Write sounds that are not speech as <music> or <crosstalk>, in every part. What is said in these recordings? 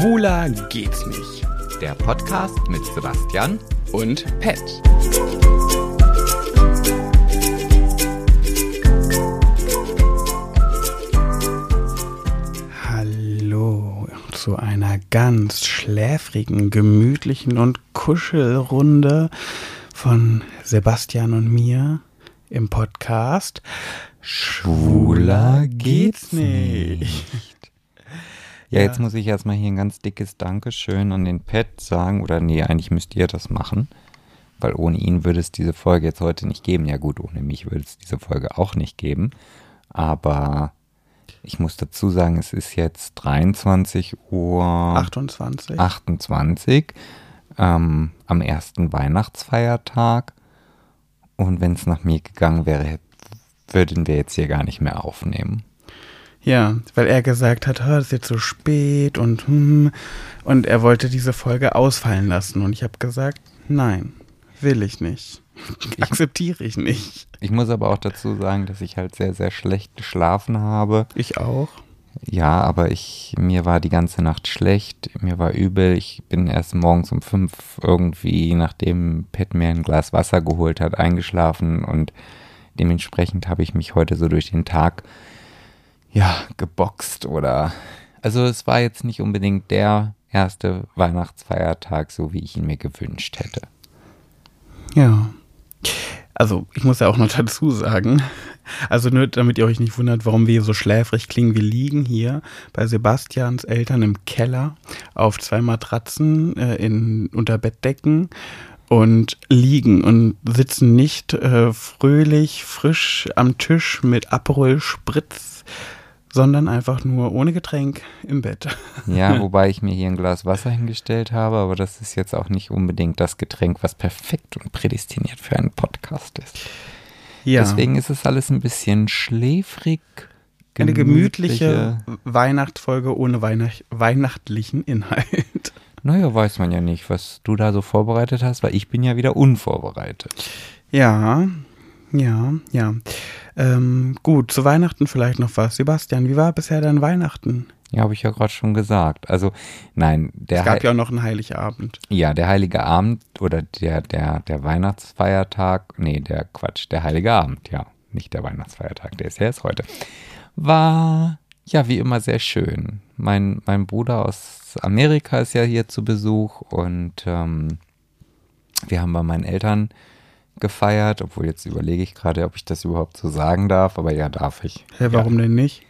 Schwuler geht's nicht. Der Podcast mit Sebastian Und Pet. Hallo zu einer ganz schläfrigen, gemütlichen und Kuschelrunde von Sebastian und mir im Podcast Schwuler geht's nicht. Ja, Ja. jetzt muss ich erstmal hier ein ganz dickes Dankeschön an den Pet sagen. Oder nee, eigentlich müsst ihr das machen. Weil ohne ihn würde es diese Folge jetzt heute nicht geben. Ja gut, ohne mich würde es diese Folge auch nicht geben. Aber ich muss dazu sagen, es ist jetzt 23 Uhr 28. 28 ähm, am ersten Weihnachtsfeiertag. Und wenn es nach mir gegangen wäre, würden wir jetzt hier gar nicht mehr aufnehmen. Ja, weil er gesagt hat, "Ah, es ist jetzt so spät und hm, und er wollte diese Folge ausfallen lassen und ich habe gesagt, nein, will ich nicht. Akzeptiere ich nicht. Ich muss aber auch dazu sagen, dass ich halt sehr, sehr schlecht geschlafen habe. Ich auch. Ja, aber ich, mir war die ganze Nacht schlecht, mir war übel. Ich bin erst morgens um fünf irgendwie, nachdem Pet mir ein Glas Wasser geholt hat, eingeschlafen und dementsprechend habe ich mich heute so durch den Tag, ja, geboxt oder, also es war jetzt nicht unbedingt der erste Weihnachtsfeiertag, so wie ich ihn mir gewünscht hätte. Ja. Also, ich muss ja auch noch dazu sagen, also nur damit ihr euch nicht wundert, warum wir so schläfrig klingen. Wir liegen hier bei Sebastians Eltern im Keller auf zwei Matratzen äh, in, unter Bettdecken und liegen und sitzen nicht äh, fröhlich, frisch am Tisch mit Aperol Spritz, sondern einfach nur ohne Getränk im Bett. Ja, <laughs> wobei ich mir hier ein Glas Wasser hingestellt habe, aber das ist jetzt auch nicht unbedingt das Getränk, was perfekt und prädestiniert für einen Podcast ist. Ja, Deswegen ist es alles ein bisschen schläfrig. eine gemütliche Weihnachtsfolge ohne Weihnacht weihnachtlichen Inhalt. <laughs> Naja, weiß man ja nicht, was du da so vorbereitet hast, weil ich bin ja wieder unvorbereitet. Ja, ja, ja. Ähm, gut, zu Weihnachten vielleicht noch was. Sebastian, wie war bisher dein Weihnachten? Ja, habe ich ja gerade schon gesagt. Also, nein, der es gab Hei- ja auch noch einen Heiligabend. Ja, der Heilige Abend oder der, der, der Weihnachtsfeiertag, nee, der Quatsch, der Heilige Abend, ja, nicht der Weihnachtsfeiertag, der ist ja erst heute, war ja wie immer sehr schön. Mein, mein Bruder aus Amerika ist ja hier zu Besuch und ähm, wir haben bei meinen Eltern gefeiert, obwohl jetzt überlege ich gerade, ob ich das überhaupt so sagen darf, aber ja, darf ich. Hä, warum denn nicht?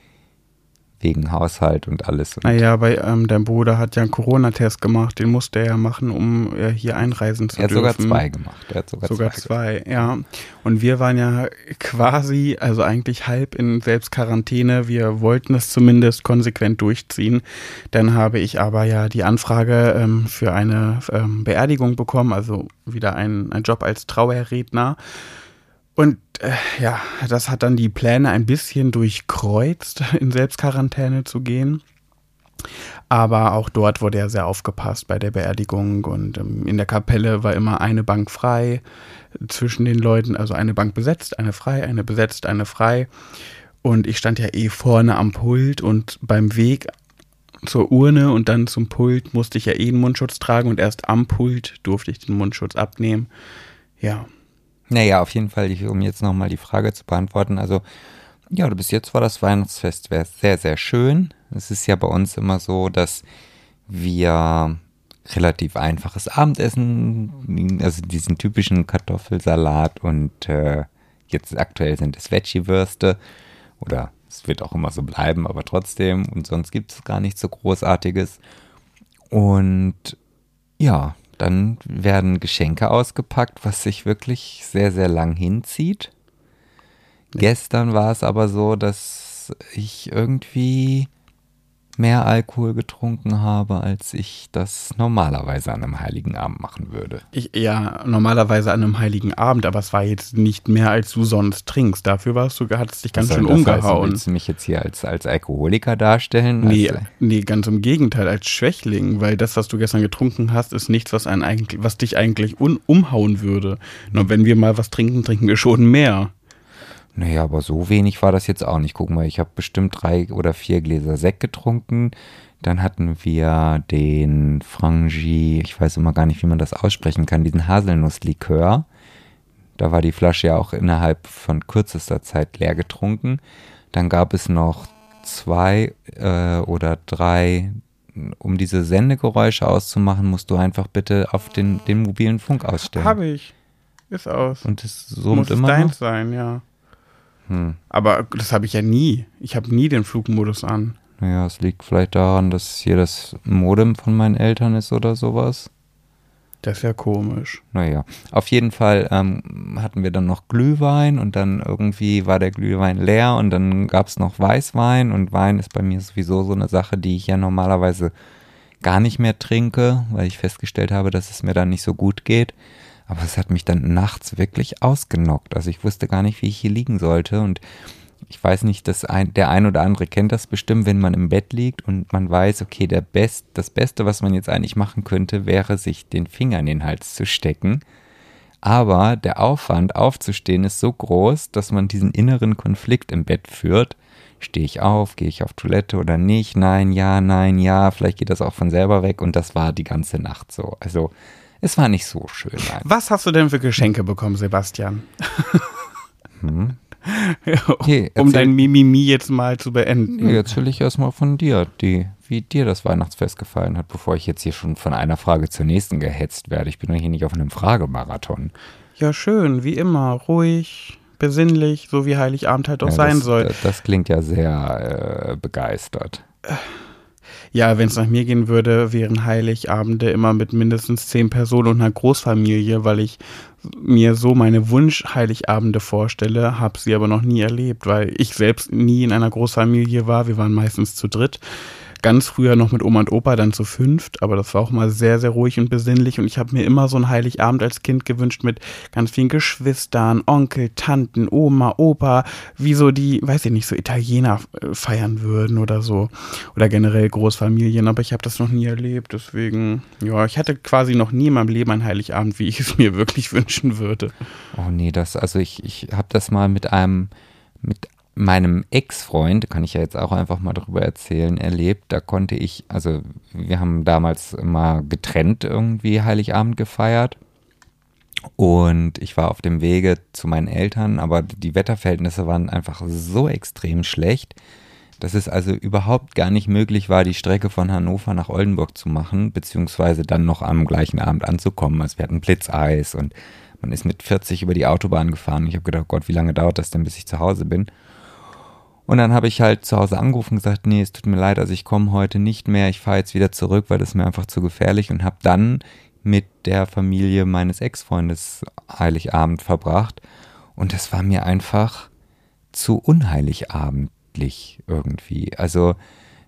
Wegen Haushalt und alles. Und Naja, bei ähm, dein Bruder hat ja einen Corona-Test gemacht, den musste er ja machen, um äh, hier einreisen zu er hat dürfen. sogar zwei gemacht. Er hat sogar, Sogar zwei. zwei, ja. Und wir waren ja quasi, also eigentlich halb in Selbstquarantäne. Wir wollten es zumindest konsequent durchziehen. Dann habe ich aber ja die Anfrage ähm, für eine ähm, Beerdigung bekommen, also wieder ein, ein Job als Trauerredner. Und äh, ja, das hat dann die Pläne ein bisschen durchkreuzt, <laughs> in Selbstquarantäne zu gehen. Aber auch dort wurde ja sehr aufgepasst bei der Beerdigung und ähm, in der Kapelle war immer eine Bank frei zwischen den Leuten, also eine Bank besetzt, eine frei, eine besetzt, eine frei. Und ich stand ja eh vorne am Pult und beim Weg zur Urne und dann zum Pult musste ich ja eh einen Mundschutz tragen und erst am Pult durfte ich den Mundschutz abnehmen. Ja, Naja, auf jeden Fall, um jetzt nochmal die Frage zu beantworten. Also, ja, bis jetzt war das Weihnachtsfest sehr, sehr schön. Es ist ja bei uns immer so, dass wir relativ einfaches Abendessen, also diesen typischen Kartoffelsalat und äh, jetzt aktuell sind es Veggie-Würste oder es wird auch immer so bleiben, aber trotzdem und sonst gibt es gar nichts so Großartiges. Und ja, dann werden Geschenke ausgepackt, was sich wirklich sehr, sehr lang hinzieht. Gestern war es aber so, dass ich irgendwie mehr Alkohol getrunken habe, als ich das normalerweise an einem heiligen Abend machen würde. ich, ja, normalerweise an einem heiligen Abend, aber es war jetzt nicht mehr, als du sonst trinkst. Dafür warst du, hattest dich ganz Was schön das heißen? umgehauen. Willst du mich jetzt hier als, als Alkoholiker darstellen? Nee, Als, nee, ganz im Gegenteil, als Schwächling, weil das, was du gestern getrunken hast, ist nichts, was, einen eigentlich, was dich eigentlich un umhauen würde. Nur wenn wir mal was trinken, trinken wir schon mehr. Naja, aber so wenig war das jetzt auch nicht. Guck mal, ich habe bestimmt drei oder vier Gläser Sekt getrunken. Dann hatten wir den Frangi, ich weiß immer gar nicht, wie man das aussprechen kann, diesen Haselnusslikör. Da war die Flasche ja auch innerhalb von kürzester Zeit leer getrunken. Dann gab es noch zwei äh, oder drei, um diese Sendegeräusche auszumachen, musst du einfach bitte auf den, den mobilen Funk ausstellen. Habe ich. Ist aus. Und das summt Muss immer deins noch? sein, ja. Hm. Aber das habe ich ja nie. Ich habe nie den Flugmodus an. Naja, es liegt vielleicht daran, dass hier das Modem von meinen Eltern ist oder sowas. Das ist ja komisch. Naja, auf jeden Fall ähm, hatten wir dann noch Glühwein und dann irgendwie war der Glühwein leer und dann gab es noch Weißwein und Wein ist bei mir sowieso so eine Sache, die ich ja normalerweise gar nicht mehr trinke, weil ich festgestellt habe, dass es mir dann nicht so gut geht. Aber es hat mich dann nachts wirklich ausgenockt. Also ich wusste gar nicht, wie ich hier liegen sollte und ich weiß nicht, dass ein, der ein oder andere kennt das bestimmt, wenn man im Bett liegt und man weiß, okay, der Best, das Beste, was man jetzt eigentlich machen könnte, wäre, sich den Finger in den Hals zu stecken. Aber der Aufwand aufzustehen ist so groß, dass man diesen inneren Konflikt im Bett führt. Stehe ich auf, gehe ich auf Toilette oder nicht? Nein, ja, nein, ja. Vielleicht geht das auch von selber weg und das war die ganze Nacht so. Also es war nicht so schön. Nein. Was hast du denn für Geschenke bekommen, Sebastian? Hm. <laughs> Okay, um dein Mimimi jetzt mal zu beenden. Jetzt will ich erstmal von dir, die, wie dir das Weihnachtsfest gefallen hat, bevor ich jetzt hier schon von einer Frage zur nächsten gehetzt werde. Ich bin doch hier nicht auf einem Fragemarathon. Ja, schön, wie immer. Ruhig, besinnlich, so wie Heiligabend halt auch Ja, sein das, soll. Das, das klingt ja sehr äh, begeistert. Ja, wenn es nach mir gehen würde, wären Heiligabende immer mit mindestens zehn Personen und einer Großfamilie, weil ich mir so meine Wunsch-Heiligabende vorstelle, habe sie aber noch nie erlebt, weil ich selbst nie in einer Großfamilie war. Wir waren meistens zu dritt. Ganz früher noch mit Oma und Opa, dann zu fünft, aber das war auch mal sehr, sehr ruhig und besinnlich. Und ich habe mir immer so einen Heiligabend als Kind gewünscht mit ganz vielen Geschwistern, Onkel, Tanten, Oma, Opa, wie so die, weiß ich nicht, so Italiener äh, feiern würden oder so. Oder generell Großfamilien, aber ich habe das noch nie erlebt, deswegen, ja, ich hatte quasi noch nie in meinem Leben einen Heiligabend, wie ich es mir <laughs> wirklich wünschen würde. Oh nee, das, also ich, ich habe das mal mit einem, mit meinem Ex-Freund, kann ich ja jetzt auch einfach mal drüber erzählen, erlebt. Da konnte ich, also wir haben damals immer getrennt irgendwie Heiligabend gefeiert. Und ich war auf dem Wege zu meinen Eltern, aber die Wetterverhältnisse waren einfach so extrem schlecht, dass es also überhaupt gar nicht möglich war, die Strecke von Hannover nach Oldenburg zu machen, beziehungsweise dann noch am gleichen Abend anzukommen. Also wir hatten Blitzeis und man ist mit 40 über die Autobahn gefahren. Ich habe gedacht, Gott, wie lange dauert das denn, bis ich zu Hause bin? Und dann habe ich halt zu Hause angerufen und gesagt, nee, es tut mir leid, also ich komme heute nicht mehr, ich fahre jetzt wieder zurück, weil das ist mir einfach zu gefährlich und habe dann mit der Familie meines Ex-Freundes Heiligabend verbracht und das war mir einfach zu unheiligabendlich irgendwie. Also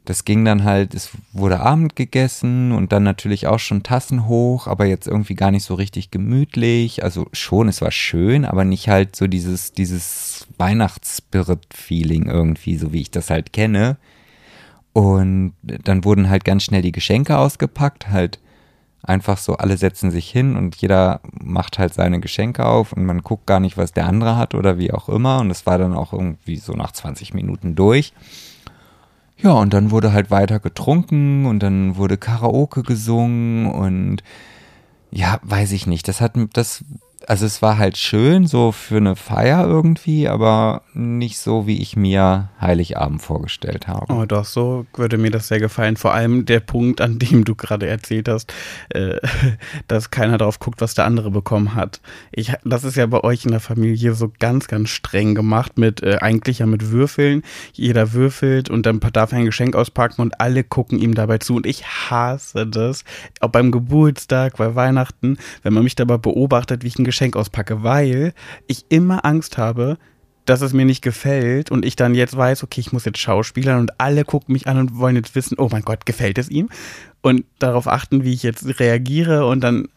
das ging dann halt, es wurde Abend gegessen und dann natürlich auch schon Tassen hoch, aber jetzt irgendwie gar nicht so richtig gemütlich. Also schon, es war schön, aber nicht halt so dieses, dieses Weihnachtsspirit-Feeling irgendwie, so wie ich das halt kenne. Und dann wurden halt ganz schnell die Geschenke ausgepackt, halt einfach so, alle setzen sich hin und jeder macht halt seine Geschenke auf und man guckt gar nicht, was der andere hat oder wie auch immer. Und es war dann auch irgendwie so nach 20 Minuten durch. Ja, und dann wurde halt weiter getrunken und dann wurde Karaoke gesungen und ja, weiß ich nicht. Das hat das, also es war halt schön so für eine Feier irgendwie, aber nicht so, wie ich mir Heiligabend vorgestellt habe. Oh, doch, so würde mir das sehr gefallen. Vor allem der Punkt, an dem du gerade erzählt hast, äh, <laughs> dass keiner drauf guckt, was der andere bekommen hat. Ich, das ist ja bei euch in der Familie so ganz, ganz streng gemacht mit, äh, eigentlich ja mit Würfeln. Jeder würfelt und dann darf er ein Geschenk auspacken und alle gucken ihm dabei zu. Und ich hasse das, auch beim Geburtstag, bei Weihnachten, wenn man mich dabei beobachtet, wie ich ein Geschenk auspacke, weil ich immer Angst habe, dass es mir nicht gefällt und ich dann jetzt weiß, okay, ich muss jetzt schauspielern und alle gucken mich an und wollen jetzt wissen, oh mein Gott, gefällt es ihm? Und darauf achten, wie ich jetzt reagiere und dann,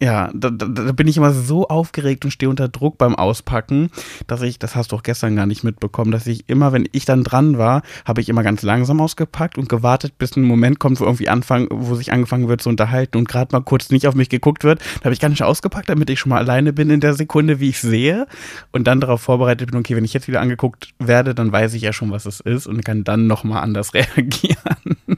ja, da, da, da bin ich immer so aufgeregt und stehe unter Druck beim Auspacken, dass ich, das hast du auch gestern gar nicht mitbekommen, dass ich immer, wenn ich dann dran war, habe ich immer ganz langsam ausgepackt und gewartet, bis ein Moment kommt, wo irgendwie anfangen, wo sich angefangen wird zu unterhalten und gerade mal kurz nicht auf mich geguckt wird. Da habe ich gar nicht ausgepackt, damit ich schon mal alleine bin in der Sekunde, wie ich sehe und dann darauf vorbereitet bin, okay, wenn ich jetzt wieder angeguckt werde, dann weiß ich ja schon, was es ist und kann dann nochmal anders <laughs> reagieren.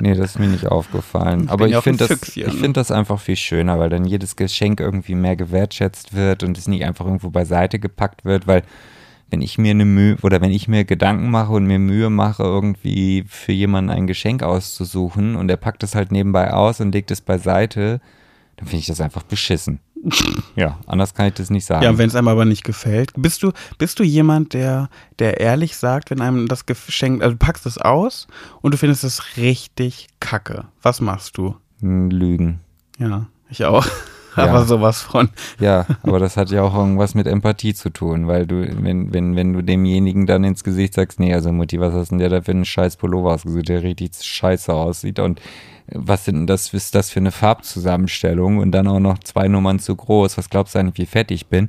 Nee, das ist mir nicht aufgefallen. Ich Aber ich finde das, Füchschen. ich find das einfach viel schöner, weil dann jedes Geschenk irgendwie mehr gewertschätzt wird und es nicht einfach irgendwo beiseite gepackt wird, weil wenn ich mir eine Mühe oder wenn ich mir Gedanken mache und mir Mühe mache, irgendwie für jemanden ein Geschenk auszusuchen und er packt es halt nebenbei aus und legt es beiseite, dann finde ich das einfach beschissen. Ja, anders kann ich das nicht sagen. Ja, wenn es einem aber nicht gefällt. Bist du, bist du jemand, der, der ehrlich sagt, wenn einem das Geschenk, also du packst es aus und du findest es richtig kacke. Was machst du? Hm, Lügen. Ja, ich auch. <laughs> Ja. Aber sowas von. Ja, aber das hat ja auch irgendwas mit Empathie zu tun, weil du, wenn, wenn, wenn du demjenigen dann ins Gesicht sagst, nee, also Mutti, was hast denn der da für einen scheiß Pullover ausgesucht, der richtig scheiße aussieht und was sind das, ist das für eine Farbzusammenstellung und dann auch noch zwei Nummern zu groß, was glaubst du eigentlich, wie fett ich bin?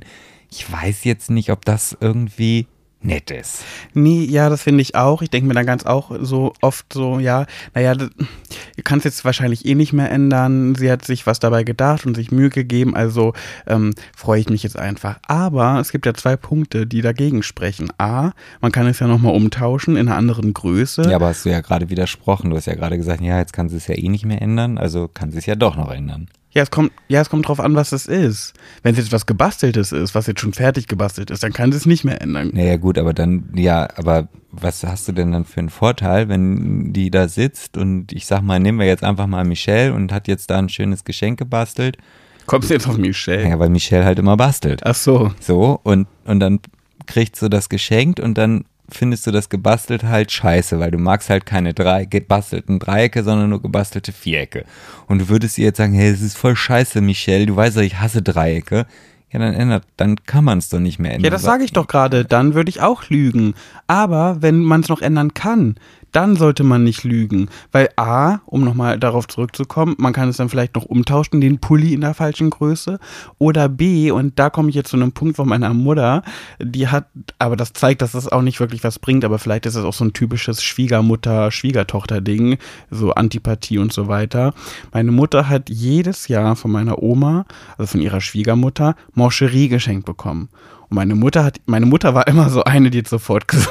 Ich weiß jetzt nicht, ob das irgendwie nett ist. Nee, ja, das finde ich auch. Ich denke mir dann ganz auch so oft so, ja, naja, das- du kannst jetzt wahrscheinlich eh nicht mehr ändern. Sie hat sich was dabei gedacht und sich Mühe gegeben, also ähm, freue ich mich jetzt einfach. Aber es gibt ja zwei Punkte, die dagegen sprechen. A, man kann es ja nochmal umtauschen in einer anderen Größe. Ja, aber hast du ja gerade widersprochen. Du hast ja gerade gesagt, ja, jetzt kann sie es ja eh nicht mehr ändern, also kann sie es ja doch noch ändern. Ja, es kommt, ja, es kommt drauf an, was es ist. Wenn es jetzt was gebasteltes ist, was jetzt schon fertig gebastelt ist, dann kann sie es nicht mehr ändern. Naja, gut, aber dann, ja, aber was hast du denn dann für einen Vorteil, wenn die da sitzt und ich sag mal, nehmen wir jetzt einfach mal Michelle und hat jetzt da ein schönes Geschenk gebastelt? Kommst du jetzt auf Michelle? Ja, weil Michelle halt immer bastelt. Ach so. So, und, und dann kriegst du das geschenkt und dann findest du das gebastelt halt scheiße, weil du magst halt keine drei gebastelten Dreiecke, sondern nur gebastelte Vierecke. Und du würdest ihr jetzt sagen, hey, es ist voll scheiße, Michelle, du weißt doch, ich hasse Dreiecke. Ja, dann ändert, dann kann man es doch nicht mehr ändern. Ja, das sage ich doch gerade. Dann würde ich auch lügen. Aber wenn man es noch ändern kann, dann sollte man nicht lügen. Weil A, um nochmal darauf zurückzukommen, man kann es dann vielleicht noch umtauschen, den Pulli in der falschen Größe. Oder B, und da komme ich jetzt zu einem Punkt von meiner Mutter, die hat, aber das zeigt, dass es auch nicht wirklich was bringt, aber vielleicht ist es auch so ein typisches Schwiegermutter-Schwiegertochter-Ding, so Antipathie und so weiter. Meine Mutter hat jedes Jahr von meiner Oma, also von ihrer Schwiegermutter, Mancherie geschenkt bekommen. Und meine Mutter hat, meine Mutter war immer so eine, die hat sofort gesagt,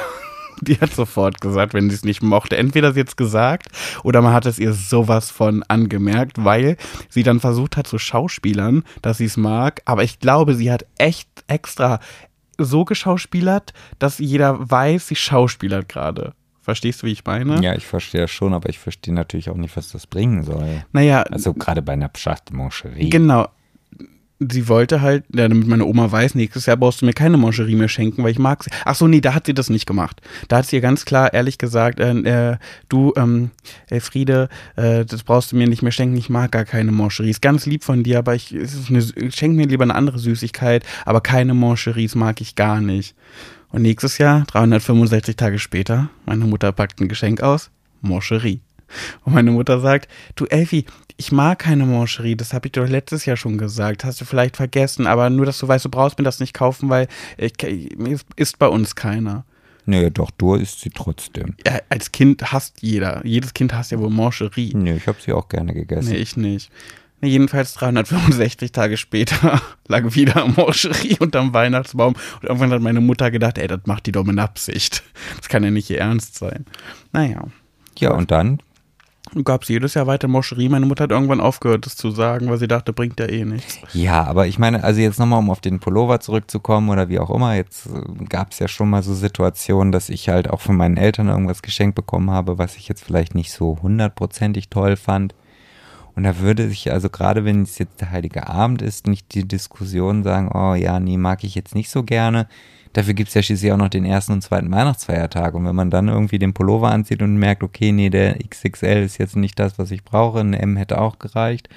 <laughs> die hat sofort gesagt, wenn sie es nicht mochte. Entweder sie hat es gesagt oder man hat es ihr sowas von angemerkt, weil sie dann versucht hat zu Schauspielern, dass sie es mag. Aber ich glaube, sie hat echt extra so geschauspielert, dass jeder weiß, sie schauspielert gerade. Verstehst du, wie ich meine? Ja, ich verstehe schon, aber ich verstehe natürlich auch nicht, was das bringen soll. Naja, Also gerade bei einer Pschacht Mancherie. Genau. Sie wollte halt, ja, damit meine Oma weiß, nächstes Jahr brauchst du mir keine Mancherie mehr schenken, weil ich mag sie. Ach so, nee, da hat sie das nicht gemacht. Da hat sie ihr ganz klar, ehrlich gesagt, äh, äh, du, ähm, Elfriede, äh, das brauchst du mir nicht mehr schenken, ich mag gar keine Mancherie. Ist ganz lieb von dir, aber ich, ist eine, schenk mir lieber eine andere Süßigkeit, aber keine Mancheries mag ich gar nicht. Und nächstes Jahr, 365 Tage später, meine Mutter packt ein Geschenk aus, Mancherie. Und meine Mutter sagt, du Elfi, ich mag keine Mancherie, das habe ich dir doch letztes Jahr schon gesagt, hast du vielleicht vergessen, aber nur, dass du weißt, du brauchst mir das nicht kaufen, weil ich, ist, ist bei uns keiner. Nee, doch, du isst sie trotzdem. Ja, als Kind hasst jeder, jedes Kind hasst ja wohl Mancherie. Nee, ich habe sie auch gerne gegessen. Nee, ich nicht. Nee, jedenfalls 365 Tage später <laughs> lag wieder Mancherie unterm Weihnachtsbaum und irgendwann hat meine Mutter gedacht, ey, das macht die doch mit Absicht. Das kann ja nicht ihr Ernst sein. Naja. Ja, und dann? Gab es jedes Jahr weiter Moscherie. Meine Mutter hat irgendwann aufgehört, das zu sagen, weil sie dachte, bringt ja eh nichts. Ja, aber ich meine, also jetzt nochmal, um auf den Pullover zurückzukommen oder wie auch immer, jetzt äh, gab es ja schon mal so Situationen, dass ich halt auch von meinen Eltern irgendwas geschenkt bekommen habe, was ich jetzt vielleicht nicht so hundertprozentig toll fand. Und da würde sich also gerade, wenn es jetzt der Heilige Abend ist, nicht die Diskussion sagen, oh ja, nee, mag ich jetzt nicht so gerne. Dafür gibt es ja schließlich auch noch den ersten und zweiten Weihnachtsfeiertag. Und wenn man dann irgendwie den Pullover anzieht und merkt, okay, nee, der XXL ist jetzt nicht das, was ich brauche, ein M hätte auch gereicht,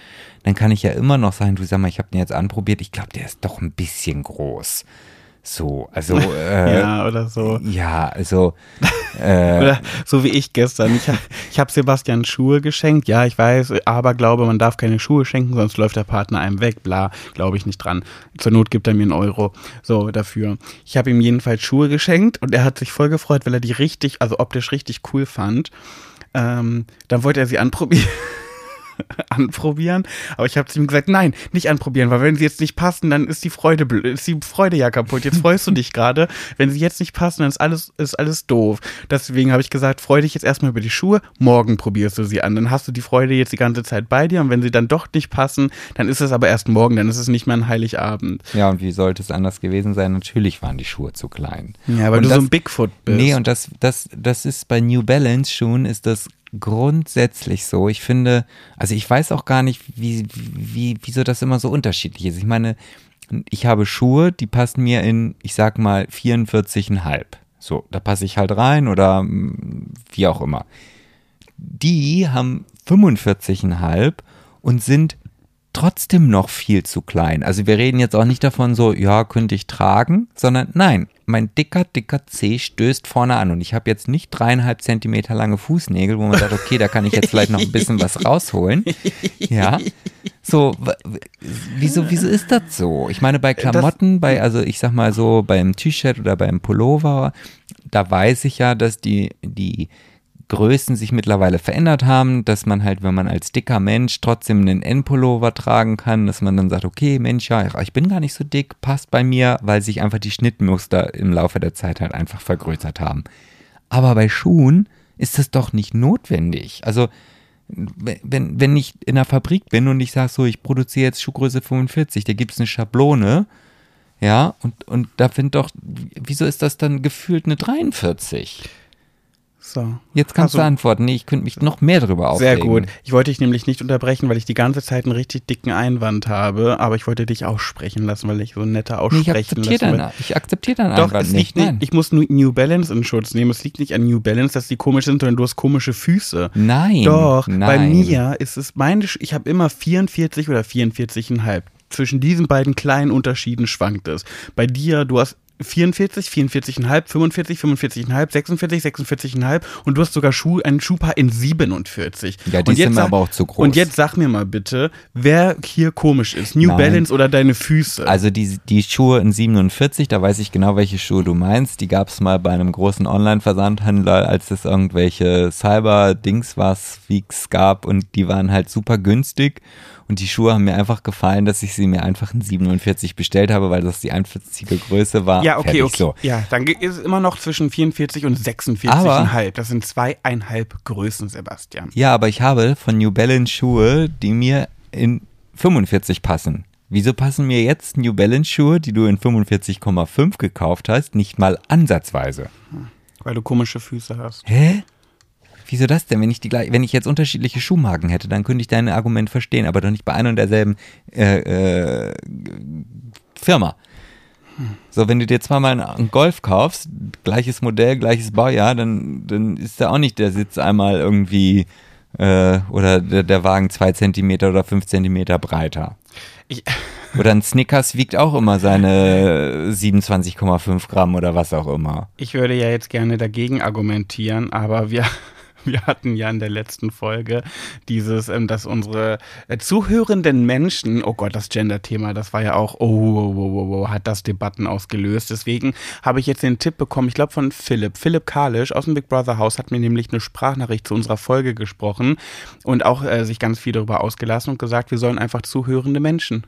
dann kann ich ja immer noch sagen, du sag mal, ich habe den jetzt anprobiert, ich glaube, der ist doch ein bisschen groß. So, also <laughs> äh, ja, oder so. ja, also äh, <laughs> Oder so wie ich gestern. Ich, ich habe Sebastian Schuhe geschenkt. Ja, ich weiß, aber glaube, man darf keine Schuhe schenken, sonst läuft der Partner einem weg. Bla, glaube ich nicht dran. Zur Not gibt er mir einen Euro. So, dafür. Ich habe ihm jedenfalls Schuhe geschenkt und er hat sich voll gefreut, weil er die richtig, also optisch richtig cool fand. Ähm, dann wollte er sie anprobieren. <laughs> <laughs> anprobieren. Aber ich habe zu ihm gesagt, nein, nicht anprobieren, weil wenn sie jetzt nicht passen, dann ist die Freude ist die Freude ja kaputt. Jetzt freust du dich gerade. Wenn sie jetzt nicht passen, dann ist alles, ist alles doof. Deswegen habe ich gesagt, freu dich jetzt erstmal über die Schuhe, morgen probierst du sie an. Dann hast du die Freude jetzt die ganze Zeit bei dir und wenn sie dann doch nicht passen, dann ist es aber erst morgen, dann ist es nicht mehr ein Heiligabend. Ja, und wie sollte es anders gewesen sein? Natürlich waren die Schuhe zu klein. Ja, weil und du das, so ein Bigfoot bist. Nee, und das, das, das ist bei New Balance Schuhen ist das grundsätzlich so. Ich finde, also ich weiß auch gar nicht, wie, wie, wieso das immer so unterschiedlich ist. Ich meine, ich habe Schuhe, die passen mir in, ich sag mal, 44,5. So, da passe ich halt rein oder wie auch immer. Die haben 45,5 und sind trotzdem noch viel zu klein. Also wir reden jetzt auch nicht davon so, ja, könnte ich tragen, sondern nein, mein dicker, dicker C stößt vorne an und ich habe jetzt nicht dreieinhalb Zentimeter lange Fußnägel, wo man sagt, okay, da kann ich jetzt vielleicht noch ein bisschen was <laughs> rausholen. Ja, so, wieso, wieso ist das so? Ich meine, bei Klamotten, bei, also ich sag mal so, beim T-Shirt oder beim Pullover, da weiß ich ja, dass die, die, Größen sich mittlerweile verändert haben, dass man halt, wenn man als dicker Mensch trotzdem einen N-Pullover tragen kann, dass man dann sagt, okay, Mensch, ja, ich bin gar nicht so dick, passt bei mir, weil sich einfach die Schnittmuster im Laufe der Zeit halt einfach vergrößert haben. Aber bei Schuhen ist das doch nicht notwendig. Also, wenn, wenn ich in der Fabrik bin und ich sage so, ich produziere jetzt Schuhgröße 45, da gibt es eine Schablone, ja, und, und da finde doch, wieso ist das dann gefühlt eine 43? So. Jetzt kannst also, du antworten. Nee, ich könnte mich noch mehr darüber aufregen. Sehr gut. Ich wollte dich nämlich nicht unterbrechen, weil ich die ganze Zeit einen richtig dicken Einwand habe, aber ich wollte dich aussprechen lassen, weil ich so netter aussprechen nee, ich lassen deine, Ich akzeptiere deinen Doch, Einwand es nicht. Liegt nicht. Ich muss New Balance in Schutz nehmen. Es liegt nicht an New Balance, dass die komisch sind, sondern du hast komische Füße. Nein. Doch, nein. bei mir ist es meine, ich habe immer 44 oder 44,5 zwischen diesen beiden kleinen Unterschieden schwankt es. Bei dir, du hast 44, 44,5, 45, 45,5, 46, 46,5 und du hast sogar Schuh, ein Schuhpaar in 47. Ja, die sind mir aber auch zu groß. Und jetzt sag mir mal bitte, wer hier komisch ist, New Nein. Balance oder deine Füße? Also die, die Schuhe in 47, da weiß ich genau, welche Schuhe du meinst. Die gab es mal bei einem großen Online-Versandhändler, als es irgendwelche Cyber-Dings was, Weeks gab und die waren halt super günstig. Und die Schuhe haben mir einfach gefallen, dass ich sie mir einfach in 47 bestellt habe, weil das die einzige Größe war. Ja, okay, okay. So. Ja, dann ist es immer noch zwischen 44 und 46,5. Das sind zweieinhalb Größen, Sebastian. Ja, aber ich habe von New Balance Schuhe, die mir in 45 passen. Wieso passen mir jetzt New Balance Schuhe, die du in 45,5 gekauft hast, nicht mal ansatzweise? Weil du komische Füße hast. Hä? Wieso das denn? Wenn ich, die, wenn ich jetzt unterschiedliche Schuhmarken hätte, dann könnte ich dein Argument verstehen, aber doch nicht bei einer und derselben äh, äh, Firma. So, wenn du dir zweimal einen Golf kaufst, gleiches Modell, gleiches Baujahr, dann, dann ist da auch nicht der Sitz einmal irgendwie äh, oder der, der, Wagen zwei Zentimeter oder fünf Zentimeter breiter. Ich <laughs> oder ein Snickers wiegt auch immer seine 27,5 Gramm oder was auch immer. Ich würde ja jetzt gerne dagegen argumentieren, aber wir <laughs> wir hatten ja in der letzten Folge dieses, ähm, dass unsere äh, zuhörenden Menschen, oh Gott, das Gender-Thema, das war ja auch, oh, oh, oh, oh, hat das Debatten ausgelöst. Deswegen habe ich jetzt den Tipp bekommen, ich glaube von Philipp. Philipp Kalisch aus dem Big Brother Haus hat mir nämlich eine Sprachnachricht zu unserer Folge gesprochen und auch äh, sich ganz viel darüber ausgelassen und gesagt, wir sollen einfach zuhörende Menschen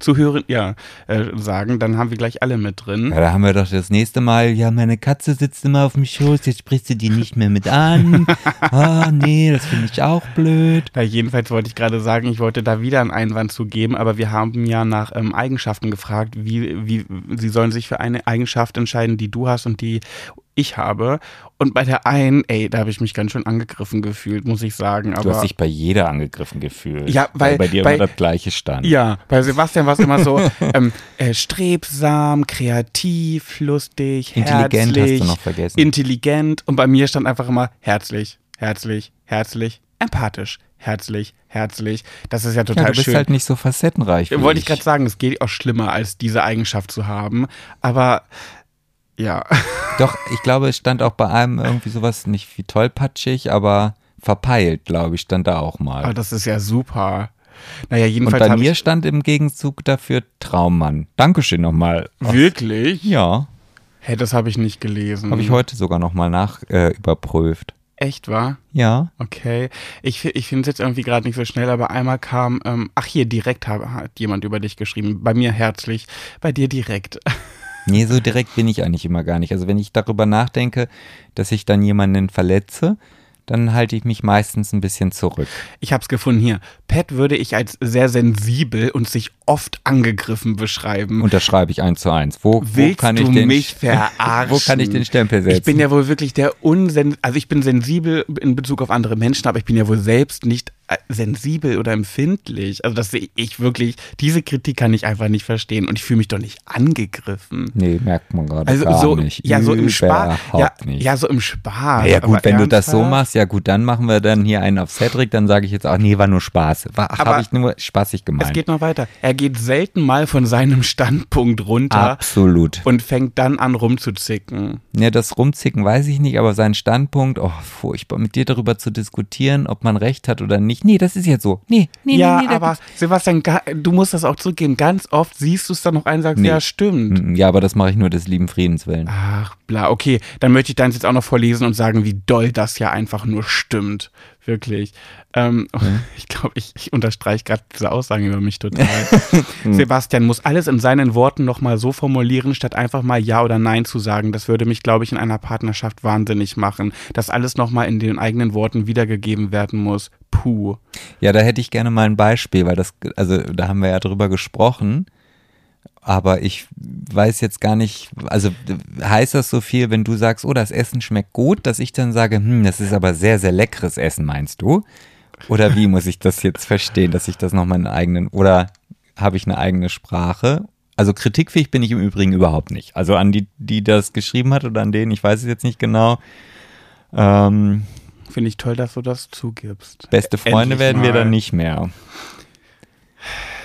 Zuhören, ja, äh, sagen, dann haben wir gleich alle mit drin. Ja, da haben wir doch das nächste Mal, ja, meine Katze sitzt immer auf dem Schoß, jetzt sprichst du die nicht mehr mit an. <laughs> Ah, oh, nee, das finde ich auch blöd. Ja, jedenfalls wollte ich gerade sagen, ich wollte da wieder einen Einwand zu geben, aber wir haben ja nach ähm, Eigenschaften gefragt, wie, wie, sie sollen sich für eine Eigenschaft entscheiden, die du hast und die ich habe. Und bei der einen, ey, da habe ich mich ganz schön angegriffen gefühlt, muss ich sagen. Aber du hast dich bei jeder angegriffen gefühlt. Ja, weil, weil bei dir bei, immer das gleiche stand. Ja, bei Sebastian war es immer so <laughs> ähm, äh, strebsam, kreativ, lustig, intelligent herzlich, hast du noch vergessen. Intelligent. Und bei mir stand einfach immer herzlich, herzlich, herzlich, empathisch, herzlich, herzlich. Das ist ja total ja, du bist schön. halt nicht so facettenreich. Wollte ich gerade sagen, es geht auch schlimmer, als diese Eigenschaft zu haben. Aber ja. <laughs> Doch, ich glaube, es stand auch bei einem irgendwie sowas nicht wie tollpatschig, aber verpeilt, glaube ich, stand da auch mal. Aber das ist ja super. Naja, jedenfalls. Und bei mir stand im Gegenzug dafür Traummann. Dankeschön nochmal. Wirklich? Ja. Hä, hey, das habe ich nicht gelesen. Habe ich heute sogar nochmal nach äh, überprüft. Echt wahr? Ja. Okay. Ich, ich finde es jetzt irgendwie gerade nicht so schnell, aber einmal kam, ähm, ach hier, direkt hat jemand über dich geschrieben. Bei mir herzlich, bei dir direkt. <laughs> Nee, so direkt bin ich eigentlich immer gar nicht. Also wenn ich darüber nachdenke, dass ich dann jemanden verletze, dann halte ich mich meistens ein bisschen zurück. Ich hab's gefunden hier. Pat würde ich als sehr sensibel und sich oft angegriffen beschreiben. Und das schreibe ich eins zu eins. Wo, wo kann ich den, mich verarschen? <laughs> Wo kann ich den Stempel setzen? Ich bin ja wohl wirklich der unsen, also ich bin sensibel in Bezug auf andere Menschen, aber ich bin ja wohl selbst nicht sensibel oder empfindlich. Also das sehe ich wirklich, diese Kritik kann ich einfach nicht verstehen und ich fühle mich doch nicht angegriffen. nee, merkt man gerade Also gar so, nicht. ja, so im Spaß. Ja, ja, so im Spaß. Ja, gut, aber wenn du das so ernsthaft? machst, ja gut, dann machen wir dann hier einen auf Cedric, dann sage ich jetzt auch, nee, war nur Spaß. War, ach, Aber habe ich nur spaßig Es gemeint. geht noch weiter. Er geht selten mal von seinem Standpunkt runter Absolut. und fängt dann an rumzuzicken. Ja, das Rumzicken weiß ich nicht, aber sein Standpunkt, oh, furchtbar, mit dir darüber zu diskutieren, ob man recht hat oder nicht. Nee, das ist jetzt so. Nee, nee, ja, nee, nee. da aber Sebastian, du musst das auch zurückgeben. Ganz oft siehst du es dann noch ein und sagst, Nee. ja, stimmt. gibt's- Ja, aber das mache ich nur des lieben Friedens willen. Ach, bla, okay. Dann möchte ich deins jetzt auch noch vorlesen und sagen, wie doll das ja einfach nur stimmt. Wirklich. Ähm, <laughs> Ich glaube, ich, ich unterstreiche gerade diese Aussagen über mich total. <laughs> Sebastian muss alles in seinen Worten nochmal so formulieren, statt einfach mal Ja oder Nein zu sagen. Das würde mich, glaube ich, in einer Partnerschaft wahnsinnig machen. Dass alles nochmal in den eigenen Worten wiedergegeben werden muss. Puh. Ja, da hätte ich gerne mal ein Beispiel, weil das, also da haben wir ja drüber gesprochen. Aber ich weiß jetzt gar nicht, also heißt das so viel, wenn du sagst, oh, das Essen schmeckt gut, dass ich dann sage, hm, das ist aber sehr, sehr leckeres Essen, meinst du? Oder wie muss ich das jetzt verstehen, dass ich das noch meinen eigenen, oder habe ich eine eigene Sprache? Also kritikfähig bin ich im Übrigen überhaupt nicht. Also an die, die das geschrieben hat oder an denen, ich weiß es jetzt nicht genau. Ähm, Finde ich toll, dass du das zugibst. beste Freunde Endlich werden wir mal. dann nicht mehr.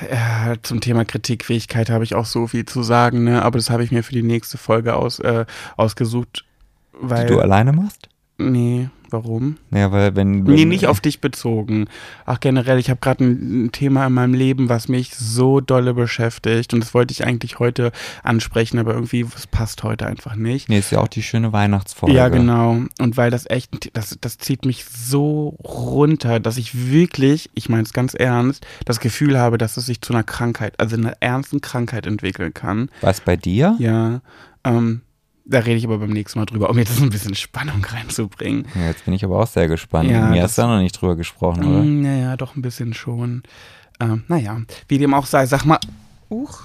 Ja, zum Thema Kritikfähigkeit habe ich auch so viel zu sagen, ne? aber das habe ich mir für die nächste Folge aus, äh, ausgesucht. Weil, Die du alleine machst? nee, warum? Ja, weil wenn. Nee, wenn- nicht auf dich bezogen. Ach, generell, ich habe gerade ein, ein Thema in meinem Leben, was mich so dolle beschäftigt. Und das wollte ich eigentlich heute ansprechen, aber irgendwie, es passt heute einfach nicht. Nee, ist ja auch die schöne Weihnachtsfolge. Ja, genau. Und weil das echt, das, das zieht mich so runter, dass ich wirklich, ich meine es ganz ernst, das Gefühl habe, dass es sich zu einer Krankheit, also einer ernsten Krankheit entwickeln kann. Was bei dir? Ja, ähm, da rede ich aber beim nächsten Mal drüber, um jetzt so ein bisschen Spannung reinzubringen. Ja, jetzt bin ich aber auch sehr gespannt. Ja, Mir hast du auch noch nicht drüber gesprochen, oder? Mm, Naja, doch ein bisschen schon. Ähm, naja, wie dem auch sei, sag mal, uch,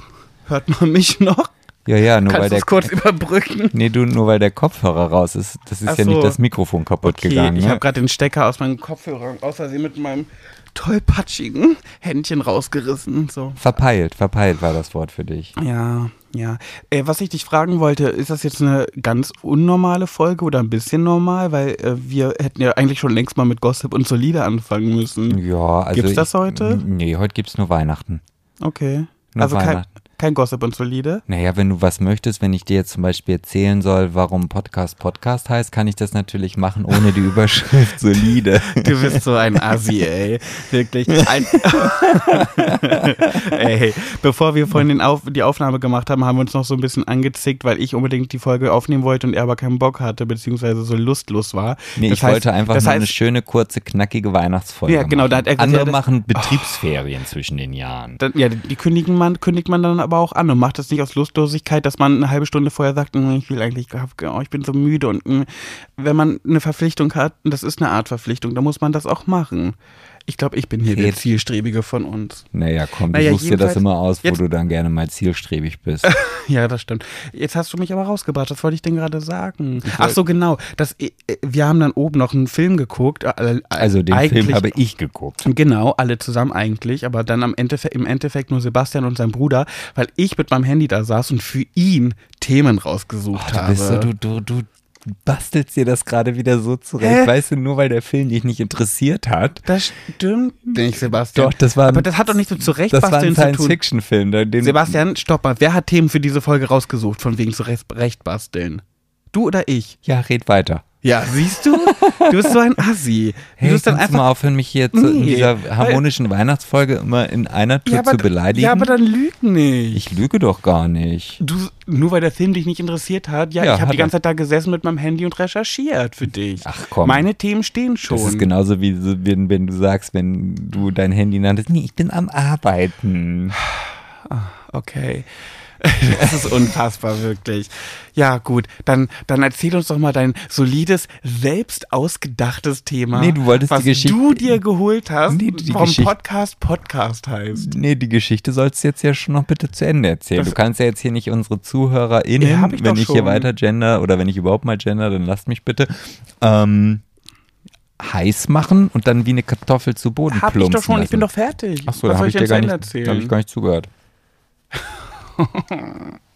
hört man mich noch? Ja, ja, nur weil Kannst du der. kurz überbrücken? Nee, du, nur weil der Kopfhörer raus ist. Das ist Ach ja nicht so. das Mikrofon kaputt Okay, gegangen. ich Ne? habe gerade den Stecker aus meinem Kopfhörer aus Versehen mit meinem tollpatschigen Händchen rausgerissen. So. Verpeilt, verpeilt war das Wort für dich. Ja, ja. Äh, was ich dich fragen wollte, ist das jetzt eine ganz unnormale Folge oder ein bisschen normal? Weil äh, wir hätten ja eigentlich schon längst mal mit Gossip und Solide anfangen müssen. Ja, also. Gibt's das ich- heute? Nee, heute gibt's nur Weihnachten. Okay. Nur also Weihnachten. kein Gossip und Solide? Naja, wenn du was möchtest, wenn ich dir jetzt zum Beispiel erzählen soll, warum Podcast Podcast heißt, kann ich das natürlich machen, ohne die Überschrift <laughs> solide. Du bist so ein Assi, ey. Wirklich. Ein <laughs> ey, bevor wir vorhin Auf die Aufnahme gemacht haben, haben wir uns noch so ein bisschen angezickt, weil ich unbedingt die Folge aufnehmen wollte und er aber keinen Bock hatte, beziehungsweise so lustlos war. Nee, Das ich heißt- wollte einfach nur heißt, eine schöne, kurze, knackige Weihnachtsfolge Ja, genau, machen. da hat er gesagt, Andere ja, machen Betriebsferien zwischen den Jahren. Dann, ja, die kündigen man, kündigt man dann aber auch an und macht das nicht aus Lustlosigkeit, dass man eine halbe Stunde vorher sagt, "Mm, ich will eigentlich, oh, ich bin so müde und mm, wenn man eine Verpflichtung hat, das ist eine Art Verpflichtung, dann muss man das auch machen. Ich glaube, ich bin hier der Red. Zielstrebige von uns. Naja, komm, du Naja, suchst dir das immer aus, wo du dann gerne mal zielstrebig bist. <laughs> Ja, das stimmt. Jetzt hast du mich aber rausgebracht. Was wollte ich denn gerade sagen? Ach so, genau. Das, äh, wir haben dann oben noch einen Film geguckt. äh, Also den Film habe ich geguckt. Genau, alle zusammen eigentlich, aber dann am Endeffekt, im Endeffekt nur Sebastian und sein Bruder, weil ich mit meinem Handy da saß und für ihn Themen rausgesucht Du, habe. bist so, du, du, du bastelst dir das gerade wieder so zurecht. Hä? Weißt du, nur weil der Film dich nicht interessiert hat. das stimmt nicht, Sebastian. Doch, das war. aber das hat doch nicht so das war ein zurechtbasteln zu tun. Science-Fiction-Film. da- den- Sebastian, stopp mal. Wer hat Themen für diese Folge rausgesucht, von wegen zurechtbasteln? Du oder ich? Ja, red weiter. Ja, siehst du? Du bist so ein Assi. Hey, du bist kannst du mal aufhören, mich hier zu, in Nee, dieser weil- harmonischen Weihnachtsfolge immer in einer Tour ja, zu beleidigen? ja, aber dann lüg nicht. ich lüge doch gar nicht. Du, nur weil der Film dich nicht interessiert hat, ja, Ja, ich habe die ganze Zeit da gesessen mit meinem Handy und recherchiert für dich. Ach, komm. Meine Themen stehen schon. Das ist genauso wie wenn, wenn du sagst, wenn du dein Handy nanntest, nee, ich bin am Arbeiten. Okay. <laughs> Das ist unfassbar, wirklich. Ja, gut. Dann, dann erzähl uns doch mal dein solides, selbst ausgedachtes Thema. Nee, du wolltest was die Geschichte- du dir geholt hast, Nee, die warum Geschichte- Podcast Podcast heißt. Nee, die Geschichte sollst du jetzt ja schon noch bitte zu Ende erzählen. Das- du kannst ja jetzt hier nicht unsere ZuhörerInnen, Ja, hab ich wenn ich hier schon. weiter gender oder wenn ich überhaupt mal gender, dann lasst mich bitte, ähm, heiß machen und dann wie eine Kartoffel zu Boden Hab ich plumpsen doch schon, ich lassen. bin doch fertig. Achso, Was da soll habe ich, dir gar nicht, Ende erzählen? da hab ich gar nicht zugehört. <laughs> <laughs>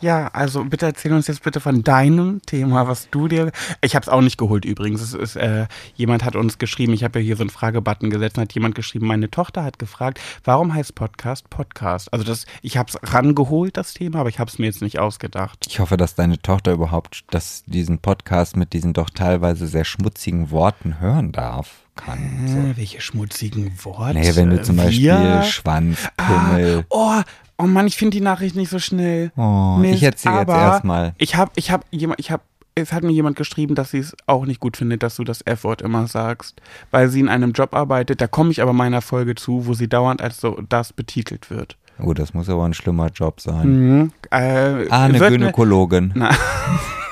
Ja, also bitte erzähl uns jetzt bitte von deinem Thema, was du dir. Ich habe es auch nicht geholt übrigens. Ist, äh, jemand hat uns geschrieben, ich habe ja hier so einen Fragebutton gesetzt, und hat jemand geschrieben, meine Tochter hat gefragt, warum heißt Podcast Podcast? Also das, ich habe es rangeholt, das Thema, aber ich habe es mir jetzt nicht ausgedacht. Ich hoffe, dass deine Tochter überhaupt das, diesen Podcast mit diesen doch teilweise sehr schmutzigen Worten hören darf. Kann. So. Äh, welche schmutzigen Worte. Nee, wenn du zum Beispiel Wir? Schwanz, Ah, Pimmel. oh, oh Mann, ich finde die Nachricht nicht so schnell. Oh, ich erzähle jetzt erstmal. Ich habe, ich habe jemand, ich habe, es hat mir jemand geschrieben, dass sie es auch nicht gut findet, dass du das F-Wort immer sagst, weil sie in einem Job arbeitet. Da komme ich aber meiner Folge zu, wo sie dauernd als so das betitelt wird. Oh, das muss aber ein schlimmer Job sein. Mhm. Äh, Ah, eine wird ne- Gynäkologin. Na. <laughs>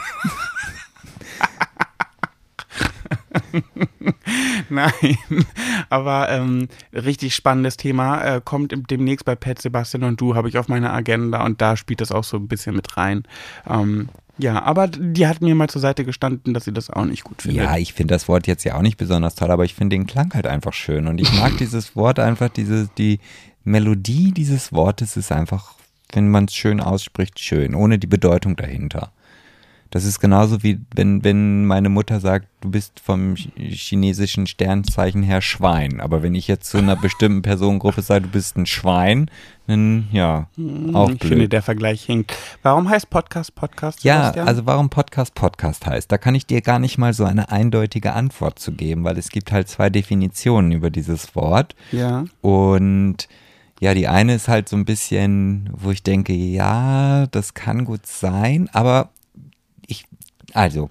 <laughs> Nein, aber ähm, richtig spannendes Thema. Äh, kommt demnächst bei Pet Sebastian und du, habe ich auf meiner Agenda und da spielt das auch so ein bisschen mit rein. Ähm, ja, aber die hat mir mal zur Seite gestanden, dass sie das auch nicht gut findet. Ja, ich finde das Wort jetzt ja auch nicht besonders toll, aber ich finde den Klang halt einfach schön. Und ich mag <laughs> dieses Wort einfach, diese, die Melodie dieses Wortes ist einfach, wenn man es schön ausspricht, schön, ohne die Bedeutung dahinter. Das ist genauso wie wenn, wenn meine Mutter sagt, du bist vom ch- chinesischen Sternzeichen her Schwein. Aber wenn ich jetzt zu einer bestimmten Personengruppe sage, du bist ein Schwein, dann ja, auch ich finde, blöd. der Vergleich hinkt. Warum heißt Podcast Podcast? Ja, Sebastian? also warum Podcast Podcast heißt, da kann ich dir gar nicht mal so eine eindeutige Antwort zu geben, weil es gibt halt zwei Definitionen über dieses Wort. Ja. Und ja, die eine ist halt so ein bisschen, wo ich denke, ja, das kann gut sein, aber ich, also,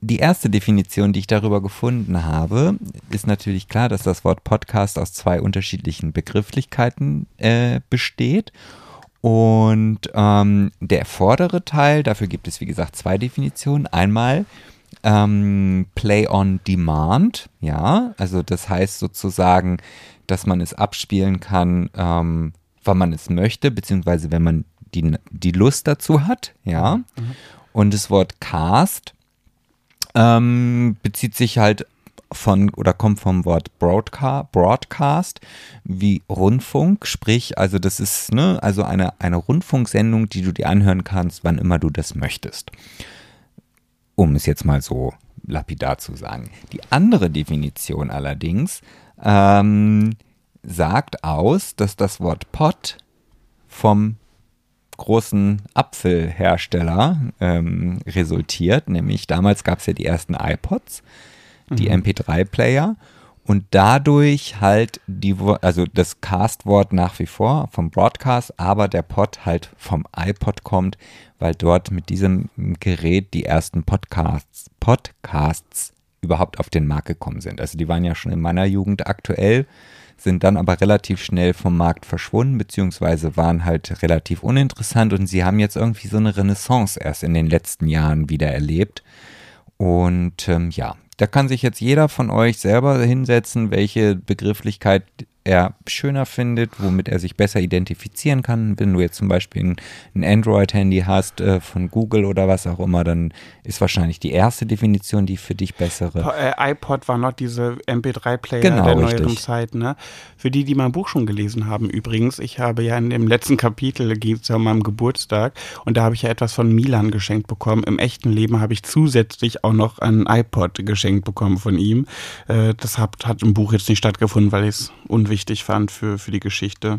die erste Definition, die ich darüber gefunden habe, ist natürlich klar, dass das Wort Podcast aus zwei unterschiedlichen Begrifflichkeiten äh, besteht. Und ähm, der vordere Teil, dafür gibt es wie gesagt zwei Definitionen. Einmal ähm, Play on Demand, ja, also das heißt sozusagen, dass man es abspielen kann, ähm, wann man es möchte, beziehungsweise wenn man die, die Lust dazu hat, ja. Und das Wort Cast ähm, bezieht sich halt von oder kommt vom Wort Broadcast, Broadcast wie Rundfunk, sprich, also das ist ne, also eine, eine Rundfunksendung, die du dir anhören kannst, wann immer du das möchtest. Um es jetzt mal so lapidar zu sagen. Die andere Definition allerdings ähm, sagt aus, dass das Wort Pod vom großen Apfelhersteller ähm, resultiert. Nämlich damals gab es ja die ersten iPods, die MP3-Player und dadurch halt die, also das Cast-Wort nach wie vor vom Broadcast, aber der Pod halt vom iPod kommt, weil dort mit diesem Gerät die ersten Podcasts, Podcasts überhaupt auf den Markt gekommen sind. Also die waren ja schon in meiner Jugend aktuell, sind dann aber relativ schnell vom Markt verschwunden, beziehungsweise waren halt relativ uninteressant und sie haben jetzt irgendwie so eine Renaissance erst in den letzten Jahren wieder erlebt. Und ähm, ja, da kann sich jetzt jeder von euch selber hinsetzen, welche Begrifflichkeit er schöner findet, womit er sich besser identifizieren kann. Wenn du jetzt zum Beispiel ein, ein Android-Handy hast äh, von Google oder was auch immer, dann ist wahrscheinlich die erste Definition die für dich bessere. Po- äh, iPod war noch diese MP3-Player Genau, der richtig. neueren Zeit, ne? Für die, die mein Buch schon gelesen haben, übrigens, ich habe ja in dem letzten Kapitel, geht es ja um meinem Geburtstag, und da habe ich ja etwas von Milan geschenkt bekommen. Im echten Leben habe ich zusätzlich auch noch ein iPod geschenkt bekommen von ihm. Äh, das hat, hat im Buch jetzt nicht stattgefunden, weil ich es unwichtig fand für, für die Geschichte.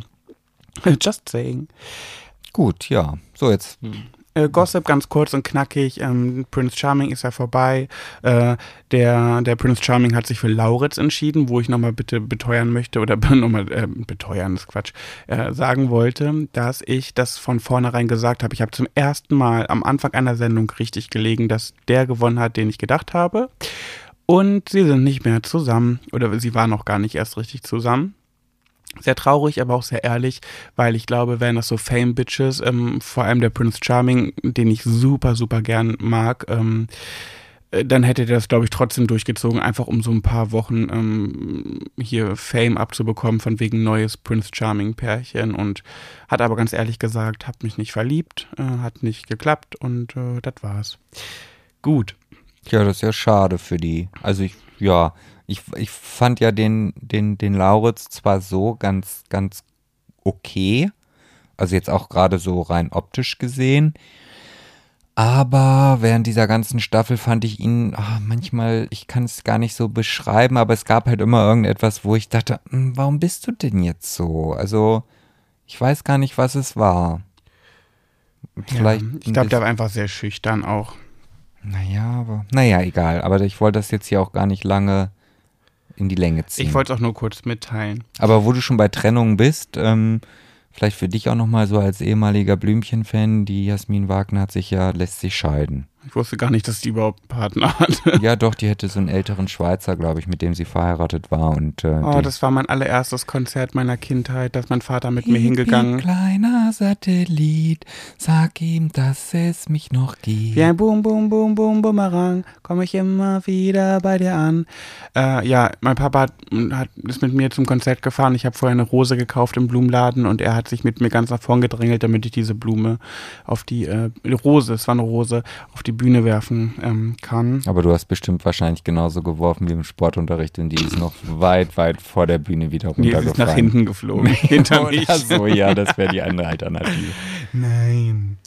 <laughs> Just saying. Gut, ja. So, jetzt Äh, Gossip ganz kurz und knackig. Ähm, Prince Charming ist ja vorbei. Äh, der, der Prince Charming hat sich für Lauritz entschieden, wo ich nochmal bitte beteuern möchte oder <laughs> nochmal äh, beteuern ist Quatsch, äh, sagen wollte, dass ich das von vornherein gesagt habe. Ich habe zum ersten Mal am Anfang einer Sendung richtig gelegen, dass der gewonnen hat, den ich gedacht habe. Und sie sind nicht mehr zusammen oder sie waren noch gar nicht erst richtig zusammen. Sehr traurig, aber auch sehr ehrlich, weil ich glaube, wären das so Fame-Bitches, ähm, vor allem der Prince Charming, den ich super, super gern mag, ähm, äh, dann hätte der das, glaube ich, trotzdem durchgezogen, einfach um so ein paar Wochen ähm, hier Fame abzubekommen, von wegen neues Prince Charming-Pärchen und hat aber ganz ehrlich gesagt, hat mich nicht verliebt, äh, hat nicht geklappt und äh, das war's. Gut. Ja, das ist ja schade für die. Also ich, ja, ich, ich fand ja den, den, den Lauritz zwar so ganz, ganz okay, also jetzt auch gerade so rein optisch gesehen, aber während dieser ganzen Staffel fand ich ihn ach, manchmal, ich kann es gar nicht so beschreiben, aber es gab halt immer irgendetwas, wo ich dachte, hm, warum bist du denn jetzt so? Also ich weiß gar nicht, was es war. Vielleicht ja, ich glaube, der war einfach sehr schüchtern auch. Naja, aber naja, egal. Aber ich wollte das jetzt hier auch gar nicht lange in die Länge ziehen. Ich wollte es auch nur kurz mitteilen. Aber wo du schon bei Trennungen bist, ähm, vielleicht für dich auch nochmal so als ehemaliger Blümchen-Fan, die Jasmin Wagner hat sich ja, lässt sich scheiden. Ich wusste gar nicht, dass die überhaupt einen Partner <laughs> hat. ja, doch, die hätte so einen älteren Schweizer, glaube ich, mit dem sie verheiratet war. Und, äh, oh, das war mein allererstes Konzert meiner Kindheit, dass mein Vater mit mir hingegangen. kleiner Satellit, sag ihm, dass es mich noch gibt. Wie ein Boom, Boom, Boom, Boom, Bumerang, komme ich immer wieder bei dir an. Äh, ja, mein Papa hat, hat, ist mit mir zum Konzert gefahren. Ich habe vorher eine Rose gekauft im Blumenladen und er hat sich mit mir ganz nach vorn gedrängelt, damit ich diese Blume auf die äh, Rose, es war eine Rose, auf die Bühne werfen ähm, kann. Aber du hast bestimmt wahrscheinlich genauso geworfen wie im Sportunterricht und die ist noch weit, weit vor der Bühne wieder runtergefallen. Nee, ist nach hinten geflogen, <laughs> hinter mich. so, ja, das wäre die andere Alternative. Nein.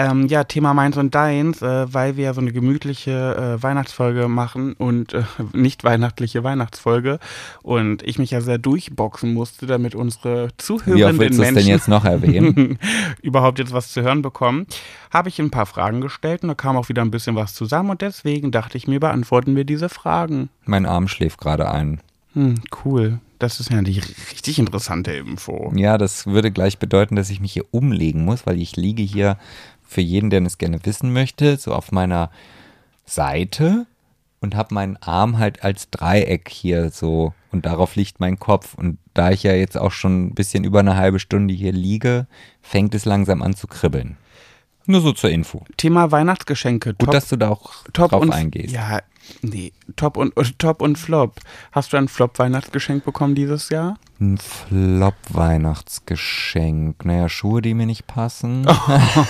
Ähm, ja, Thema meins und deins, äh, weil wir ja so eine gemütliche äh, Weihnachtsfolge machen und äh, <laughs> nicht weihnachtliche Weihnachtsfolge und ich mich ja sehr durchboxen musste, damit unsere zuhörenden Wie Menschen denn jetzt noch erwähnen? <laughs> überhaupt jetzt was zu hören bekommen, habe ich ein paar Fragen gestellt und da kam auch wieder ein bisschen was zusammen und deswegen dachte ich mir, beantworten wir diese Fragen. Mein Arm schläft gerade ein. Hm, cool. Das ist ja die richtig interessante Info. Ja, das würde gleich bedeuten, dass ich mich hier umlegen muss, weil ich liege hier für jeden, der es gerne wissen möchte, so auf meiner Seite und habe meinen Arm halt als Dreieck hier so und darauf liegt mein Kopf. Und da ich ja jetzt auch schon ein bisschen über eine halbe Stunde hier liege, fängt es langsam an zu kribbeln. Nur so zur Info. Thema Weihnachtsgeschenke. Gut, top, dass du da auch drauf und, eingehst. Ja, Nee, Top und, Top und Flop. Hast du ein Flop-Weihnachtsgeschenk bekommen dieses Jahr? Ein Flop-Weihnachtsgeschenk. Naja, Schuhe, die mir nicht passen. <laughs>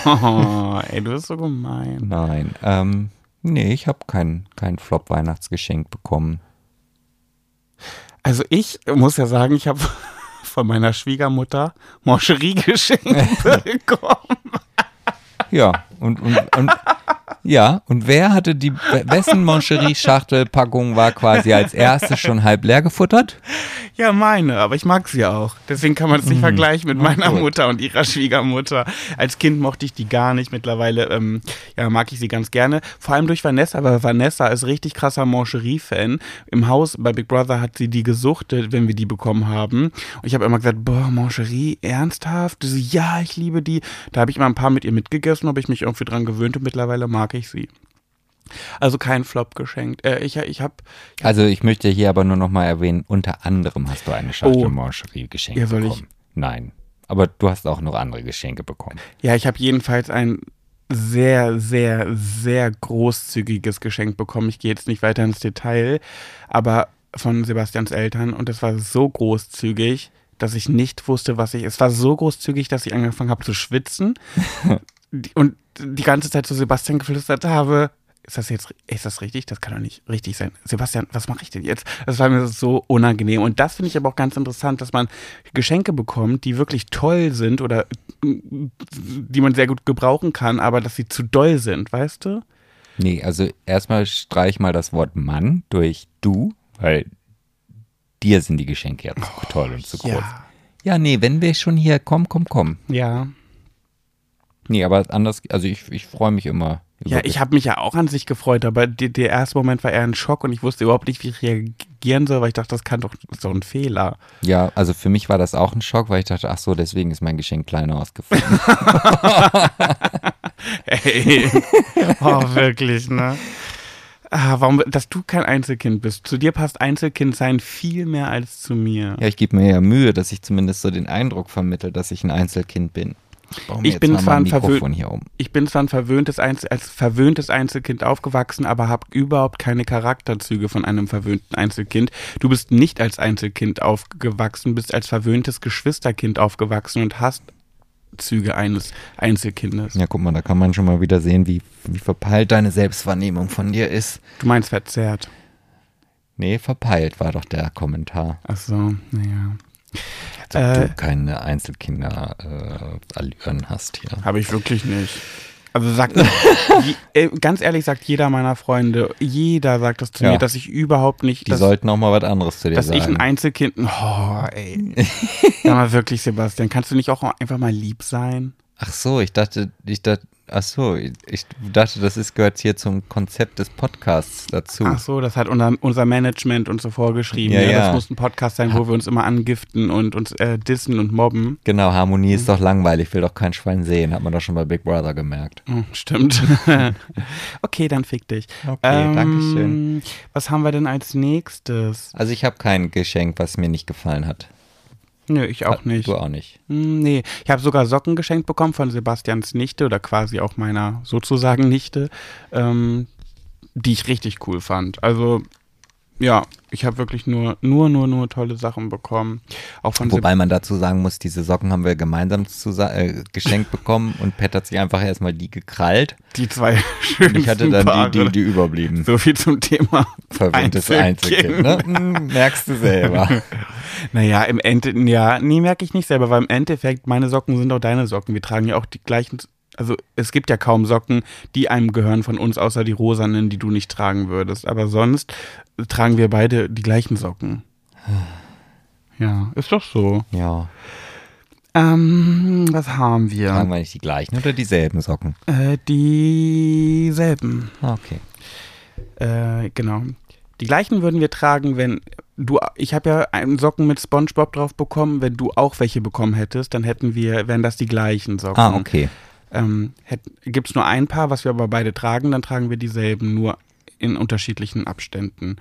Oh, ey, du bist so gemein. Nein, ähm, nee, ich habe kein, kein Flop-Weihnachtsgeschenk bekommen. Also ich muss ja sagen, ich habe <laughs> von meiner Schwiegermutter Moncherie geschenkt <laughs> bekommen. Ja, und, und, und <laughs> ja, und wer hatte die, wessen Moncherie-Schachtelpackung war quasi als erstes schon halb leer gefuttert? Ja, meine, aber ich mag sie auch. Deswegen kann man es nicht mhm. vergleichen mit meiner. Mutter und ihrer Schwiegermutter. Als Kind mochte ich die gar nicht. Mittlerweile ähm, ja, mag ich sie ganz gerne. Vor allem durch Vanessa, weil Vanessa ist richtig krasser Moncherie-Fan. Im Haus bei Big Brother hat sie die gesuchtet, wenn wir die bekommen haben. Und ich habe immer gesagt, boah, Moncherie, ernsthaft? Sie ja, ich liebe die. Da habe ich mal ein paar mit ihr mitgegessen, habe ich mich irgendwie dran gewöhnt und mittlerweile mag mag ich sie. Also kein Flop geschenkt. Äh, ich ich habe. Hab also ich möchte hier aber nur noch mal erwähnen, unter anderem hast du eine Schachtel oh, Mancherie geschenkt ja, bekommen. Ich? Nein, aber du hast auch noch andere Geschenke bekommen. Ja, ich habe jedenfalls ein sehr, sehr, sehr großzügiges Geschenk bekommen. Ich gehe jetzt nicht weiter ins Detail, aber von Sebastians Eltern und es war so großzügig, dass ich nicht wusste, was ich. Es war so großzügig, dass ich angefangen habe zu schwitzen. <laughs> und die ganze Zeit zu Sebastian geflüstert habe, ist das jetzt, ist das richtig? Das kann doch nicht richtig sein. Sebastian, was mache ich denn jetzt? Das war mir so unangenehm. Und das finde ich aber auch ganz interessant, dass man Geschenke bekommt, die wirklich toll sind oder die man sehr gut gebrauchen kann, aber dass sie zu doll sind, weißt du? Nee, also erstmal streich mal das Wort Mann durch du, weil dir sind die Geschenke ja zu oh, toll und zu groß. Ja. ja, nee, wenn wir schon hier, komm, komm, komm. Ja. Nee, aber anders, also ich, ich freue mich immer. Ja, ich habe mich ja auch an sich gefreut, aber der, der erste Moment war eher ein Schock und ich wusste überhaupt nicht, wie ich reagieren soll, weil ich dachte, das kann doch ist doch ein Fehler. Ja, also für mich war das auch ein Schock, weil ich dachte, ach so, deswegen ist mein Geschenk kleiner ausgefallen. <laughs> Ey. oh, wirklich, ne? Ah, warum, dass du kein Einzelkind bist. Zu dir passt Einzelkind sein viel mehr als zu mir. ja, ich gebe mir ja Mühe, dass ich zumindest so den Eindruck vermittle, dass ich ein Einzelkind bin. Ich, bin zwar ein Mikrofon hier um. Ich bin zwar ein verwöhntes Einzel als verwöhntes Einzelkind aufgewachsen, aber habe überhaupt keine Charakterzüge von einem verwöhnten Einzelkind. Du bist nicht als Einzelkind aufgewachsen, bist als verwöhntes Geschwisterkind aufgewachsen und hast Züge eines Einzelkindes. Ja, guck mal, da kann man schon mal wieder sehen, wie, wie verpeilt deine Selbstwahrnehmung von dir ist. Du meinst verzerrt. Nee, verpeilt war doch der Kommentar. Ach so, naja. Als ob Äh. du keine Einzelkinder-Allüren hast hier. Habe ich wirklich nicht. Also sagt, <laughs> je, äh, ganz ehrlich sagt jeder meiner Freunde, jeder sagt das zu Ja. mir, dass ich überhaupt nicht, Die dass, sollten auch mal was anderes zu dir dass sagen. ich ein Einzelkind, oh ey. <laughs> Sag mal wirklich, Sebastian, kannst du nicht auch einfach mal lieb sein? Ach so, ich dachte, ich dachte, ach so, ich dachte, das ist, gehört hier zum Konzept des Podcasts dazu. Ach so, das hat unser, unser Management uns so vorgeschrieben. Ja, Ja, ja. Das muss ein Podcast sein, wo wir uns immer angiften und uns äh, dissen und mobben. Genau, Harmonie Mhm. ist doch langweilig, will doch kein Schwein sehen, hat man doch schon bei Big Brother gemerkt. Hm, stimmt. <laughs> okay, dann fick dich. Okay, Ähm, Dankeschön. Was haben wir denn als nächstes? Also ich habe kein Geschenk, was mir nicht gefallen hat. Nö, ich auch nicht. Du auch nicht. Hm, Nee, ich habe sogar Socken geschenkt bekommen von Sebastians Nichte oder quasi auch meiner sozusagen Nichte, ähm, die ich richtig cool fand. Also ja, ich habe wirklich nur, nur, nur, nur tolle Sachen bekommen. Auch von Wobei man dazu sagen muss, diese Socken haben wir gemeinsam äh, geschenkt <laughs> bekommen und Pet hat sich einfach erstmal die gekrallt. Die zwei Und schönsten ich hatte dann Paare. die, die, die überblieben. So viel zum Thema Verwöhntes Einzelkind. Einzelkind. Ne? Hm, merkst du selber. <laughs> Naja, im Endeffekt, ja, nee, merke ich nicht selber, weil im Endeffekt, meine Socken sind auch deine Socken. Wir tragen ja auch die gleichen, also es gibt ja kaum Socken, die einem gehören von uns, außer die rosanen, die du nicht tragen würdest. Aber sonst tragen wir beide die gleichen Socken. Ja, ist doch so. Ja. Ähm, was haben wir? Tragen wir nicht die gleichen oder dieselben Socken? Äh, dieselben. Okay. Äh, genau. Die gleichen würden wir tragen, wenn du, ich habe ja einen Socken mit SpongeBob drauf bekommen. Wenn du auch welche bekommen hättest, dann hätten wir, wären das die gleichen Socken. Ah, okay. Ähm, Gibt es nur ein Paar, was wir aber beide tragen, dann tragen wir dieselben, nur in unterschiedlichen Abständen.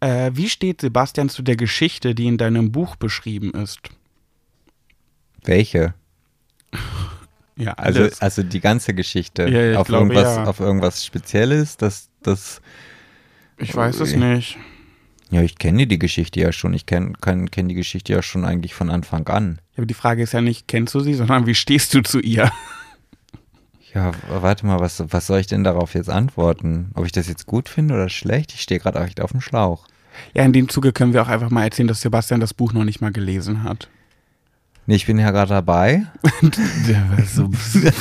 Äh, wie steht Sebastian zu der Geschichte, die in deinem Buch beschrieben ist? Welche? Ja, Also, alles. also die ganze Geschichte Ja, auf, glaube, irgendwas, ja. auf irgendwas Spezielles, das, das, ich weiß es nicht. ja, ich kenne die Geschichte ja schon. Ich kenne kenn, kenn die Geschichte ja schon eigentlich von Anfang an. Aber die Frage ist ja nicht, kennst du sie, sondern wie stehst du zu ihr? Ja, warte mal, was, was soll ich denn darauf jetzt antworten? Ob ich das jetzt gut finde oder schlecht? Ich stehe gerade echt auf dem Schlauch. Ja, in dem Zuge können wir auch einfach mal erzählen, dass Sebastian das Buch noch nicht mal gelesen hat. Nee, ich bin ja gerade dabei. <laughs> Der war so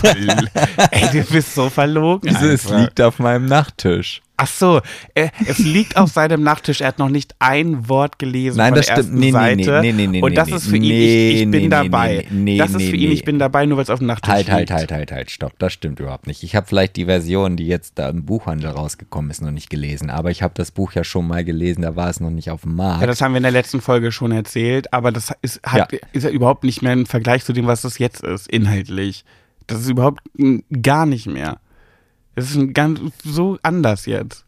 <laughs> Ey, du bist so verlogen. Wieso, es einfach. liegt auf meinem Nachttisch. Ach so, äh, es liegt auf seinem Nachttisch. Er hat noch nicht ein Wort gelesen Nein, von das der stimmt. Nee, nee, nee, nee, nee, Und das ist für ihn, ich, ich bin dabei. nee, nee, das ist für ihn, ich bin dabei, nur weil es auf dem Nachttisch Halt, halt, liegt. halt, halt, halt, stopp. Das stimmt überhaupt nicht. Ich habe vielleicht die Version, die jetzt da im Buchhandel rausgekommen ist, noch nicht gelesen. Aber ich habe das Buch ja schon mal gelesen, da war es noch nicht auf dem Markt. Ja, das haben wir in der letzten Folge schon erzählt, aber das ist, hat, Ja. ist ja überhaupt nicht mehr im Vergleich zu dem, was das jetzt ist, inhaltlich. Das ist überhaupt gar nicht mehr. Es ist ganz so anders jetzt.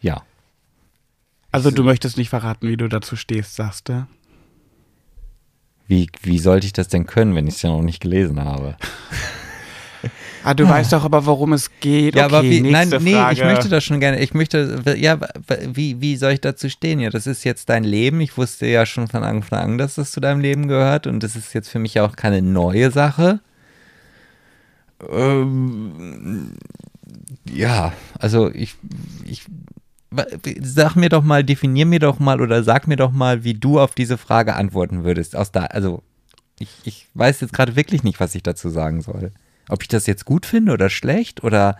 ja. Also du möchtest nicht verraten, wie du dazu stehst, sagst du? Wie, wie sollte ich das denn können, wenn ich es ja noch nicht gelesen habe? <laughs> Ah, du weißt doch aber, worum es geht. Ja, okay, aber wie, nein, nächste nee, Frage. ich möchte das schon gerne. Ich möchte, ja, wie, wie soll ich dazu stehen? Ja, das ist jetzt dein Leben. Ich wusste ja schon von Anfang an, dass das zu deinem Leben gehört und das ist jetzt für mich auch keine neue Sache. Ähm, ja, also ich, ich, sag mir doch mal, definier mir doch mal oder sag mir doch mal, wie du auf diese Frage antworten würdest. Aus da, also ich, ich weiß jetzt gerade wirklich nicht, was ich dazu sagen soll. Ob ich das jetzt gut finde oder schlecht oder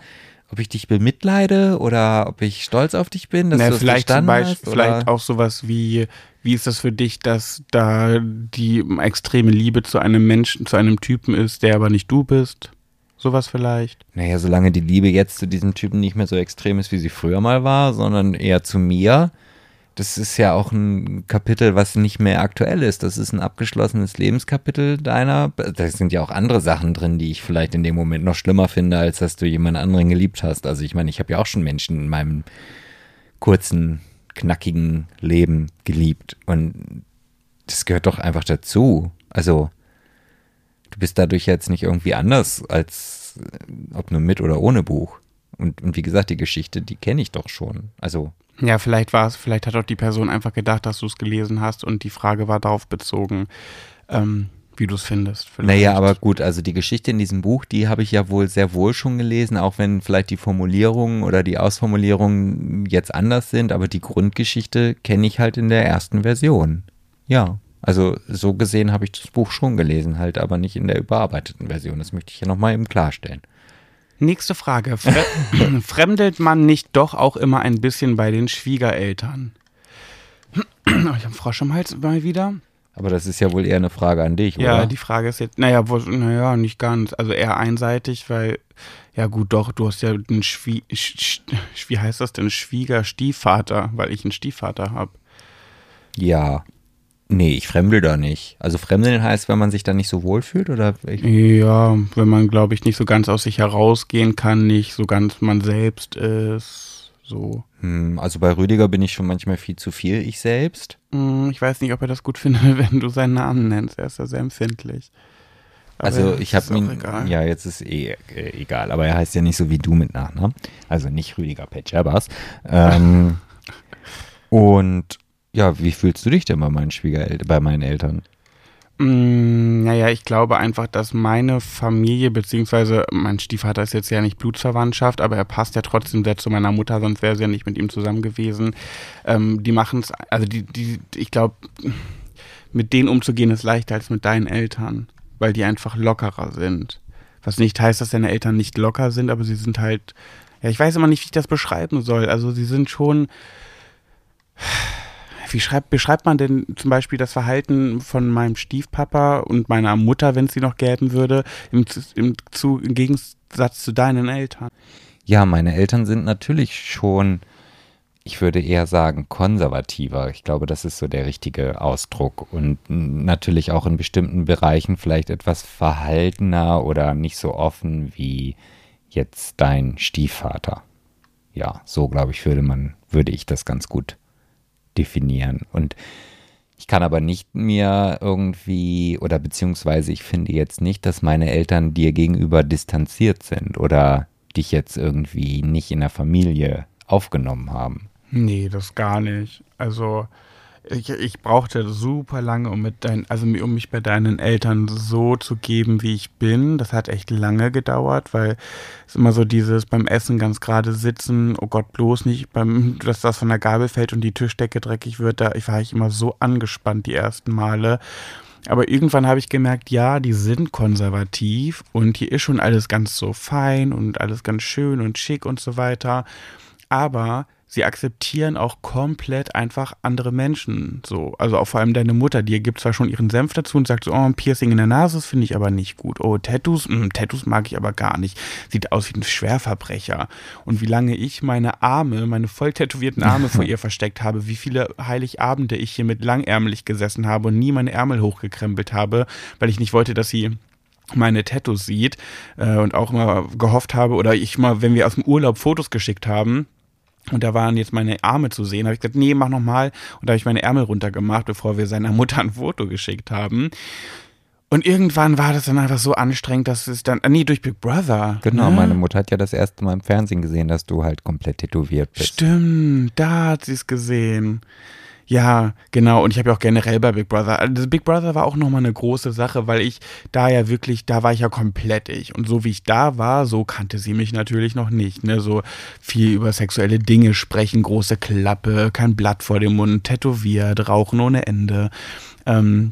ob ich dich bemitleide oder ob ich stolz auf dich bin, dass Na, du es vielleicht verstanden Beispiel, hast. vielleicht auch sowas wie, wie ist das für dich, dass da die extreme Liebe zu einem Menschen, zu einem Typen ist, der aber nicht du bist? Sowas vielleicht. Naja, solange die Liebe jetzt zu diesem Typen nicht mehr so extrem ist, wie sie früher mal war, sondern eher zu mir, das ist ja auch ein Kapitel, was nicht mehr aktuell ist. Das ist ein abgeschlossenes Lebenskapitel deiner. Da sind ja auch andere Sachen drin, die ich vielleicht in dem Moment noch schlimmer finde, als dass du jemand anderen geliebt hast. Also ich meine, ich habe ja auch schon Menschen in meinem kurzen, knackigen Leben geliebt. Und das gehört doch einfach dazu. Also du bist dadurch jetzt nicht irgendwie anders als äh, ob nur mit oder ohne Buch. Und, und wie gesagt, die Geschichte, die kenne ich doch schon. Also ja, vielleicht war es, vielleicht hat auch die Person einfach gedacht, dass du es gelesen hast und die Frage war darauf bezogen, ähm, wie du es findest. Vielleicht. Naja, aber gut, also die Geschichte in diesem Buch, die habe ich ja wohl sehr wohl schon gelesen, auch wenn vielleicht die Formulierungen oder die Ausformulierungen jetzt anders sind, aber die Grundgeschichte kenne ich halt in der ersten Version. Ja. Also so gesehen habe ich das Buch schon gelesen, halt aber nicht in der überarbeiteten Version. Das möchte ich ja nochmal eben klarstellen. Nächste Frage. Fre <coughs> Fremdelt man nicht doch auch immer ein bisschen bei den Schwiegereltern? <coughs> ich habe Frosch im Hals mal wieder. Aber das ist ja wohl eher eine Frage an dich, ja, oder? Ja, die Frage ist jetzt, naja, wo, naja, nicht ganz. Also eher einseitig, weil, ja gut, doch, du hast ja einen Schwie, Sch, wie heißt das denn, Schwiegerstiefvater, weil ich einen Stiefvater habe. Ja. Nee, ich fremdel da nicht. Also fremdeln heißt, wenn man sich da nicht so wohl fühlt, oder? Ja, wenn man, glaube ich, nicht so ganz aus sich herausgehen kann, nicht so ganz man selbst ist, so. Hm, also bei Rüdiger bin ich schon manchmal viel zu viel ich selbst. Hm, ich weiß nicht, ob er das gut <laughs> findet, wenn du seinen Namen nennst. Er ist ja sehr empfindlich. Aber also ich habe ihn, egal. ja, jetzt ist eh äh, egal, aber er heißt ja nicht so wie du mit Nachnamen. Also nicht Rüdiger Petscherbas. Ähm, <laughs> und ja, wie fühlst du dich denn bei meinen Schwiegereltern, bei meinen Eltern? Mm, naja, ich glaube einfach, dass meine Familie, beziehungsweise mein Stiefvater ist jetzt ja nicht Blutsverwandtschaft, aber er passt ja trotzdem sehr zu meiner Mutter, sonst wäre sie ja nicht mit ihm zusammen gewesen. Ähm, die machen es, also die, die, ich glaube, mit denen umzugehen ist leichter als mit deinen Eltern, weil die einfach lockerer sind. Was nicht heißt, dass deine Eltern nicht locker sind, aber sie sind halt, ja, ich weiß immer nicht, wie ich das beschreiben soll. Also sie sind schon wie schreibt, beschreibt man denn zum Beispiel das Verhalten von meinem Stiefpapa und meiner Mutter, wenn es sie noch gelten würde, im, im, zu, im Gegensatz zu deinen Eltern? Ja, meine Eltern sind natürlich schon, ich würde eher sagen, konservativer. Ich glaube, das ist so der richtige Ausdruck. Und natürlich auch in bestimmten Bereichen vielleicht etwas verhaltener oder nicht so offen wie jetzt dein Stiefvater. Ja, so glaube ich, würde man, würde ich das ganz gut definieren. Und ich kann aber nicht mir irgendwie, oder beziehungsweise ich finde jetzt nicht, dass meine Eltern dir gegenüber distanziert sind oder dich jetzt irgendwie nicht in der Familie aufgenommen haben. Nee, das gar nicht. Also ich, ich brauchte super lange, um mit dein, also um mich bei deinen Eltern so zu geben, wie ich bin. Das hat echt lange gedauert, weil es immer so dieses beim Essen ganz gerade sitzen, oh Gott, bloß nicht, beim, dass das von der Gabel fällt und die Tischdecke dreckig wird, da war ich immer so angespannt die ersten Male. Aber irgendwann habe ich gemerkt, ja, die sind konservativ und hier ist schon alles ganz so fein und alles ganz schön und schick und so weiter. Aber sie akzeptieren auch komplett einfach andere Menschen. So, also auch vor allem deine Mutter, die gibt zwar schon ihren Senf dazu und sagt so, oh, ein Piercing in der Nase, das finde ich aber nicht gut. Oh, Tattoos, mh, hm, Tattoos mag ich aber gar nicht. Sieht aus wie ein Schwerverbrecher. Und wie lange ich meine Arme, meine voll tätowierten Arme vor <laughs> ihr versteckt habe, wie viele Heiligabende ich hier mit langärmlich gesessen habe und nie meine Ärmel hochgekrempelt habe, weil ich nicht wollte, dass sie meine Tattoos sieht äh, und auch immer gehofft habe oder ich mal, wenn wir aus dem Urlaub Fotos geschickt haben, und da waren jetzt meine Arme zu sehen. Da habe ich gesagt, nee, mach nochmal. Und da habe ich meine Ärmel runtergemacht, bevor wir seiner Mutter ein Foto geschickt haben. Und irgendwann war das dann einfach so anstrengend, dass es dann, nee, durch Big Brother. Genau, ne? meine Mutter hat ja das erste Mal im Fernsehen gesehen, dass du halt komplett tätowiert bist. Stimmt, da hat sie es gesehen. Ja, genau. Und ich habe ja auch generell bei Big Brother. Also Big Brother war auch nochmal eine große Sache, weil ich da ja wirklich, da war ich ja komplett ich. Und so wie ich da war, so kannte sie mich natürlich noch nicht. Ne? So viel über sexuelle Dinge sprechen, große Klappe, kein Blatt vor dem Mund, tätowiert, rauchen ohne Ende. Ähm,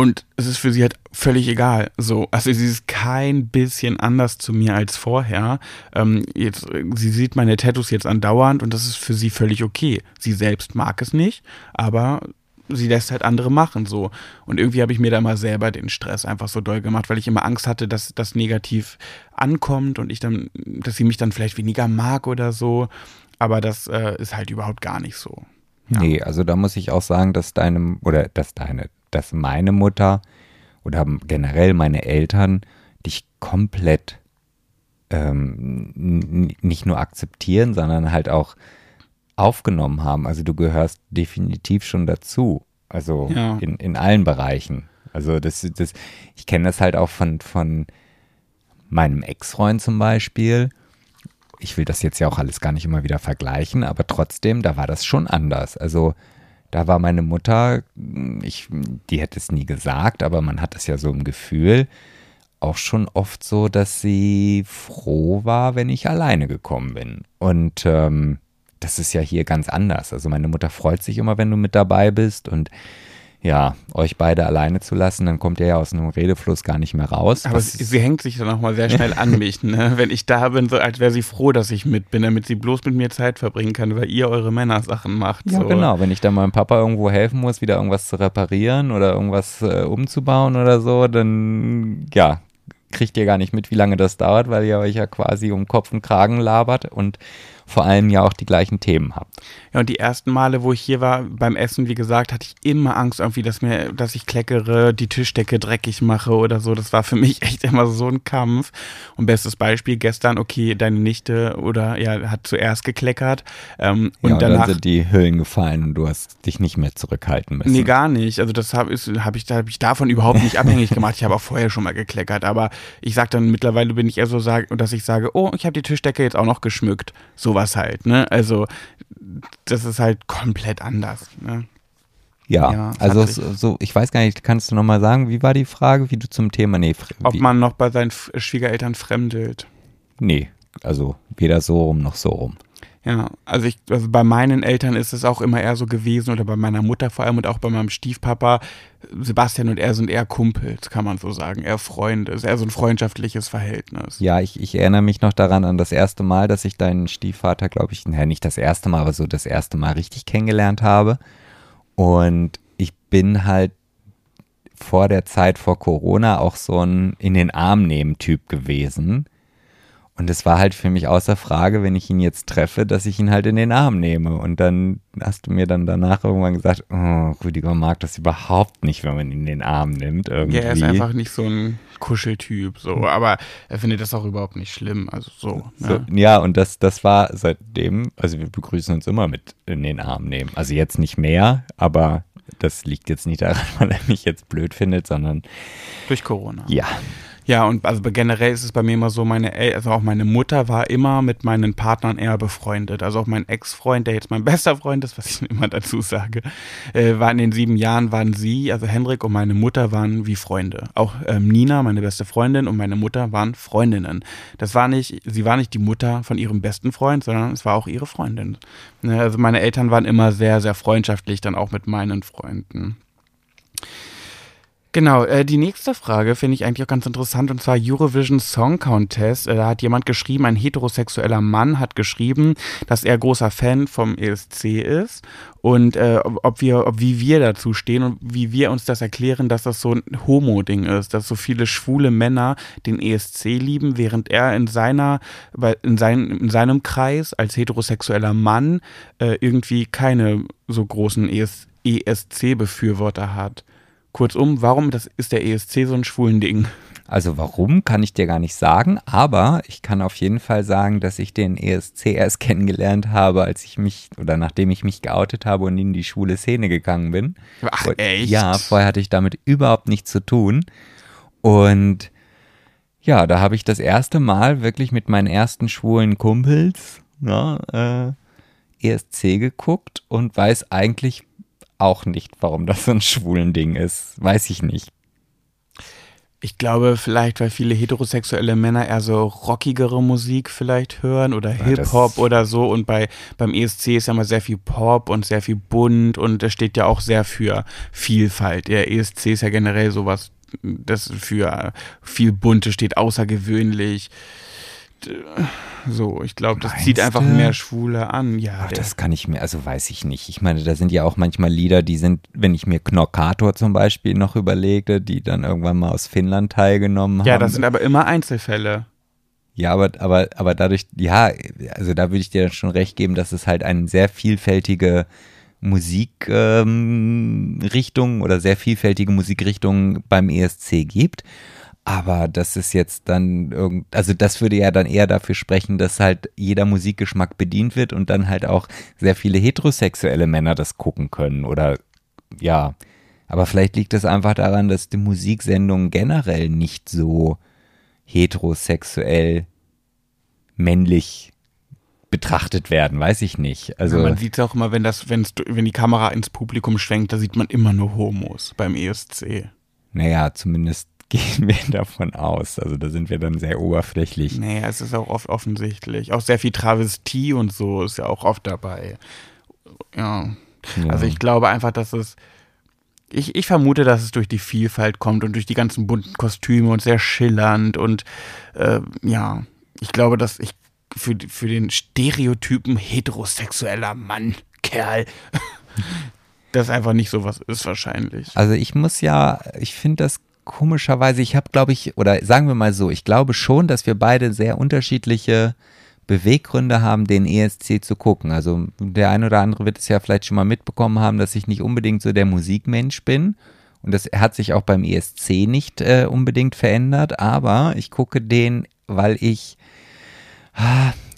und es ist für sie halt völlig egal. So, also sie ist kein bisschen anders zu mir als vorher. Ähm, jetzt, sie sieht meine Tattoos jetzt andauernd und das ist für sie völlig okay. Sie selbst mag es nicht, aber sie lässt halt andere machen so. Und irgendwie habe ich mir da mal selber den Stress einfach so doll gemacht, weil ich immer Angst hatte, dass das negativ ankommt und ich dann, dass sie mich dann vielleicht weniger mag oder so. Aber das äh, ist halt überhaupt gar nicht so. Ja. Nee, also da muss ich auch sagen, dass deine, oder dass deine, dass meine Mutter oder generell meine Eltern dich komplett ähm, nicht nur akzeptieren, sondern halt auch aufgenommen haben. Also du gehörst definitiv schon dazu. Also ja. in, in allen Bereichen. Also das, das, ich kenne das halt auch von, von meinem Ex-Freund zum Beispiel. Ich will das jetzt ja auch alles gar nicht immer wieder vergleichen, aber trotzdem, da war das schon anders. Also da war meine Mutter, ich, die hätte es nie gesagt, aber man hat es ja so im Gefühl, auch schon oft so, dass sie froh war, wenn ich alleine gekommen bin. Und ähm, das ist ja hier ganz anders. Also meine Mutter freut sich immer, wenn du mit dabei bist und ja, euch beide alleine zu lassen, dann kommt ihr ja aus einem Redefluss gar nicht mehr raus. Aber sie, sie, hängt sich dann auch mal sehr schnell an <laughs> mich, ne? Wenn ich da bin, so als wäre sie froh, dass ich mit bin, damit sie bloß mit mir Zeit verbringen kann, weil ihr eure Männersachen macht. Ja, so. genau. Wenn ich dann meinem Papa irgendwo helfen muss, wieder irgendwas zu reparieren oder irgendwas äh, umzubauen oder so, dann ja, kriegt ihr gar nicht mit, wie lange das dauert, weil ihr euch ja quasi um Kopf und Kragen labert und vor allem ja auch die gleichen Themen habt. Ja, und die ersten Male, wo ich hier war beim Essen, wie gesagt, hatte ich immer Angst irgendwie, dass mir, dass ich kleckere, die Tischdecke dreckig mache oder so. Das war für mich <laughs> echt immer so ein Kampf. Und bestes Beispiel gestern, okay, deine Nichte oder ja, hat zuerst gekleckert. Ähm, und ja, danach dann sind die Hüllen gefallen und du hast dich nicht mehr zurückhalten müssen. Nee, gar nicht. Also das habe hab ich, hab ich davon überhaupt nicht abhängig gemacht. Ich habe auch vorher schon mal gekleckert. Aber ich sag dann mittlerweile bin ich eher so, dass ich sage, oh, ich habe die Tischdecke jetzt auch noch geschmückt. So sowas halt, ne? Also, das ist halt komplett anders, ne? Ja, ja also so, so, ich weiß gar nicht, kannst du nochmal sagen, wie war die Frage, wie du zum Thema, nee, Ob man noch bei seinen Schwiegereltern fremdelt. Nee, also weder so rum noch so rum. Ja, also ich, also bei meinen Eltern ist es auch immer eher so gewesen oder bei meiner Mutter vor allem und auch bei meinem Stiefpapa. Sebastian und er sind eher Kumpels, kann man so sagen, eher Freunde, ist eher so ein freundschaftliches Verhältnis. Ja, ich, ich erinnere mich noch daran an das erste Mal, dass ich deinen Stiefvater, glaube ich, naja, nicht das erste Mal, aber so das erste Mal richtig kennengelernt habe. Und ich bin halt vor der Zeit vor Corona auch so ein in den Arm nehmen Typ gewesen und es war halt für mich außer Frage, wenn ich ihn jetzt treffe, dass ich ihn halt in den Arm nehme. Und dann hast du mir dann danach irgendwann gesagt, oh, Rüdiger mag das überhaupt nicht, wenn man ihn in den Arm nimmt. Irgendwie. Ja, er ist einfach nicht so ein Kuscheltyp, so. Aber er findet das auch überhaupt nicht schlimm. Also so. Ne? so ja, und das, das war seitdem, also wir begrüßen uns immer mit in den Arm nehmen. Also jetzt nicht mehr, aber das liegt jetzt nicht daran, <laughs> weil er mich jetzt blöd findet, sondern durch Corona. Ja. Ja, und also generell ist es bei mir immer so, meine El also auch meine Mutter war immer mit meinen Partnern eher befreundet. Also auch mein Ex-Freund, der jetzt mein <laughs> bester Freund ist, was ich immer dazu sage, äh, war in den sieben Jahren waren sie, also Henrik und meine Mutter waren wie Freunde. Auch ähm, Nina, meine beste Freundin und meine Mutter waren Freundinnen. Das war nicht, sie war nicht die Mutter von ihrem besten Freund, sondern es war auch ihre Freundin. Ne, also meine Eltern waren immer sehr, sehr freundschaftlich, dann auch mit meinen Freunden. Genau, äh, die nächste Frage finde ich eigentlich auch ganz interessant und zwar Eurovision Song Contest. Äh, da hat jemand geschrieben, ein heterosexueller Mann hat geschrieben, dass er großer Fan vom ESC ist und äh, ob wir, ob wie wir dazu stehen und wie wir uns das erklären, dass das so ein Homo-Ding ist, dass so viele schwule Männer den ESC lieben, während er in seiner, in, sein, in seinem Kreis als heterosexueller Mann äh, irgendwie keine so großen ESC-Befürworter hat. Kurzum, warum das ist der ESC so ein schwulen Ding? Also warum, kann ich dir gar nicht sagen, aber ich kann auf jeden Fall sagen, dass ich den ESC erst <laughs> kennengelernt habe, als ich mich oder nachdem ich mich geoutet habe und in die schwule Szene gegangen bin. Ach, echt? Ja, vorher hatte ich damit überhaupt nichts zu tun. Und ja, da habe ich das erste Mal wirklich mit meinen ersten schwulen Kumpels ja, äh, ESC geguckt und weiß eigentlich auch nicht, warum das so ein schwulen Ding ist. Weiß ich nicht. Ich glaube, vielleicht, weil viele heterosexuelle Männer eher so rockigere Musik vielleicht hören oder ja, Hip-Hop oder so. Und bei, beim ESC ist ja mal sehr viel Pop und sehr viel bunt und es steht ja auch sehr für Vielfalt. Der ESC ist ja generell sowas, das für viel Bunte steht, außergewöhnlich. So. Ich glaube, das zieht einfach mehr Schwule an. Ja, Ach, das kann ich mir, also weiß ich nicht. Ich meine, da sind ja auch manchmal Lieder, die sind, wenn ich mir Knorkator zum Beispiel noch überlegte, die dann irgendwann mal aus Finnland teilgenommen haben. Ja, das sind aber immer Einzelfälle. Ja, aber, aber, aber dadurch, ja, also da würde ich dir schon recht geben, dass es halt eine sehr vielfältige Musikrichtung ähm, oder sehr vielfältige Musikrichtungen beim ESC gibt. Aber das ist jetzt dann irgend, also das würde ja dann eher dafür sprechen, dass halt jeder Musikgeschmack bedient wird und dann halt auch sehr viele heterosexuelle Männer das gucken können oder ja. Aber vielleicht liegt es einfach daran, dass die Musiksendungen generell nicht so heterosexuell männlich betrachtet werden, weiß ich nicht. Also ja, man sieht auch immer, wenn das, wenn's, wenn die Kamera ins Publikum schwenkt, da sieht man immer nur Homos beim ESC. Naja, zumindest <laughs> gehen wir davon aus. Also da sind wir dann sehr oberflächlich. Naja, es ist auch oft offensichtlich. Auch sehr viel Travestie und so ist ja auch oft dabei. Ja. ja. Also ich glaube einfach, dass es. Ich, ich vermute, dass es durch die Vielfalt kommt und durch die ganzen bunten Kostüme und sehr schillernd und äh, ja, ich glaube, dass ich für, für den Stereotypen heterosexueller Mann, Kerl, <laughs> das einfach nicht so was ist wahrscheinlich. Also ich muss ja, ich finde das komischerweise, ich habe, glaube ich, oder sagen wir mal so, ich glaube schon, dass wir beide sehr unterschiedliche Beweggründe haben, den ESC zu gucken. Also der eine oder andere wird es ja vielleicht schon mal mitbekommen haben, dass ich nicht unbedingt so der Musikmensch bin. Und das hat sich auch beim ESC nicht äh, unbedingt verändert, aber ich gucke den, weil ich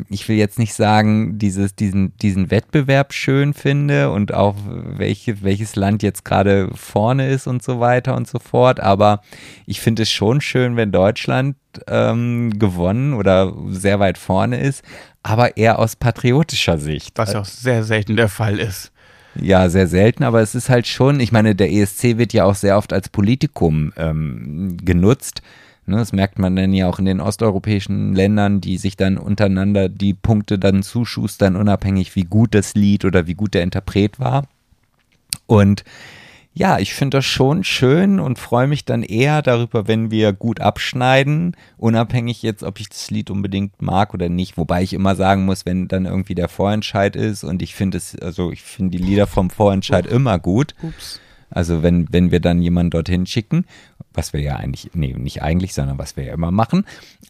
ich will jetzt nicht sagen, dieses, diesen, diesen Wettbewerb schön finde und auch welche, welches Land jetzt gerade vorne ist und so weiter und so fort. Aber ich finde es schon schön, wenn Deutschland ähm, gewonnen oder sehr weit vorne ist, aber eher aus patriotischer Sicht. Was auch sehr selten der Fall ist. Ja, sehr selten, aber es ist halt schon, ich meine, der ESC wird ja auch sehr oft als Politikum ähm, genutzt das merkt man dann ja auch in den osteuropäischen Ländern, die sich dann untereinander die Punkte dann zuschustern, unabhängig wie gut das Lied oder wie gut der Interpret war. Und ja, ich finde das schon schön und freue mich dann eher darüber, wenn wir gut abschneiden, unabhängig jetzt, ob ich das Lied unbedingt mag oder nicht. Wobei ich immer sagen muss, wenn dann irgendwie der Vorentscheid ist und ich finde es, also ich finde die Lieder vom Vorentscheid immer gut. Ups. Also wenn, wenn wir dann jemanden dorthin schicken was wir ja eigentlich, nee, nicht eigentlich, sondern was wir ja immer machen.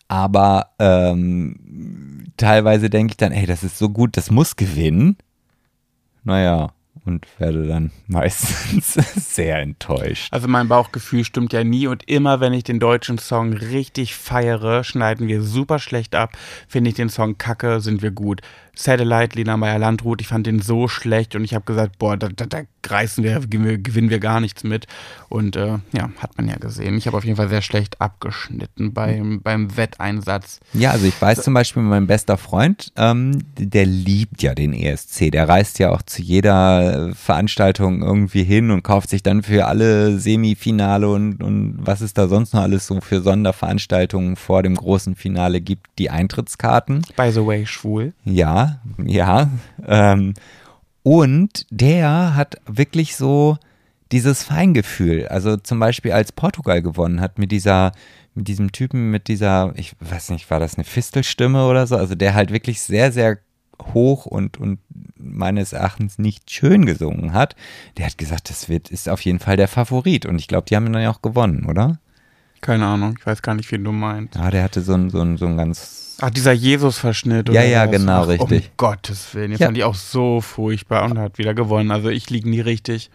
Aber ähm, teilweise denke ich dann, ey, das ist so gut, das muss gewinnen. Naja, und werde dann <laughs> meistens sehr enttäuscht. Also mein Bauchgefühl stimmt ja nie und immer, wenn ich den deutschen Song richtig feiere, schneiden wir super schlecht ab. Finde ich den Song kacke, sind wir gut. Satellite, Lina Meyer-Landrut, ich fand den so schlecht und ich habe gesagt, boah, da, da, da reißen wir, gewinnen wir gar nichts mit. Und äh, ja, hat man ja gesehen. Ich habe auf jeden Fall sehr schlecht abgeschnitten beim, beim Wetteinsatz. Ja, also ich weiß zum Beispiel, mein bester Freund, ähm, der liebt ja den ESC. Der reist ja auch zu jeder Veranstaltung irgendwie hin und kauft sich dann für alle Semifinale und, und was es da sonst noch alles so für Sonderveranstaltungen vor dem großen Finale gibt, die Eintrittskarten. By the way, schwul. Ja, ja. Ähm, und der hat wirklich so dieses Feingefühl. Also zum Beispiel als Portugal gewonnen hat mit dieser, mit diesem Typen, mit dieser, ich weiß nicht, war das eine Fistelstimme oder so? Also der halt wirklich sehr, sehr hoch und, und meines Erachtens nicht schön gesungen hat. Der hat gesagt, das wird, ist auf jeden Fall der Favorit. Und ich glaube, die haben dann ja auch gewonnen, oder? Keine Ahnung, ich weiß gar nicht, wen du meinst. Ja, der hatte so ein, so ein, so ein ganz. Ach, dieser Jesus-Verschnitt. Ja, ja, was? genau, Ach, richtig. Um Gottes Willen, den ja. fand ich auch so furchtbar und hat wieder gewonnen. Also ich liege nie richtig.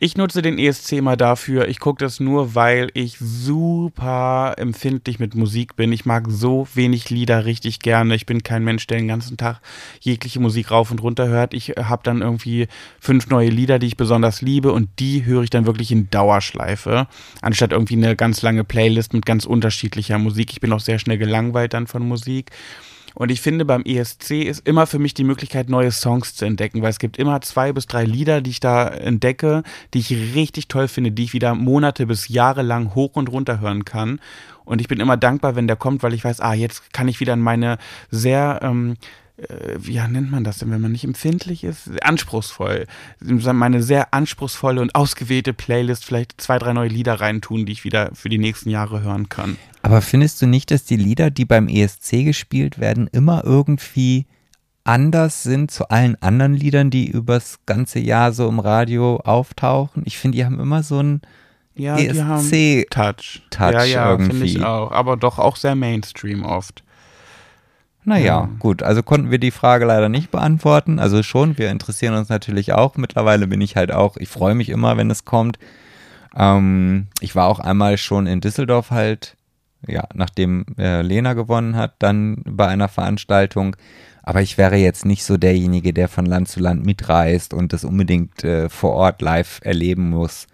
Ich nutze den ESC mal dafür. Ich gucke das nur, weil ich super empfindlich mit Musik bin. Ich mag so wenig Lieder richtig gerne. Ich bin kein Mensch, der den ganzen Tag jegliche Musik rauf und runter hört. Ich habe dann irgendwie fünf neue Lieder, die ich besonders liebe und die höre ich dann wirklich in Dauerschleife, anstatt irgendwie eine ganz lange Playlist mit ganz unterschiedlicher Musik. Ich bin auch sehr schnell gelangweilt dann von Musik. Und ich finde, beim ESC ist immer für mich die Möglichkeit, neue Songs zu entdecken, weil es gibt immer zwei bis drei Lieder, die ich da entdecke, die ich richtig toll finde, die ich wieder Monate bis Jahre lang hoch und runter hören kann. Und ich bin immer dankbar, wenn der kommt, weil ich weiß, ah, jetzt kann ich wieder in meine sehr ähm, äh, wie nennt man das denn, wenn man nicht empfindlich ist? Anspruchsvoll. Meine sehr anspruchsvolle und ausgewählte Playlist vielleicht zwei, drei neue Lieder reintun, die ich wieder für die nächsten Jahre hören kann. Aber findest du nicht, dass die Lieder, die beim ESC gespielt werden, immer irgendwie anders sind zu allen anderen Liedern, die übers ganze Jahr so im Radio auftauchen? Ich finde, die haben immer so einen ja, ESC-Touch. Touch ja, ja, irgendwie. ich auch. Aber doch auch sehr Mainstream oft. Naja, Ja. gut, also konnten wir die Frage leider nicht beantworten. Also schon, wir interessieren uns natürlich auch. Mittlerweile bin ich halt auch, ich freue mich immer, wenn es kommt. Ähm, ich war auch einmal schon in Düsseldorf halt, ja, nachdem äh, Lena gewonnen hat, dann bei einer Veranstaltung. Aber ich wäre jetzt nicht so derjenige, der von Land zu Land mitreist und das unbedingt äh, vor Ort live erleben muss.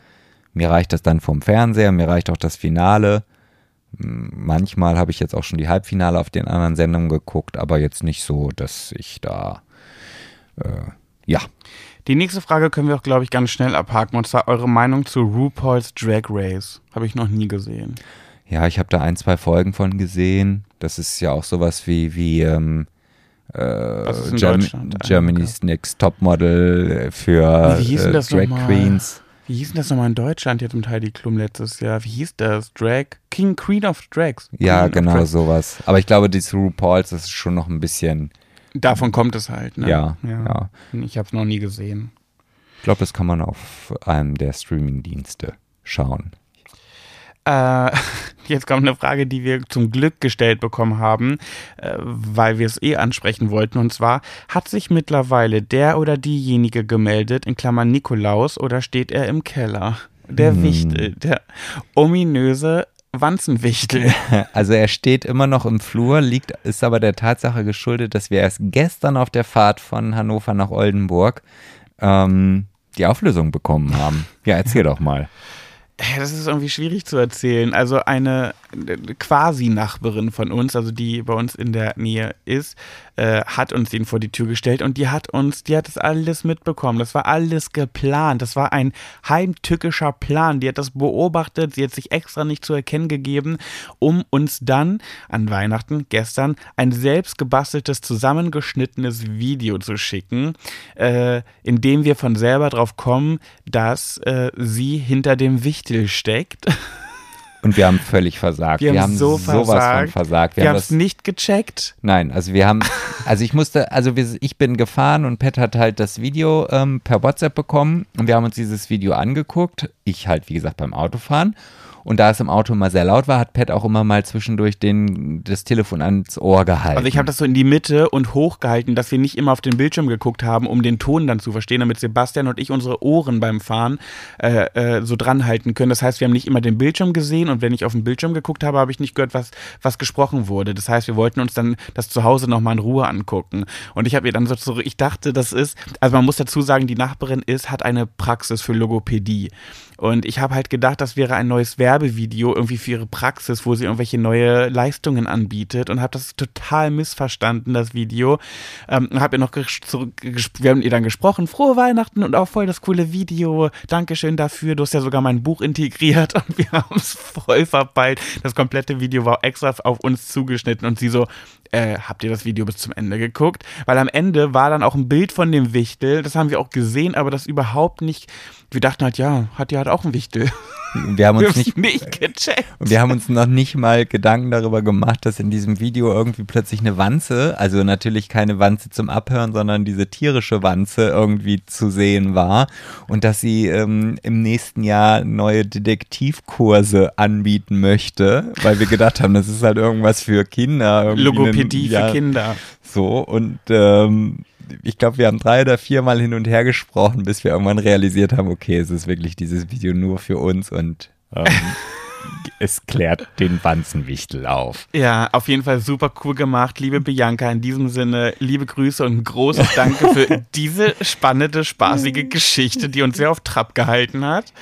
Mir reicht das dann vom Fernseher, mir reicht auch das Finale. Manchmal habe ich jetzt auch schon die Halbfinale auf den anderen Sendungen geguckt, aber jetzt nicht so, dass ich da, äh, ja, Die nächste Frage können wir auch, glaube ich, ganz schnell abhaken. Und zwar eure Meinung zu RuPaul's Drag Race. Habe ich noch nie gesehen. ja, ich habe da ein, zwei Folgen von gesehen. Das ist ja auch sowas wie, wie ähm, äh, Germ Germany's Next Topmodel für äh, Drag nochmal? Queens. Wie hieß denn das nochmal in Deutschland jetzt mit Heidi Klum letztes Jahr? Wie hieß das? Drag? King, Queen of Drags. Ja, Queen of genau Drags. sowas. Aber ich glaube, dieses RuPaul's, das ist schon noch ein bisschen, Davon kommt es halt, ne? ja, ja. Ich habe es noch nie gesehen. Ich glaube, das kann man auf einem der Streaming-Dienste schauen. Äh, <laughs> jetzt kommt eine Frage, die wir zum Glück gestellt bekommen haben, äh, weil wir es eh ansprechen wollten. Und zwar, hat sich mittlerweile der oder diejenige gemeldet, in Klammern Nikolaus, oder steht er im Keller? Der Hm. Wichtel, der ominöse Wanzenwichtel. <laughs> <laughs> Also er steht immer noch im Flur, liegt, ist aber der Tatsache geschuldet, dass wir erst gestern auf der Fahrt von Hannover nach Oldenburg ähm, die Auflösung bekommen haben. Ja, erzähl doch mal. Das ist irgendwie schwierig zu erzählen. Also eine äh, Quasi-Nachbarin von uns, also die bei uns in der Nähe ist, äh, hat uns den vor die Tür gestellt und die hat uns, die hat das alles mitbekommen. Das war alles geplant. Das war ein heimtückischer Plan. Die hat das beobachtet. Sie hat sich extra nicht zu erkennen gegeben, um uns dann an Weihnachten gestern ein selbst gebasteltes, zusammengeschnittenes Video zu schicken, äh, in dem wir von selber drauf kommen, dass äh, sie hinter dem Wichtel steckt. <laughs> Und wir haben völlig versagt. Wir, haben, so sowas versagt. von versagt. Wir, Wir, haben es nicht gecheckt. nein, also wir haben, also ich musste, also wir, ich bin gefahren und Pat hat halt das Video ähm, per WhatsApp bekommen und wir haben uns dieses Video angeguckt. Ich halt, wie gesagt, beim Autofahren. Und da es im Auto immer sehr laut war, hat Pat auch immer mal zwischendurch den, das Telefon ans Ohr gehalten. Also ich habe das so in die Mitte und hochgehalten, dass wir nicht immer auf den Bildschirm geguckt haben, um den Ton dann zu verstehen, damit Sebastian und ich unsere Ohren beim Fahren äh, äh, so dran halten können. Das heißt, wir haben nicht immer den Bildschirm gesehen und wenn ich auf den Bildschirm geguckt habe, habe ich nicht gehört, was, was gesprochen wurde. Das heißt, wir wollten uns dann das zu Hause nochmal in Ruhe angucken. Und ich habe ihr dann so zurück, ich dachte, das ist, also man muss dazu sagen, die Nachbarin ist, hat eine Praxis für Logopädie. Und ich habe halt gedacht, das wäre ein neues Werbevideo irgendwie für ihre Praxis, wo sie irgendwelche neue Leistungen anbietet und habe das total missverstanden, das Video. Ähm, habe ihr noch wir haben ihr dann gesprochen, frohe Weihnachten und auch voll das coole Video. Dankeschön dafür. Du hast ja sogar mein Buch integriert <laughs> und wir haben es voll verpeilt. Das komplette Video war extra auf uns zugeschnitten und sie so, äh, habt ihr das Video bis zum Ende geguckt? Weil am Ende war dann auch ein Bild von dem Wichtel, das haben wir auch gesehen, aber das überhaupt nicht, wir dachten halt, ja, hat ja halt auch ein Wichtel. wir haben uns nicht, nicht gecheckt. Wir haben uns noch nicht mal Gedanken darüber gemacht, dass in diesem Video irgendwie plötzlich eine Wanze, also natürlich keine Wanze zum Abhören, sondern diese tierische Wanze irgendwie zu sehen war und dass sie ähm, im nächsten Jahr neue Detektivkurse anbieten möchte, weil wir gedacht haben, das ist halt irgendwas für Kinder. Logopädie einen- ja, für Kinder. So und ähm, ich glaube, wir haben drei oder viermal hin und her gesprochen, bis wir irgendwann realisiert haben, okay, es ist wirklich dieses Video nur für uns und ähm, <laughs> es klärt den Wanzenwichtel auf. Ja, auf jeden Fall super cool gemacht. Liebe Bianca, in diesem Sinne, liebe Grüße und ein großes Danke für <laughs> diese spannende, spaßige Geschichte, die uns sehr auf Trab gehalten hat.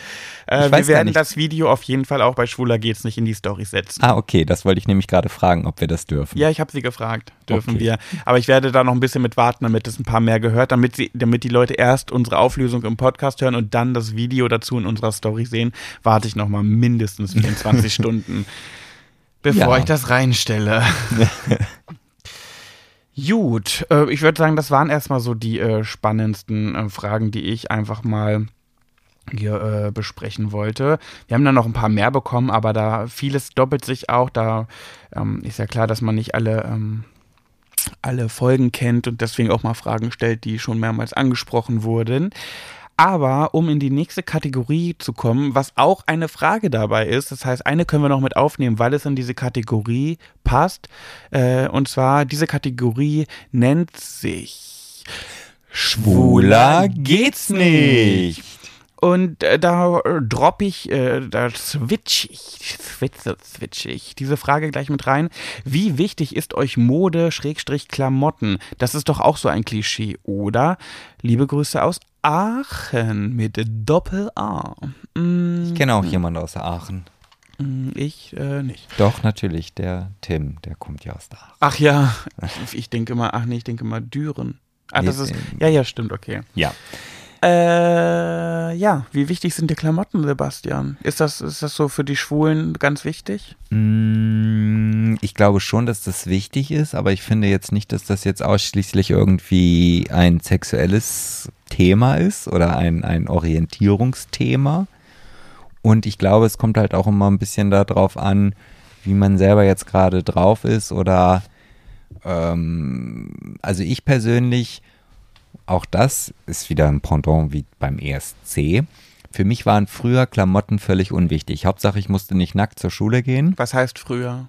Äh, wir werden das Video auf jeden Fall auch bei Schwuler geht's nicht in die Story setzen. Ah, okay, das wollte ich nämlich gerade fragen, ob wir das dürfen. Ja, ich habe sie gefragt, dürfen Okay. wir. Aber ich werde da noch ein bisschen mit warten, damit es ein paar mehr gehört, damit, sie, damit die Leute erst unsere Auflösung im Podcast hören und dann das Video dazu in unserer Story sehen. Warte ich noch mal mindestens 24 <laughs> Stunden, bevor Ja. ich das reinstelle. <laughs> Gut, äh, ich würde sagen, das waren erstmal so die äh, spannendsten äh, Fragen, die ich einfach mal hier äh, besprechen wollte. Wir haben dann noch ein paar mehr bekommen, aber da vieles doppelt sich auch. Da ähm, ist ja klar, dass man nicht alle, ähm, alle Folgen kennt und deswegen auch mal Fragen stellt, die schon mehrmals angesprochen wurden. Aber um in die nächste Kategorie zu kommen, was auch eine Frage dabei ist, das heißt, eine können wir noch mit aufnehmen, weil es in diese Kategorie passt. Äh, und zwar, diese Kategorie nennt sich Schwuler geht's nicht. Und äh, da äh, droppe ich, äh, da switch ich, switch, switch ich diese Frage gleich mit rein. Wie wichtig ist euch Mode, Schrägstrich Klamotten? Das ist doch auch so ein Klischee, oder? Liebe Grüße aus Aachen mit Doppel-A. Mm. Ich kenne auch jemanden aus Aachen. Mm, ich äh, nicht. Doch, natürlich, der Tim, der kommt ja aus da. Ach ja, ich denke mal, ach nee, ich denke mal Düren. Ach, das ist, ja, ja, stimmt, okay. Ja. Äh, ja, wie wichtig sind die Klamotten, Sebastian? Ist das, ist das so für die Schwulen ganz wichtig? Mm, ich glaube schon, dass das wichtig ist, aber ich finde jetzt nicht, dass das jetzt ausschließlich irgendwie ein sexuelles Thema ist oder ein, ein Orientierungsthema. Und ich glaube, es kommt halt auch immer ein bisschen darauf an, wie man selber jetzt gerade drauf ist oder ähm, also ich persönlich auch das ist wieder ein Pendant wie beim ESC. Für mich waren früher Klamotten völlig unwichtig. Hauptsache, ich musste nicht nackt zur Schule gehen. Was heißt früher?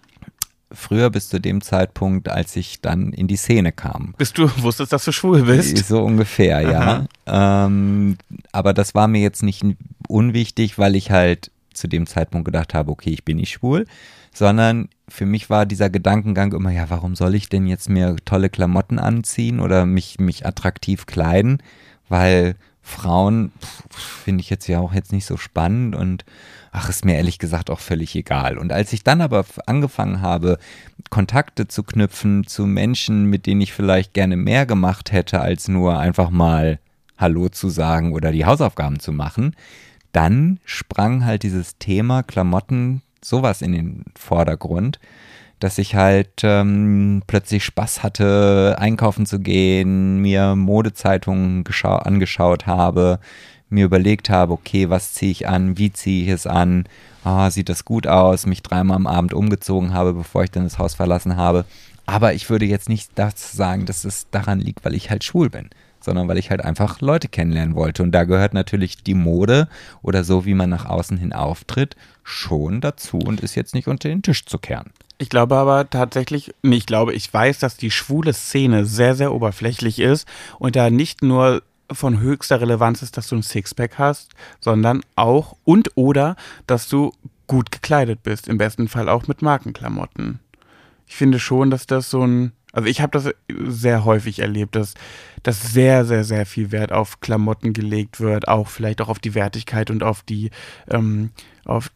Früher bis zu dem Zeitpunkt, als ich dann in die Szene kam. Bis du <laughs> wusstest, dass du schwul bist? So ungefähr, ja. Ähm, aber das war mir jetzt nicht unwichtig, weil ich halt zu dem Zeitpunkt gedacht habe, okay, ich bin nicht schwul, sondern für mich war dieser Gedankengang immer, ja, warum soll ich denn jetzt mir tolle Klamotten anziehen oder mich, mich attraktiv kleiden? Weil Frauen finde ich jetzt ja auch jetzt nicht so spannend und ach, ist mir ehrlich gesagt auch völlig egal. Und als ich dann aber angefangen habe, Kontakte zu knüpfen zu Menschen, mit denen ich vielleicht gerne mehr gemacht hätte, als nur einfach mal Hallo zu sagen oder die Hausaufgaben zu machen, dann sprang halt dieses Thema Klamotten sowas in den Vordergrund, dass ich halt ähm, plötzlich Spaß hatte, einkaufen zu gehen, mir Modezeitungen angeschaut habe, mir überlegt habe, okay, was ziehe ich an, wie ziehe ich es an, oh, sieht das gut aus, mich dreimal am Abend umgezogen habe, bevor ich dann das Haus verlassen habe. Aber ich würde jetzt nicht das sagen, dass es daran liegt, weil ich halt schwul bin sondern weil ich halt einfach Leute kennenlernen wollte. Und da gehört natürlich die Mode oder so, wie man nach außen hin auftritt, schon dazu und ist jetzt nicht unter den Tisch zu kehren. Ich glaube aber tatsächlich, nee, ich glaube, ich weiß, dass die schwule Szene sehr, sehr oberflächlich ist und da nicht nur von höchster Relevanz ist, dass du ein Sixpack hast, sondern auch und oder, dass du gut gekleidet bist, im besten Fall auch mit Markenklamotten. Ich finde schon, dass das so ein also ich habe das sehr häufig erlebt, dass, dass sehr, sehr, sehr viel Wert auf Klamotten gelegt wird, auch vielleicht auch auf die Wertigkeit und auf die, ähm, auf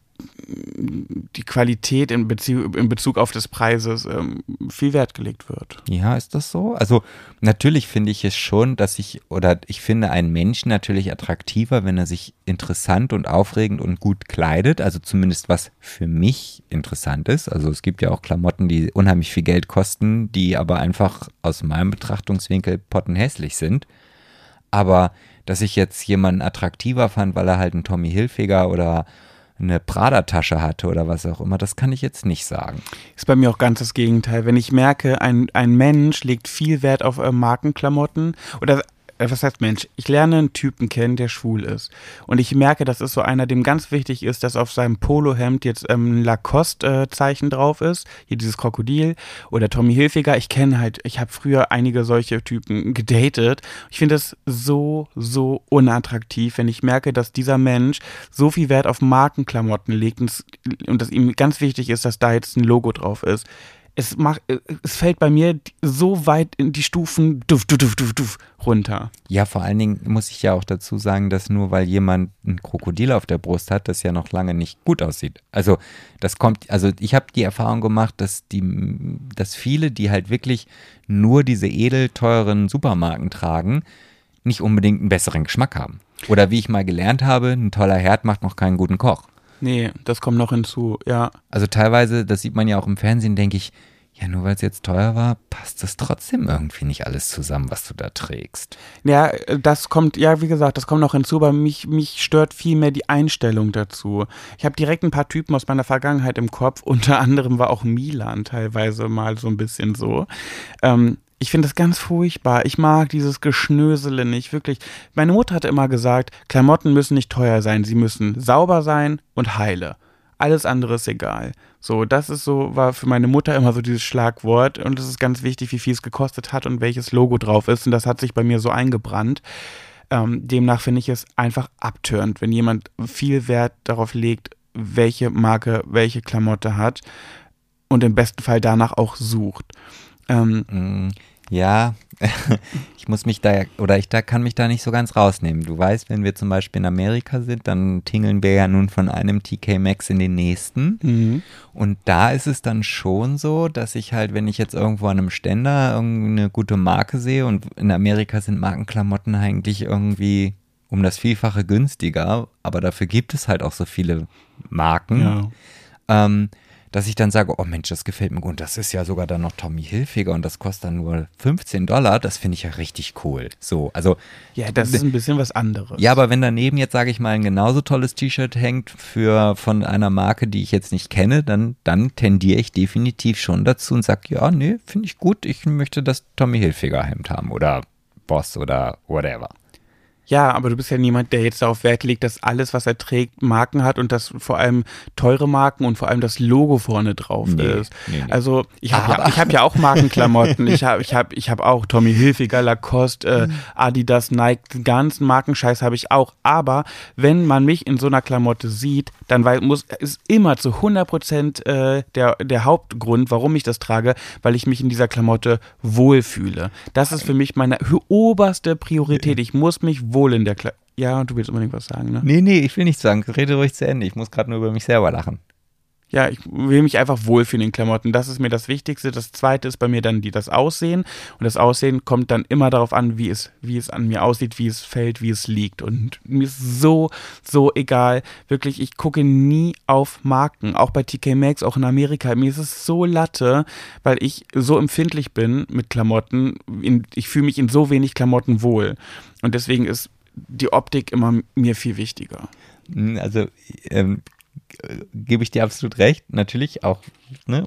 die Qualität in Bezug, in Bezug auf des Preises ähm, viel Wert gelegt wird. Ja, ist das so? Also natürlich finde ich es schon, dass ich, oder ich finde einen Menschen natürlich attraktiver, wenn er sich interessant und aufregend und gut kleidet. Also zumindest was für mich interessant ist. Also es gibt ja auch Klamotten, die unheimlich viel Geld kosten, die aber einfach aus meinem Betrachtungswinkel pottenhässlich sind. Aber dass ich jetzt jemanden attraktiver fand, weil er halt ein Tommy Hilfiger oder eine Prada-Tasche hatte oder was auch immer, das kann ich jetzt nicht sagen. Ist bei mir auch ganz das Gegenteil. Wenn ich merke, ein, ein Mensch legt viel Wert auf äh, Markenklamotten oder was heißt Mensch? Ich lerne einen Typen kennen, der schwul ist. Und ich merke, das ist so einer, dem ganz wichtig ist, dass auf seinem Polohemd jetzt ähm, ein Lacoste-Zeichen äh, drauf ist. Hier dieses Krokodil. Oder Tommy Hilfiger. Ich kenne halt, ich habe früher einige solche Typen gedatet. Ich finde das so, so unattraktiv, wenn ich merke, dass dieser Mensch so viel Wert auf Markenklamotten legt und, und dass ihm ganz wichtig ist, dass da jetzt ein Logo drauf ist es macht, es fällt bei mir so weit in die Stufen duf, duf, duf, duf, duf, runter. Ja, vor allen Dingen muss ich ja auch dazu sagen, dass nur weil jemand ein Krokodil auf der Brust hat, das ja noch lange nicht gut aussieht. Also das kommt, also ich habe die Erfahrung gemacht, dass die, dass viele, die halt wirklich nur diese edel teuren Supermarken tragen, nicht unbedingt einen besseren Geschmack haben. Oder wie ich mal gelernt habe, ein toller Herd macht noch keinen guten Koch. Nee, das kommt noch hinzu, ja. Also teilweise, das sieht man ja auch im Fernsehen, denke ich, ja, nur weil es jetzt teuer war, passt das trotzdem irgendwie nicht alles zusammen, was du da trägst. Ja, das kommt, ja, wie gesagt, das kommt noch hinzu, aber mich, mich stört viel mehr die Einstellung dazu. Ich habe direkt ein paar Typen aus meiner Vergangenheit im Kopf, <laughs> unter anderem war auch Milan teilweise mal so ein bisschen so. Ähm, ich finde das ganz furchtbar. Ich mag dieses Geschnösele nicht, wirklich. Meine Mutter hat immer gesagt, Klamotten müssen nicht teuer sein, sie müssen sauber sein und heile. Alles andere ist egal. So, das ist so, war für meine Mutter immer so dieses Schlagwort und es ist ganz wichtig, wie viel es gekostet hat und welches Logo drauf ist und das hat sich bei mir so eingebrannt. Ähm, demnach finde ich es einfach abtörend, wenn jemand viel Wert darauf legt, welche Marke welche Klamotte hat und im besten Fall danach auch sucht. Ähm, mm, ja, <laughs> ich muss mich da, oder ich da kann mich da nicht so ganz rausnehmen. Du weißt, wenn wir zum Beispiel in Amerika sind, dann tingeln wir ja nun von einem TK Maxx in den nächsten. Mhm. Und da ist es dann schon so, dass ich halt, wenn ich jetzt irgendwo an einem Ständer irgendeine gute Marke sehe und in Amerika sind Markenklamotten eigentlich irgendwie um das Vielfache günstiger, aber dafür gibt es halt auch so viele Marken. Ja. Ähm, dass ich dann sage, oh Mensch, das gefällt mir gut. Das ist ja sogar dann noch Tommy Hilfiger und das kostet dann nur 15 Dollar. Das finde ich ja richtig cool. So, also. Ja, das ist ein bisschen was anderes. Ja, aber wenn daneben jetzt, sage ich mal, ein genauso tolles T-Shirt hängt für, von einer Marke, die ich jetzt nicht kenne, dann, dann tendiere ich definitiv schon dazu und sage, ja, nee, finde ich gut. Ich möchte das Tommy Hilfiger Hemd haben oder Boss oder whatever. Ja, aber du bist ja niemand, der jetzt darauf Wert legt, dass alles, was er trägt, Marken hat und dass vor allem teure Marken und vor allem das Logo vorne drauf nee, ist. Nee, nee. Also ich habe ja, hab ja auch Markenklamotten. ich habe ich hab, ich hab auch Tommy Hilfiger, Lacoste, äh, mhm. Adidas, Nike, den ganzen Markenscheiß habe ich auch. Aber wenn man mich in so einer Klamotte sieht, dann weil, muss ist immer zu 100 Prozent äh, der, der Hauptgrund, warum ich das trage, weil ich mich in dieser Klamotte wohlfühle. Das ist für mich meine oberste Priorität. Ich muss mich wohlfühlen wohl in der Kle Ja, du willst unbedingt was sagen, ne? Nee, nee, ich will nichts sagen. Rede ruhig zu Ende. Ich muss gerade nur über mich selber lachen. Ja, ich will mich einfach wohlfühlen in Klamotten. Das ist mir das Wichtigste. Das zweite ist bei mir dann die, das Aussehen. Und das Aussehen kommt dann immer darauf an, wie es, wie es an mir aussieht, wie es fällt, wie es liegt. Und mir ist so, so egal. Wirklich, ich gucke nie auf Marken. Auch bei TK Maxx, auch in Amerika. Mir ist es so latte, weil ich so empfindlich bin mit Klamotten. ich fühle mich in so wenig Klamotten wohl. Und deswegen ist die Optik immer mir viel wichtiger. Hm, also ähm, gebe ich dir absolut recht. Natürlich auch ne,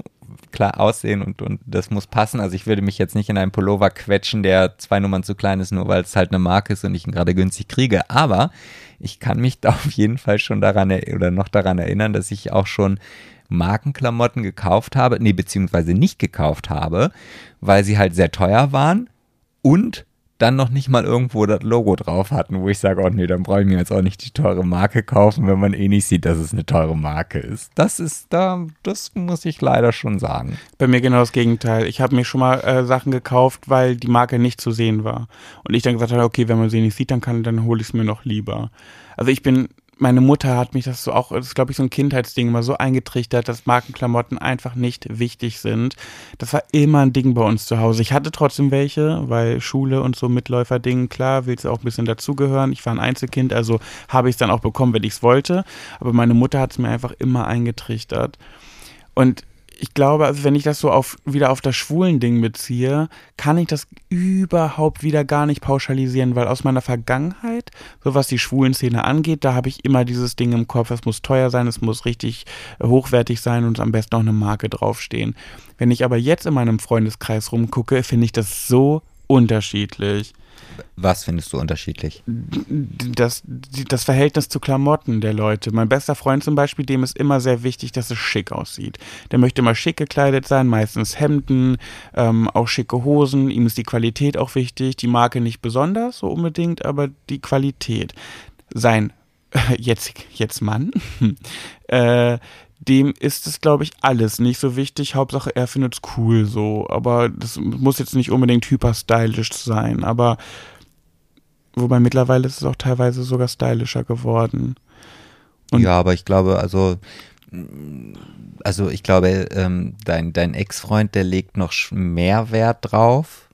klar aussehen und, und das muss passen. Also ich würde mich jetzt nicht in einen Pullover quetschen, der zwei Nummern zu klein ist, nur weil es halt eine Marke ist und ich ihn gerade günstig kriege. Aber ich kann mich da auf jeden Fall schon daran oder noch daran erinnern, dass ich auch schon Markenklamotten gekauft habe, nee, beziehungsweise nicht gekauft habe, weil sie halt sehr teuer waren und dann noch nicht mal irgendwo das Logo drauf hatten, wo ich sage, oh nee, dann brauche ich mir jetzt auch nicht die teure Marke kaufen, wenn man eh nicht sieht, dass es eine teure Marke ist. Das ist da, das muss ich leider schon sagen. Bei mir genau das Gegenteil. Ich habe mir schon mal äh, Sachen gekauft, weil die Marke nicht zu sehen war. Und ich dann gesagt habe, okay, wenn man sie nicht sieht, dann kann, dann hole ich es mir noch lieber. Also ich bin meine Mutter hat mich das so auch, das ist glaube ich so ein Kindheitsding immer so eingetrichtert, dass Markenklamotten einfach nicht wichtig sind. Das war immer ein Ding bei uns zu Hause. Ich hatte trotzdem welche, weil Schule und so Mitläuferdingen, klar, willst du auch ein bisschen dazugehören. Ich war ein Einzelkind, also habe ich es dann auch bekommen, wenn ich es wollte. Aber meine Mutter hat es mir einfach immer eingetrichtert. Und ich glaube, also wenn ich das so auf, wieder auf das schwulen Ding beziehe, kann ich das überhaupt wieder gar nicht pauschalisieren, weil aus meiner Vergangenheit, so was die schwulen Szene angeht, da habe ich immer dieses Ding im Kopf, es muss teuer sein, es muss richtig hochwertig sein und am besten auch eine Marke draufstehen. Wenn ich aber jetzt in meinem Freundeskreis rumgucke, finde ich das so unterschiedlich. Was findest du unterschiedlich? Das, das Verhältnis zu Klamotten der Leute. Mein bester Freund zum Beispiel, dem ist immer sehr wichtig, dass es schick aussieht. Der möchte immer schick gekleidet sein, meistens Hemden, ähm, auch schicke Hosen. Ihm ist die Qualität auch wichtig. Die Marke nicht besonders so unbedingt, aber die Qualität. Sein <laughs> jetzt, jetzt Mann, <laughs> äh, dem ist es, glaube ich, alles nicht so wichtig. Hauptsache, er findet es cool so. Aber das muss jetzt nicht unbedingt hyper stylisch sein. Aber wobei mittlerweile ist es auch teilweise sogar stylischer geworden. Und ja, aber ich glaube, also, also ich glaube, ähm, dein, dein Ex-Freund, der legt noch mehr Wert drauf,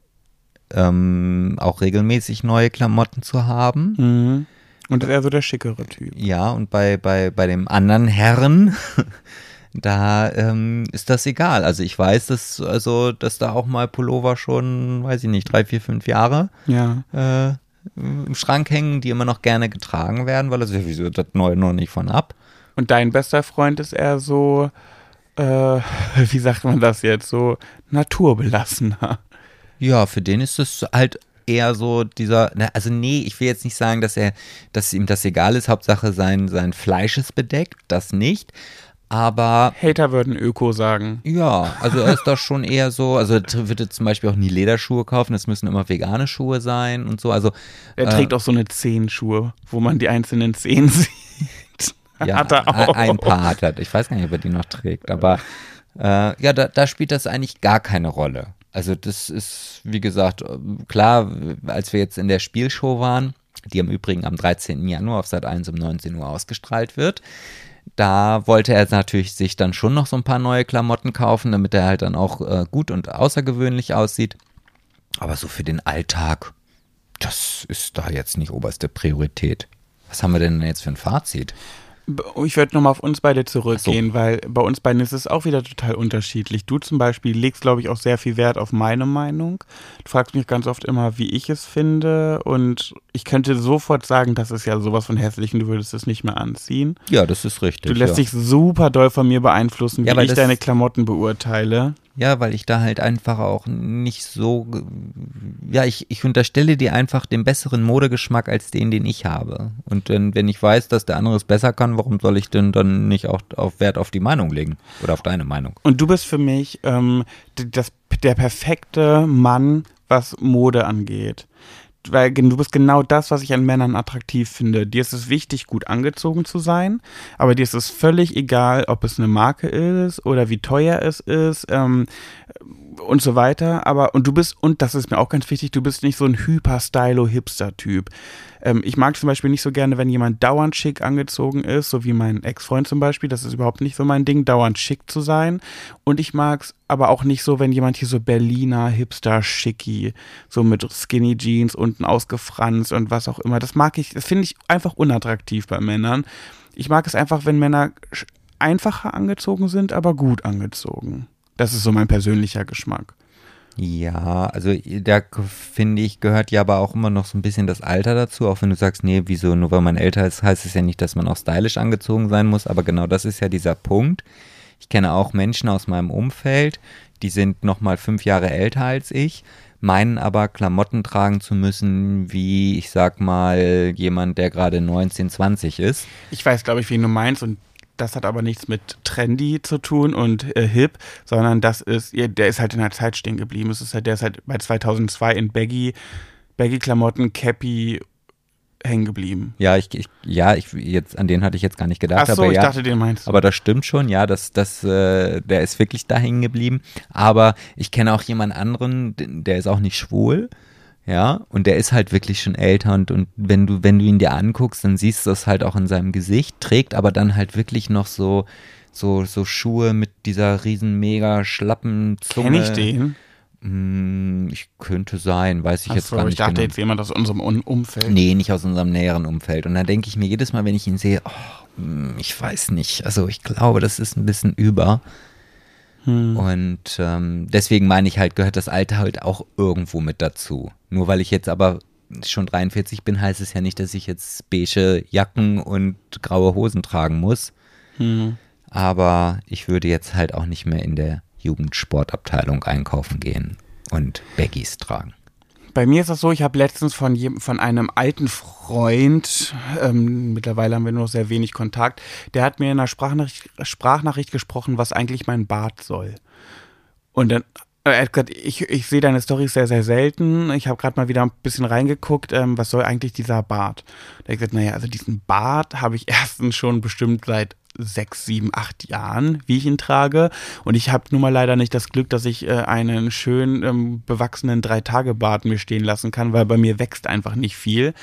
ähm, auch regelmäßig neue Klamotten zu haben. Mhm. Und ist eher so der schickere Typ. Ja, und bei, bei, bei dem anderen Herren, <laughs> da ähm, ist das egal. Also ich weiß, dass, also, dass da auch mal Pullover schon, weiß ich nicht, drei, vier, fünf Jahre Ja. äh, im Schrank hängen, die immer noch gerne getragen werden, weil das ist ja wieso das Neue noch nicht von ab. Und dein bester Freund ist eher so, äh, <laughs> wie sagt man das jetzt, so naturbelassener. <laughs> Ja, für den ist es halt eher so dieser, na, also nee, ich will jetzt nicht sagen, dass er, dass ihm das egal ist, Hauptsache sein, sein Fleisch ist bedeckt, das nicht. Aber Hater würden Öko sagen. ja, also er ist da schon eher so, also er würde zum Beispiel auch nie Lederschuhe kaufen, es müssen immer vegane Schuhe sein und so. Also Er äh, trägt auch so eine Zehenschuhe, wo man die einzelnen Zehen <laughs> sieht. ja, Hat er auch. ein paar hat er. Ich weiß gar nicht, ob er die noch trägt, aber äh, ja, da, da spielt das eigentlich gar keine Rolle. Also das ist, wie gesagt, klar, als wir jetzt in der Spielshow waren, die im Übrigen am 13. Januar auf Sat 1 um 19 Uhr ausgestrahlt wird, da wollte er natürlich sich dann schon noch so ein paar neue Klamotten kaufen, damit er halt dann auch äh, gut und außergewöhnlich aussieht. Aber so für den Alltag, das ist da jetzt nicht oberste Priorität. Was haben wir denn jetzt für ein Fazit? Ich würde nochmal auf uns beide zurückgehen, weil bei uns beiden ist es auch wieder total unterschiedlich. Du zum Beispiel legst, glaube ich, auch sehr viel Wert auf meine Meinung. Du fragst mich ganz oft immer, wie ich es finde. Und ich könnte sofort sagen, das ist ja sowas von hässlich und du würdest es nicht mehr anziehen. Ja, das ist richtig. Du lässt ja. dich super doll von mir beeinflussen, wie Ja, ich deine Klamotten beurteile. Ja, weil ich da halt einfach auch nicht so. Ja, ich, ich unterstelle dir einfach den besseren Modegeschmack als den, den ich habe. Und dann, wenn ich weiß, dass der andere es besser kann, warum soll ich denn dann nicht auch auf Wert auf die Meinung legen? Oder auf deine Meinung? Und du bist für mich ähm, das, der perfekte Mann, was Mode angeht. Weil du bist genau das, was ich an Männern attraktiv finde. Dir ist es wichtig, gut angezogen zu sein, aber dir ist es völlig egal, ob es eine Marke ist oder wie teuer es ist ähm, und so weiter. Aber und du bist, und das ist mir auch ganz wichtig, du bist nicht so ein Hyper-Stylo-Hipster-Typ. Ähm, ich mag zum Beispiel nicht so gerne, wenn jemand dauernd schick angezogen ist, so wie mein Ex-Freund zum Beispiel. Das ist überhaupt nicht so mein Ding, dauernd schick zu sein. Und ich mag es aber auch nicht so, wenn jemand hier so Berliner Hipster-Schicki, so mit Skinny Jeans unten ausgefranst und was auch immer. Das mag ich, das finde ich einfach unattraktiv bei Männern. Ich mag es einfach, wenn Männer einfacher angezogen sind, aber gut angezogen. Das ist so mein persönlicher Geschmack. Ja, also da finde ich, gehört ja aber auch immer noch so ein bisschen das Alter dazu, auch wenn du sagst, nee, wieso, nur weil man älter ist, heißt es ja nicht, dass man auch stylisch angezogen sein muss, aber genau das ist ja dieser Punkt. Ich kenne auch Menschen aus meinem Umfeld, die sind noch mal fünf Jahre älter als ich, meinen aber Klamotten tragen zu müssen, wie, ich sag mal, jemand, der gerade 19, 20 ist. Ich weiß, glaube ich, wen du meinst und das hat aber nichts mit trendy zu tun und äh, hip, sondern das ist, der ist halt in der Zeit stehen geblieben. Es ist halt, der ist halt bei 2002 in Baggy, Baggy-Klamotten, Cappy hängen geblieben. Ja, ich, ich ja, ich jetzt an den hatte ich jetzt gar nicht gedacht, Ach so, aber ich ja. dachte, den meinst du. Aber das stimmt schon, ja, das, das, äh, der ist wirklich da hängen geblieben. Aber ich kenne auch jemand anderen, der ist auch nicht schwul, ja, und der ist halt wirklich schon älter und, und wenn du, wenn du ihn dir anguckst, dann siehst du das halt auch in seinem Gesicht, trägt aber dann halt wirklich noch so, so, so Schuhe mit dieser riesen mega schlappen Zunge. Kenn ich den? Hm, ich könnte sein, weiß ich Ach jetzt so, gar ich nicht dachte genau. jetzt jemand aus unserem Un Umfeld. Nee, nicht aus unserem näheren Umfeld. Und dann denke ich mir jedes Mal, wenn ich ihn sehe, oh, hm, ich weiß nicht. Also ich glaube, das ist ein bisschen über. Hm. Und ähm, deswegen meine ich halt, gehört das Alter halt auch irgendwo mit dazu. Nur weil ich jetzt aber schon 43 bin, heißt es ja nicht, dass ich jetzt beige Jacken und graue Hosen tragen muss. Hm. Aber ich würde jetzt halt auch nicht mehr in der Jugendsportabteilung einkaufen gehen und Baggies tragen. Bei mir ist das so, ich habe letztens von, von einem alten Freund, ähm, mittlerweile haben wir nur noch sehr wenig Kontakt, der hat mir in einer Sprachnachricht, Sprachnachricht gesprochen, was eigentlich mein Bart soll. Und dann, äh, er hat gesagt, ich, ich sehe deine Storys sehr, sehr selten. Ich habe gerade mal wieder ein bisschen reingeguckt, ähm, was soll eigentlich dieser Bart? Da ich gesagt, naja, also diesen Bart habe ich <laughs> erstens schon bestimmt seit sechs, sieben, acht Jahren, wie ich ihn trage. Und ich habe nun mal leider nicht das Glück, dass ich äh, einen schön ähm, bewachsenen Drei-Tage-Bart mir stehen lassen kann, weil bei mir wächst einfach nicht viel.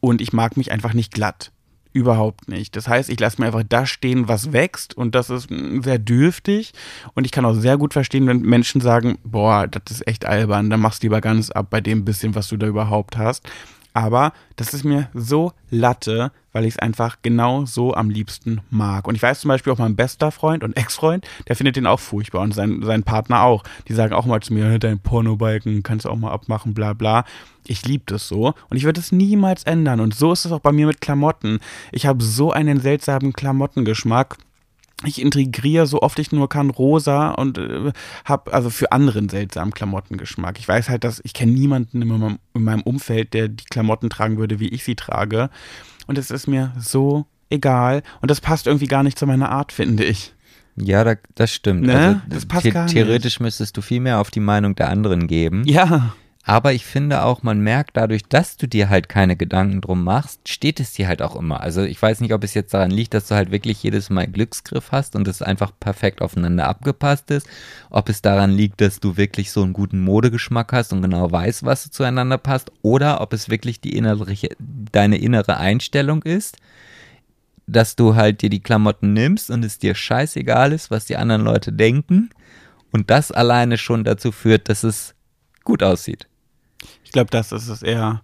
Und ich mag mich einfach nicht glatt. Überhaupt nicht. Das heißt, ich lasse mir einfach das stehen, was wächst und das ist mm, sehr dürftig. Und ich kann auch sehr gut verstehen, wenn Menschen sagen, boah, das ist echt albern, dann machst du lieber ganz ab bei dem bisschen, was du da überhaupt hast. Aber das ist mir so Latte, weil ich es einfach genau so am liebsten mag. Und ich weiß zum Beispiel auch mein bester Freund und Ex-Freund, der findet den auch furchtbar und sein, sein Partner auch. Die sagen auch mal zu mir, dein Pornobalken kannst du auch mal abmachen, bla bla. Ich liebe das so und ich würde es niemals ändern. Und so ist es auch bei mir mit Klamotten. Ich habe so einen seltsamen Klamottengeschmack ich integriere so oft ich nur kann rosa und äh, habe also für anderen seltsamen Klamottengeschmack. Ich weiß halt, dass ich kenne niemanden in meinem, in meinem Umfeld, der die Klamotten tragen würde, wie ich sie trage. Und es ist mir so egal. Und das passt irgendwie gar nicht zu meiner Art, finde ich. Ja, da, das stimmt. Ne? Also, Das passt the gar nicht. theoretisch müsstest du viel mehr auf die Meinung der anderen geben. Ja. Aber ich finde auch, man merkt dadurch, dass du dir halt keine Gedanken drum machst, steht es dir halt auch immer. Also ich weiß nicht, ob es jetzt daran liegt, dass du halt wirklich jedes Mal Glücksgriff hast und es einfach perfekt aufeinander abgepasst ist. Ob es daran liegt, dass du wirklich so einen guten Modegeschmack hast und genau weißt, was zueinander passt. Oder ob es wirklich die innerliche, deine innere Einstellung ist, dass du halt dir die Klamotten nimmst und es dir scheißegal ist, was die anderen Leute denken. Und das alleine schon dazu führt, dass es gut aussieht. Ich glaube, das ist es eher.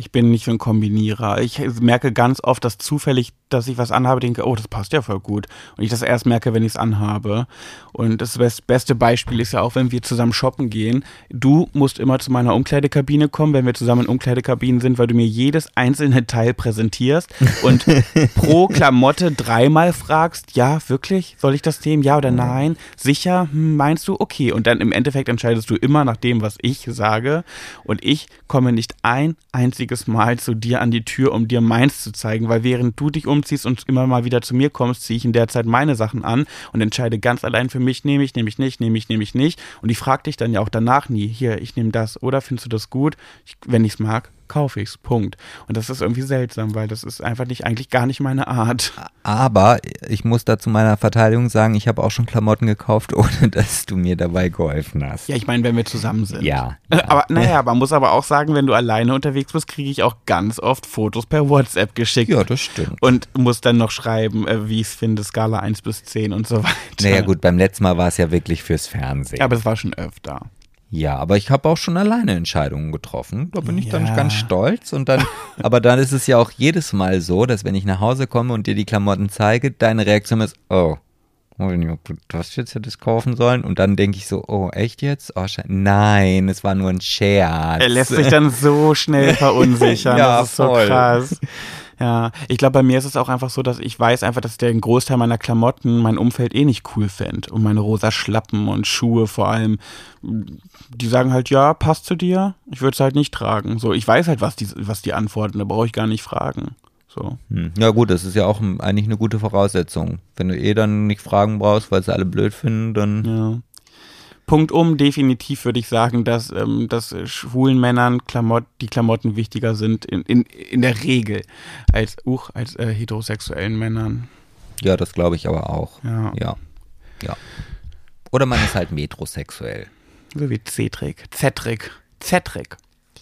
Ich bin nicht so ein Kombinierer. Ich merke ganz oft, dass zufällig, dass ich was anhabe, denke, oh, das passt ja voll gut. Und ich das erst merke, wenn ich es anhabe. Und das best- beste Beispiel ist ja auch, wenn wir zusammen shoppen gehen. Du musst immer zu meiner Umkleidekabine kommen, wenn wir zusammen in Umkleidekabinen sind, weil du mir jedes einzelne Teil präsentierst und <laughs> pro Klamotte dreimal fragst, ja, wirklich? Soll ich das nehmen? Ja oder nein? Sicher? Hm, meinst du? Okay. Und dann im Endeffekt entscheidest du immer nach dem, was ich sage. Und ich komme nicht ein einziges Mal zu dir an die Tür, um dir meins zu zeigen, weil während du dich umziehst und immer mal wieder zu mir kommst, ziehe ich in der Zeit meine Sachen an und entscheide ganz allein für mich, nehme ich, nehme ich nicht, nehme ich, nehme ich nicht. Und ich frage dich dann ja auch danach nie, hier, ich nehme das oder findest du das gut? Ich, wenn ich es mag, kaufe ich es. Punkt. Und das ist irgendwie seltsam, weil das ist einfach nicht, eigentlich gar nicht meine Art. Aber ich muss da zu meiner Verteidigung sagen, ich habe auch schon Klamotten gekauft, <laughs> ohne dass du mir dabei geholfen hast. Ja, ich meine, wenn wir zusammen sind. Ja. Äh, Aber naja, man muss aber auch sagen, wenn du alleine unterwegs bist, kriege ich auch ganz oft Fotos per WhatsApp geschickt. Ja, das stimmt. Und muss dann noch schreiben, äh, wie ich es finde, Skala 1 bis 10 und so weiter. Naja, gut, beim letzten Mal war es ja wirklich fürs Fernsehen. Ja, aber es war schon öfter. Ja, aber ich habe auch schon alleine Entscheidungen getroffen. Da bin ich dann Ja. ganz stolz. Und dann, <laughs> aber dann ist es ja auch jedes Mal so, dass wenn ich nach Hause komme und dir die Klamotten zeige, deine Reaktion ist, oh, du das jetzt hättest kaufen sollen. Und dann denke ich so, oh, echt jetzt? Oh, Nein, es war nur ein Scherz. Er lässt sich dann so schnell <laughs> verunsichern. Ja, das ist so voll. krass. Ja, ich glaube, bei mir ist es auch einfach so, dass ich weiß einfach, dass der Großteil meiner Klamotten mein Umfeld eh nicht cool fände. Und meine rosa Schlappen und Schuhe vor allem. Die sagen halt, ja, passt zu dir. Ich würde es halt nicht tragen. So, ich weiß halt, was die, was die antworten. Da brauche ich gar nicht fragen. So. Hm. Ja gut, das ist ja auch eigentlich eine gute Voraussetzung. Wenn du eh dann nicht fragen brauchst, weil sie alle blöd finden, dann Ja. Punkt um, definitiv würde ich sagen, dass, ähm, dass schwulen Männern Klamott, die Klamotten wichtiger sind, in, in, in der Regel, als, uch, als äh, heterosexuellen Männern. ja, das glaube ich aber auch. Ja. Ja. Ja. Oder man ist halt metrosexuell. So wie Cedric. Cedric. Cedric.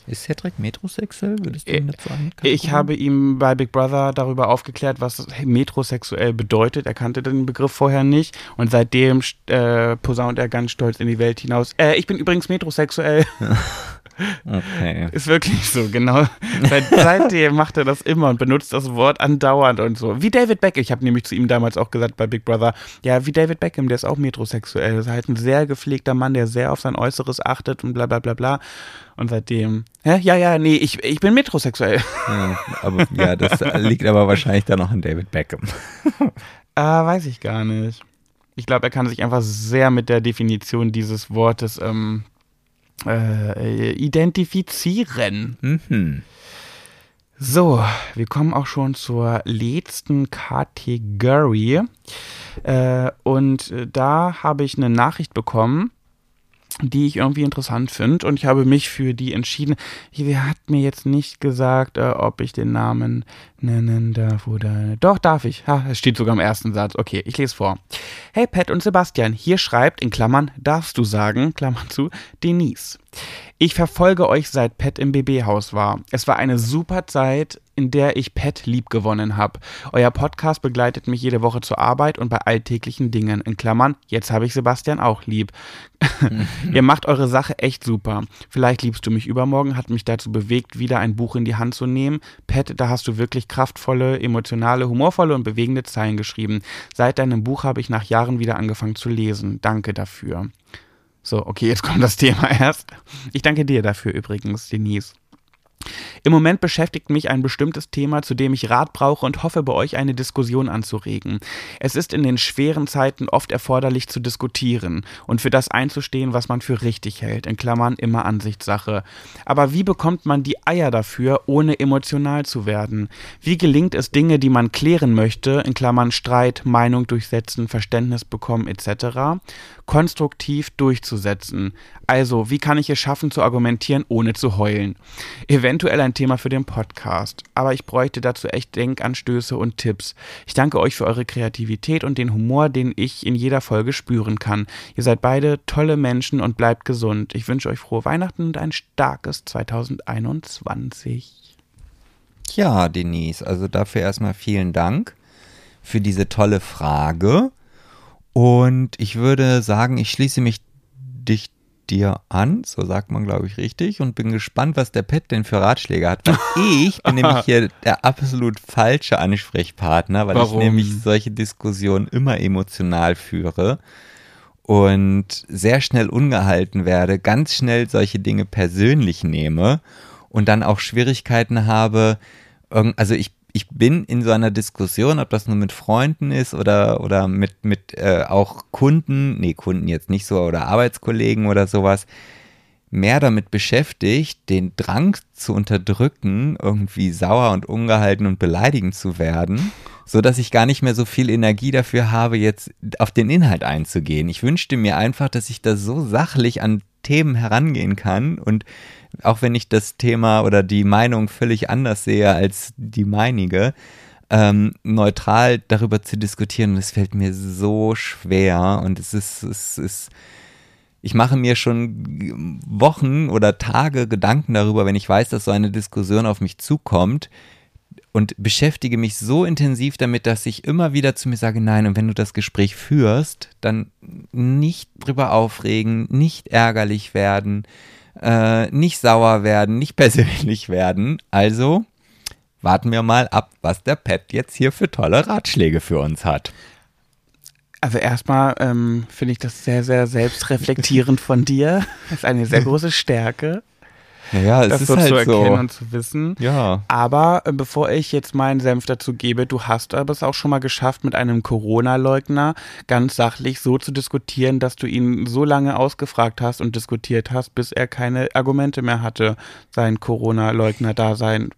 Ist Cedric metrosexuell? Würdest du Äh, ihm das sagen? Ich habe ihm bei Big Brother darüber aufgeklärt, was metrosexuell bedeutet. Er kannte den Begriff vorher nicht und seitdem äh, posaunt er ganz stolz in die Welt hinaus. Äh, ich bin übrigens metrosexuell. <laughs> Okay. Ist wirklich so, genau. Seit, <laughs> seitdem macht er das immer und benutzt das Wort andauernd und so. Wie David Beckham. Ich habe nämlich zu ihm damals auch gesagt bei Big Brother, ja, wie David Beckham, der ist auch metrosexuell. Das ist halt ein sehr gepflegter Mann, der sehr auf sein Äußeres achtet und bla bla bla bla. Und seitdem, hä? ja, ja, nee, ich, ich bin metrosexuell. Ja, aber ja, das liegt aber wahrscheinlich dann noch an David Beckham. <laughs> Ah, weiß ich gar nicht. Ich glaube, er kann sich einfach sehr mit der Definition dieses Wortes ähm, äh, identifizieren. Mhm. So, wir kommen auch schon zur letzten Kategorie. Äh, und äh, da habe ich eine Nachricht bekommen, die ich irgendwie interessant finde. Und ich habe mich für die entschieden. Hier hat mir jetzt nicht gesagt, äh, ob ich den Namen nennen darf oder. Doch, darf ich. Ha, es steht sogar im ersten Satz. Okay, ich lese vor. Hey Pat und Sebastian, hier schreibt in Klammern, darfst du sagen, <laughs> Klammern zu, Denise. Ich verfolge euch seit Pet im BB-Haus war. Es war eine super Zeit, in der ich Pet lieb gewonnen habe. Euer Podcast begleitet mich jede Woche zur Arbeit und bei alltäglichen Dingen. In Klammern, jetzt habe ich Sebastian auch lieb. <laughs> Ihr macht eure Sache echt super. Vielleicht liebst du mich übermorgen, hat mich dazu bewegt, wieder ein Buch in die Hand zu nehmen. Pet, da hast du wirklich kraftvolle, emotionale, humorvolle und bewegende Zeilen geschrieben. Seit deinem Buch habe ich nach Jahren wieder angefangen zu lesen. Danke dafür. So, okay, jetzt kommt das Thema <laughs> erst. Ich danke dir dafür übrigens, Denise. Im Moment beschäftigt mich ein bestimmtes Thema, zu dem ich Rat brauche und hoffe, bei euch eine Diskussion anzuregen. Es ist in den schweren Zeiten oft erforderlich zu diskutieren und für das einzustehen, was man für richtig hält, in Klammern immer Ansichtssache. Aber wie bekommt man die Eier dafür, ohne emotional zu werden? Wie gelingt es, Dinge, die man klären möchte, in Klammern Streit, Meinung durchsetzen, Verständnis bekommen etc., konstruktiv durchzusetzen? Also, wie kann ich es schaffen zu argumentieren, ohne zu heulen? Eventuell ein Thema für den Podcast, aber ich bräuchte dazu echt Denkanstöße und Tipps. Ich danke euch für eure Kreativität und den Humor, den ich in jeder Folge spüren kann. Ihr seid beide tolle Menschen und bleibt gesund. Ich wünsche euch frohe Weihnachten und ein starkes 2021. Ja, Denise, also dafür erstmal vielen Dank für diese tolle Frage. Und ich würde sagen, ich schließe mich dicht dir an, so sagt man, glaube ich, richtig, und bin gespannt, was der Pet denn für Ratschläge hat. Weil <laughs> ich bin nämlich hier der absolut falsche Ansprechpartner, weil Warum? ich nämlich solche Diskussionen immer emotional führe und sehr schnell ungehalten werde, ganz schnell solche Dinge persönlich nehme und dann auch Schwierigkeiten habe, also ich ich bin in so einer Diskussion, ob das nur mit Freunden ist oder, oder mit, mit äh, auch Kunden, nee, Kunden jetzt nicht so, oder Arbeitskollegen oder sowas, mehr damit beschäftigt, den Drang zu unterdrücken, irgendwie sauer und ungehalten und beleidigend zu werden, so dass ich gar nicht mehr so viel Energie dafür habe, jetzt auf den Inhalt einzugehen. Ich wünschte mir einfach, dass ich da so sachlich an Themen herangehen kann und auch wenn ich das Thema oder die Meinung völlig anders sehe als die meinige, ähm, neutral darüber zu diskutieren. Und es fällt mir so schwer und es ist, es ist, ich mache mir schon Wochen oder Tage Gedanken darüber, wenn ich weiß, dass so eine Diskussion auf mich zukommt und beschäftige mich so intensiv damit, dass ich immer wieder zu mir sage, nein, und wenn du das Gespräch führst, dann nicht drüber aufregen, nicht ärgerlich werden, äh, nicht sauer werden, nicht persönlich werden. Also warten wir mal ab, was der Pet jetzt hier für tolle Ratschläge für uns hat. Also erstmal ähm, finde ich das sehr, sehr selbstreflektierend von dir. Das ist eine sehr große Stärke. Ja, es das ist so halt zu erkennen so. und zu wissen. Ja. Aber äh, bevor ich jetzt meinen Senf dazu gebe, du hast aber es auch schon mal geschafft, mit einem Corona-Leugner ganz sachlich so zu diskutieren, dass du ihn so lange ausgefragt hast und diskutiert hast, bis er keine Argumente mehr hatte, sein Corona-Leugner-Dasein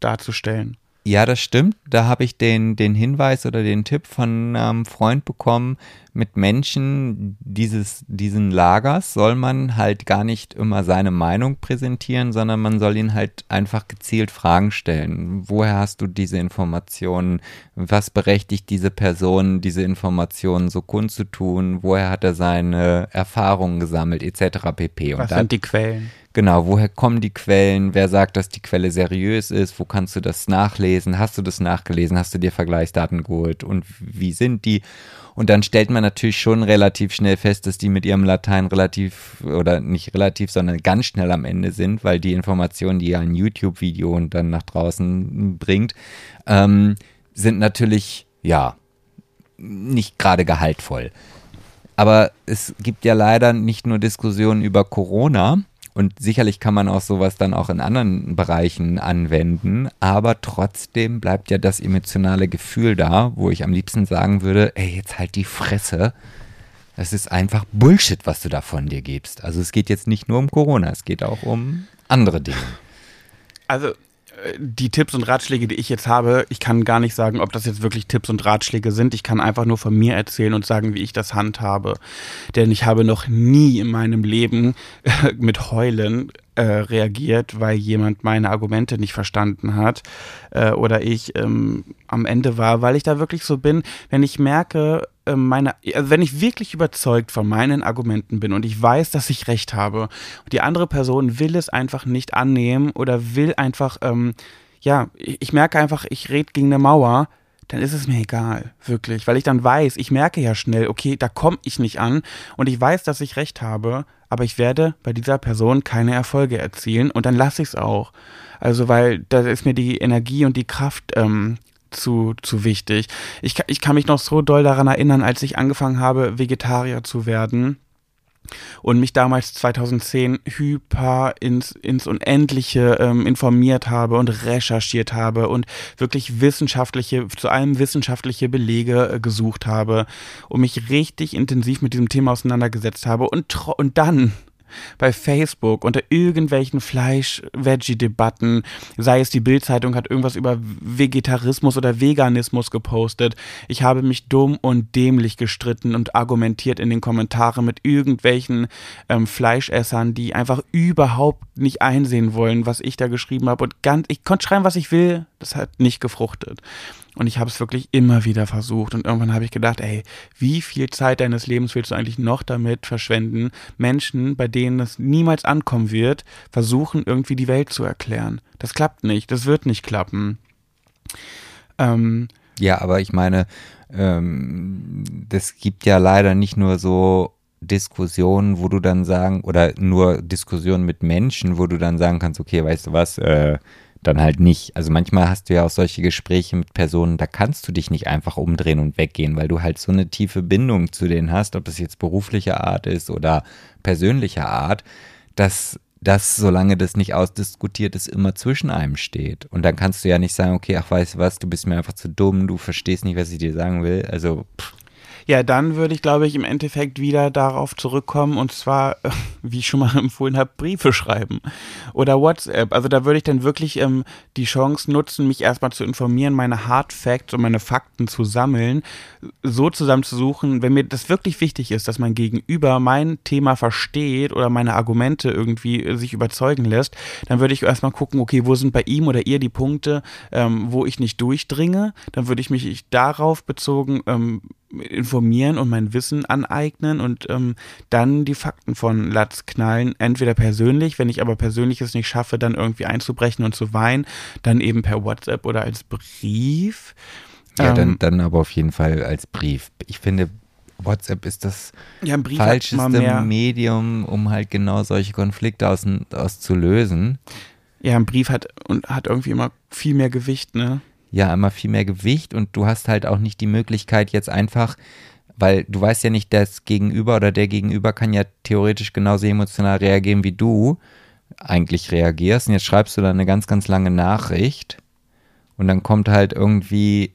darzustellen. Ja, das stimmt. Da habe ich den, den Hinweis oder den Tipp von einem Freund bekommen, mit Menschen dieses, diesen Lagers soll man halt gar nicht immer seine Meinung präsentieren, sondern man soll ihn halt einfach gezielt Fragen stellen. Woher hast du diese Informationen? Was berechtigt diese Person, diese Informationen so kundzutun? Woher hat er seine Erfahrungen gesammelt, etc. pp. Und Was sind die Quellen? Genau, woher kommen die Quellen? Wer sagt, dass die Quelle seriös ist? Wo kannst du das nachlesen? Hast du das nachgelesen? Hast du dir Vergleichsdaten geholt? Und wie sind die? Und dann stellt man natürlich schon relativ schnell fest, dass die mit ihrem Latein relativ, oder nicht relativ, sondern ganz schnell am Ende sind, weil die Informationen, die ein YouTube-Video und dann nach draußen bringt, ähm, sind natürlich, ja, nicht gerade gehaltvoll. Aber es gibt ja leider nicht nur Diskussionen über Corona, und sicherlich kann man auch sowas dann auch in anderen Bereichen anwenden, aber trotzdem bleibt ja das emotionale Gefühl da, wo ich am liebsten sagen würde, ey, jetzt halt die Fresse. Das ist einfach Bullshit, was du da von dir gibst. Also es geht jetzt nicht nur um Corona, es geht auch um andere Dinge. Also die Tipps und Ratschläge, die ich jetzt habe, ich kann gar nicht sagen, ob das jetzt wirklich Tipps und Ratschläge sind. Ich kann einfach nur von mir erzählen und sagen, wie ich das handhabe. Denn ich habe noch nie in meinem Leben äh, mit Heulen äh, reagiert, weil jemand meine Argumente nicht verstanden hat äh, oder ich ähm, am Ende war, weil ich da wirklich so bin, wenn ich merke, meine, also wenn ich wirklich überzeugt von meinen Argumenten bin und ich weiß, dass ich recht habe und die andere Person will es einfach nicht annehmen oder will einfach, ähm, ja, ich, ich merke einfach, ich rede gegen eine Mauer, dann ist es mir egal, wirklich, weil ich dann weiß, ich merke ja schnell, okay, da komme ich nicht an und ich weiß, dass ich recht habe, aber ich werde bei dieser Person keine Erfolge erzielen und dann lasse ich es auch. Also, weil da ist mir die Energie und die Kraft ähm, zu, zu wichtig. Ich, ich kann mich noch so doll daran erinnern, als ich angefangen habe, Vegetarier zu werden und mich damals 2010 hyper ins, ins Unendliche ähm, informiert habe und recherchiert habe und wirklich wissenschaftliche, zu allem wissenschaftliche Belege äh, gesucht habe und mich richtig intensiv mit diesem Thema auseinandergesetzt habe und, und dann bei Facebook unter irgendwelchen Fleisch-Veggie-Debatten, sei es die Bildzeitung hat irgendwas über Vegetarismus oder Veganismus gepostet. Ich habe mich dumm und dämlich gestritten und argumentiert in den Kommentaren mit irgendwelchen ähm, Fleischessern, die einfach überhaupt nicht einsehen wollen, was ich da geschrieben habe. Und ganz, ich konnte schreiben, was ich will, das hat nicht gefruchtet. Und ich habe es wirklich immer wieder versucht. Und irgendwann habe ich gedacht, ey, wie viel Zeit deines Lebens willst du eigentlich noch damit verschwenden, Menschen, bei denen es niemals ankommen wird, versuchen irgendwie die Welt zu erklären. Das klappt nicht, das wird nicht klappen. Ähm, ja, aber ich meine, ähm, das gibt ja leider nicht nur so Diskussionen, wo du dann sagen, oder nur Diskussionen mit Menschen, wo du dann sagen kannst, okay, weißt du was, äh, dann halt nicht. Also manchmal hast du ja auch solche Gespräche mit Personen, da kannst du dich nicht einfach umdrehen und weggehen, weil du halt so eine tiefe Bindung zu denen hast, ob das jetzt beruflicher Art ist oder persönlicher Art, dass das, solange das nicht ausdiskutiert ist, immer zwischen einem steht. Und dann kannst du ja nicht sagen, okay, ach weißt du was, du bist mir einfach zu dumm, du verstehst nicht, was ich dir sagen will. Also pff, ja, dann würde ich, glaube ich, im Endeffekt wieder darauf zurückkommen und zwar, <laughs> wie ich schon mal <laughs> empfohlen habe, Briefe schreiben oder WhatsApp. Also da würde ich dann wirklich ähm, die Chance nutzen, mich erstmal zu informieren, meine Hard Facts und meine Fakten zu sammeln, so zusammenzusuchen, wenn mir das wirklich wichtig ist, dass mein Gegenüber mein Thema versteht oder meine Argumente irgendwie äh, sich überzeugen lässt, dann würde ich erstmal gucken, okay, wo sind bei ihm oder ihr die Punkte, ähm, wo ich nicht durchdringe. Dann würde ich mich darauf bezogen ähm, informieren und mein Wissen aneignen und ähm, dann die Fakten von Latz knallen. Entweder persönlich, wenn ich aber persönlich es nicht schaffe, dann irgendwie einzubrechen und zu weinen, dann eben per WhatsApp oder als Brief. Ja, ähm, dann, dann aber auf jeden Fall als Brief. Ich finde, WhatsApp ist das ja, falscheste Medium, um halt genau solche Konflikte aus, auszulösen. Ja, ein Brief hat und hat irgendwie immer viel mehr Gewicht, ne? Ja immer viel mehr Gewicht und du hast halt auch nicht die Möglichkeit jetzt einfach, weil du weißt ja nicht, das Gegenüber oder der Gegenüber kann ja theoretisch genauso emotional reagieren, wie du eigentlich reagierst. Und jetzt schreibst du da eine ganz, ganz lange Nachricht und dann kommt halt irgendwie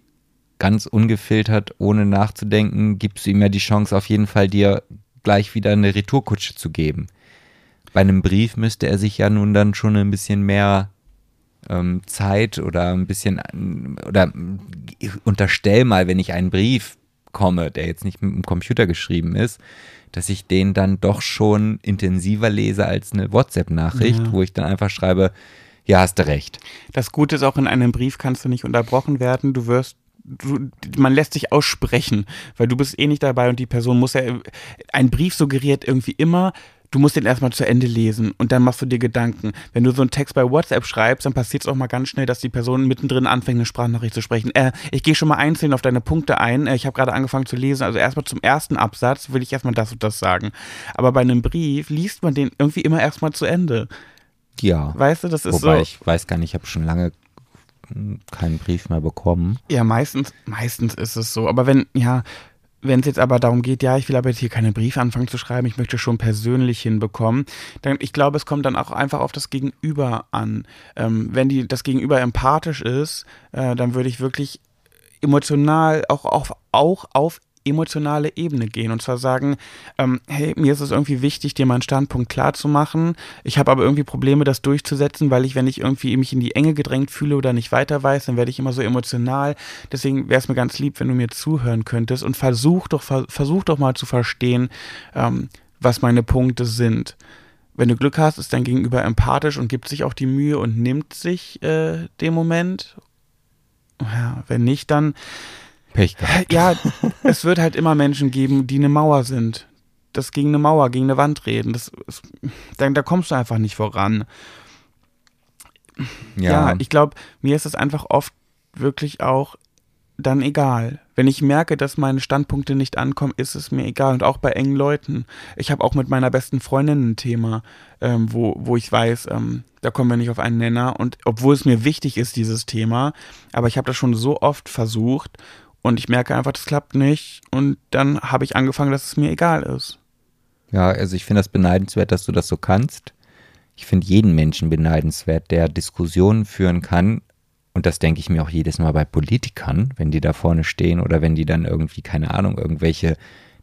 ganz ungefiltert, ohne nachzudenken, gibst du ihm ja die Chance auf jeden Fall dir gleich wieder eine Retourkutsche zu geben. Bei einem Brief müsste er sich ja nun dann schon ein bisschen mehr ähm, Zeit oder ein bisschen oder unterstell mal, wenn ich einen Brief komme, der jetzt nicht mit dem Computer geschrieben ist, dass ich den dann doch schon intensiver lese als eine WhatsApp-Nachricht, ja. wo ich dann einfach schreibe, ja, hast du recht. Das Gute ist auch, in einem Brief kannst du nicht unterbrochen werden. Du wirst Du, man lässt sich aussprechen, weil du bist eh nicht dabei und die Person muss ja, ein Brief suggeriert irgendwie immer, du musst den erstmal zu Ende lesen und dann machst du dir Gedanken. Wenn du so einen Text bei WhatsApp schreibst, dann passiert es auch mal ganz schnell, dass die Person mittendrin anfängt, eine Sprachnachricht zu sprechen. Äh, ich gehe schon mal einzeln auf deine Punkte ein. Äh, ich habe gerade angefangen zu lesen. Also erstmal zum ersten Absatz will ich erstmal das und das sagen. Aber bei einem Brief liest man den irgendwie immer erstmal zu Ende. Ja. Weißt du, das ist Wobei so. ich weiß gar nicht, ich habe schon lange keinen Brief mehr bekommen. Ja, meistens, meistens ist es so. Aber wenn, ja, wenn es jetzt aber darum geht, ja, ich will aber jetzt hier keine Briefe anfangen zu schreiben, ich möchte schon persönlich hinbekommen, dann ich glaube, es kommt dann auch einfach auf das Gegenüber an. Ähm, wenn die, das Gegenüber empathisch ist, äh, dann würde ich wirklich emotional auch auf, auch auf emotionale Ebene gehen und zwar sagen, ähm, hey, mir ist es irgendwie wichtig, dir meinen Standpunkt klar zu machen. Ich habe aber irgendwie Probleme, das durchzusetzen, weil ich, wenn ich irgendwie mich in die Enge gedrängt fühle oder nicht weiter weiß, dann werde ich immer so emotional. Deswegen wäre es mir ganz lieb, wenn du mir zuhören könntest und versuch doch, versuch doch mal zu verstehen, ähm, was meine Punkte sind. Wenn du Glück hast, ist dein Gegenüber empathisch und gibt sich auch die Mühe und nimmt sich äh, den Moment. Ja, wenn nicht, dann Pech gehabt. <laughs> Ja, es wird halt immer Menschen geben, die eine Mauer sind. Das gegen eine Mauer, gegen eine Wand reden. Das ist, da, da kommst du einfach nicht voran. Ja, ja ich glaube, mir ist es einfach oft wirklich auch dann egal. Wenn ich merke, dass meine Standpunkte nicht ankommen, ist es mir egal. Und auch bei engen Leuten. Ich habe auch mit meiner besten Freundin ein Thema, ähm, wo, wo ich weiß, ähm, da kommen wir nicht auf einen Nenner. Und obwohl es mir wichtig ist, dieses Thema, aber ich habe das schon so oft versucht und ich merke einfach, das klappt nicht. Und dann habe ich angefangen, dass es mir egal ist. Ja, also ich finde das beneidenswert, dass du das so kannst. Ich finde jeden Menschen beneidenswert, der Diskussionen führen kann und das denke ich mir auch jedes Mal bei Politikern, wenn die da vorne stehen oder wenn die dann irgendwie, keine Ahnung, irgendwelche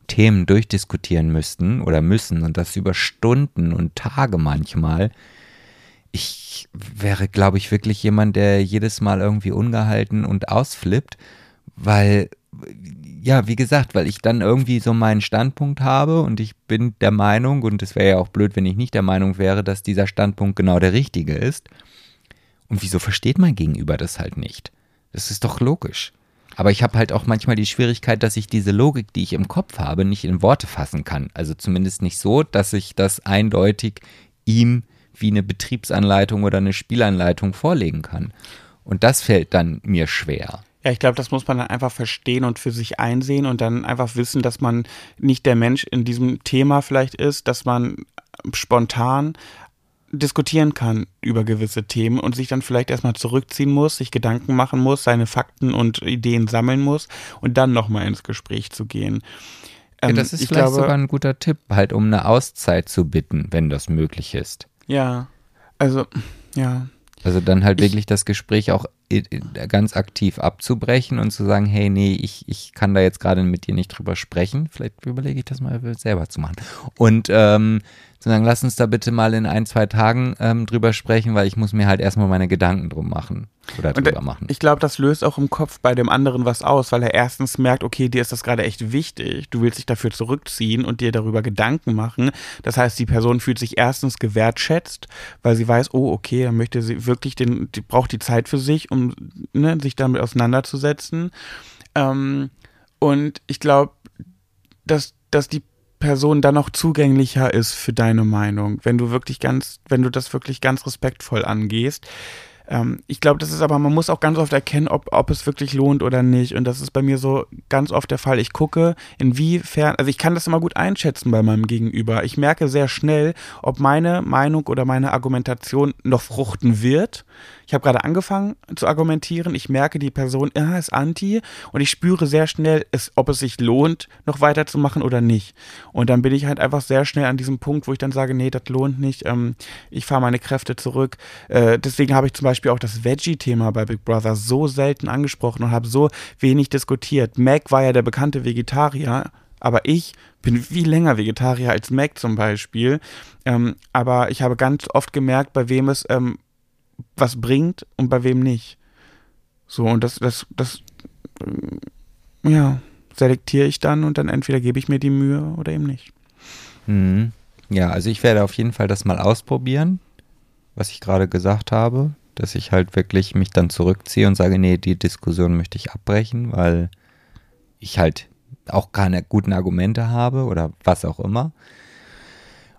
Themen durchdiskutieren müssten oder müssen und das über Stunden und Tage manchmal. Ich wäre, glaube ich, wirklich jemand, der jedes Mal irgendwie ungehalten und ausflippt, weil, ja, wie gesagt, weil ich dann irgendwie so meinen Standpunkt habe und ich bin der Meinung, und es wäre ja auch blöd, wenn ich nicht der Meinung wäre, dass dieser Standpunkt genau der richtige ist. Und wieso versteht mein Gegenüber das halt nicht? Das ist doch logisch. Aber ich habe halt auch manchmal die Schwierigkeit, dass ich diese Logik, die ich im Kopf habe, nicht in Worte fassen kann. Also zumindest nicht so, dass ich das eindeutig ihm wie eine Betriebsanleitung oder eine Spielanleitung vorlegen kann. Und das fällt dann mir schwer. Ja, ich glaube, das muss man dann einfach verstehen und für sich einsehen und dann einfach wissen, dass man nicht der Mensch in diesem Thema vielleicht ist, dass man spontan diskutieren kann über gewisse Themen und sich dann vielleicht erstmal zurückziehen muss, sich Gedanken machen muss, seine Fakten und Ideen sammeln muss und dann nochmal ins Gespräch zu gehen. Ähm, ja, das ist vielleicht glaube, sogar ein guter Tipp, halt um eine Auszeit zu bitten, wenn das möglich ist. Ja, also, ja. Also dann halt ich, wirklich das Gespräch auch ganz aktiv abzubrechen und zu sagen, hey, nee, ich, ich kann da jetzt gerade mit dir nicht drüber sprechen. Vielleicht überlege ich das mal selber zu machen. Und ähm, sondern lass uns da bitte mal in ein, zwei Tagen ähm, drüber sprechen, weil ich muss mir halt erstmal meine Gedanken drum machen oder drüber machen. Ich glaube, das löst auch im Kopf bei dem anderen was aus, weil er erstens merkt, okay, dir ist das gerade echt wichtig, du willst dich dafür zurückziehen und dir darüber Gedanken machen. Das heißt, die Person fühlt sich erstens gewertschätzt, weil sie weiß, oh, okay, dann möchte sie wirklich den, die braucht die Zeit für sich, um ne, sich damit auseinanderzusetzen. Ähm, und ich glaube, dass, dass die Person dann noch zugänglicher ist für deine Meinung, wenn du wirklich ganz, wenn du das wirklich ganz respektvoll angehst. Ähm, ich glaube, das ist aber, man muss auch ganz oft erkennen, ob, ob es wirklich lohnt oder nicht. Und das ist bei mir so ganz oft der Fall. Ich gucke, inwiefern, also ich kann das immer gut einschätzen bei meinem Gegenüber. Ich merke sehr schnell, ob meine Meinung oder meine Argumentation noch fruchten wird ich habe gerade angefangen zu argumentieren, ich merke, die Person ja, ist anti und ich spüre sehr schnell, es, ob es sich lohnt, noch weiterzumachen oder nicht. Und dann bin ich halt einfach sehr schnell an diesem Punkt, wo ich dann sage, nee, das lohnt nicht, ähm, ich fahre meine Kräfte zurück. Äh, deswegen habe ich zum Beispiel auch das Veggie-Thema bei Big Brother so selten angesprochen und habe so wenig diskutiert. Mac war ja der bekannte Vegetarier, aber ich bin viel länger Vegetarier als Mac zum Beispiel. Ähm, aber ich habe ganz oft gemerkt, bei wem es ähm, was bringt und bei wem nicht. So, und das, das, das, äh, ja, selektiere ich dann und dann entweder gebe ich mir die Mühe oder eben nicht. Mhm. Ja, also ich werde auf jeden Fall das mal ausprobieren, was ich gerade gesagt habe, dass ich halt wirklich mich dann zurückziehe und sage, nee, die Diskussion möchte ich abbrechen, weil ich halt auch keine guten Argumente habe oder was auch immer.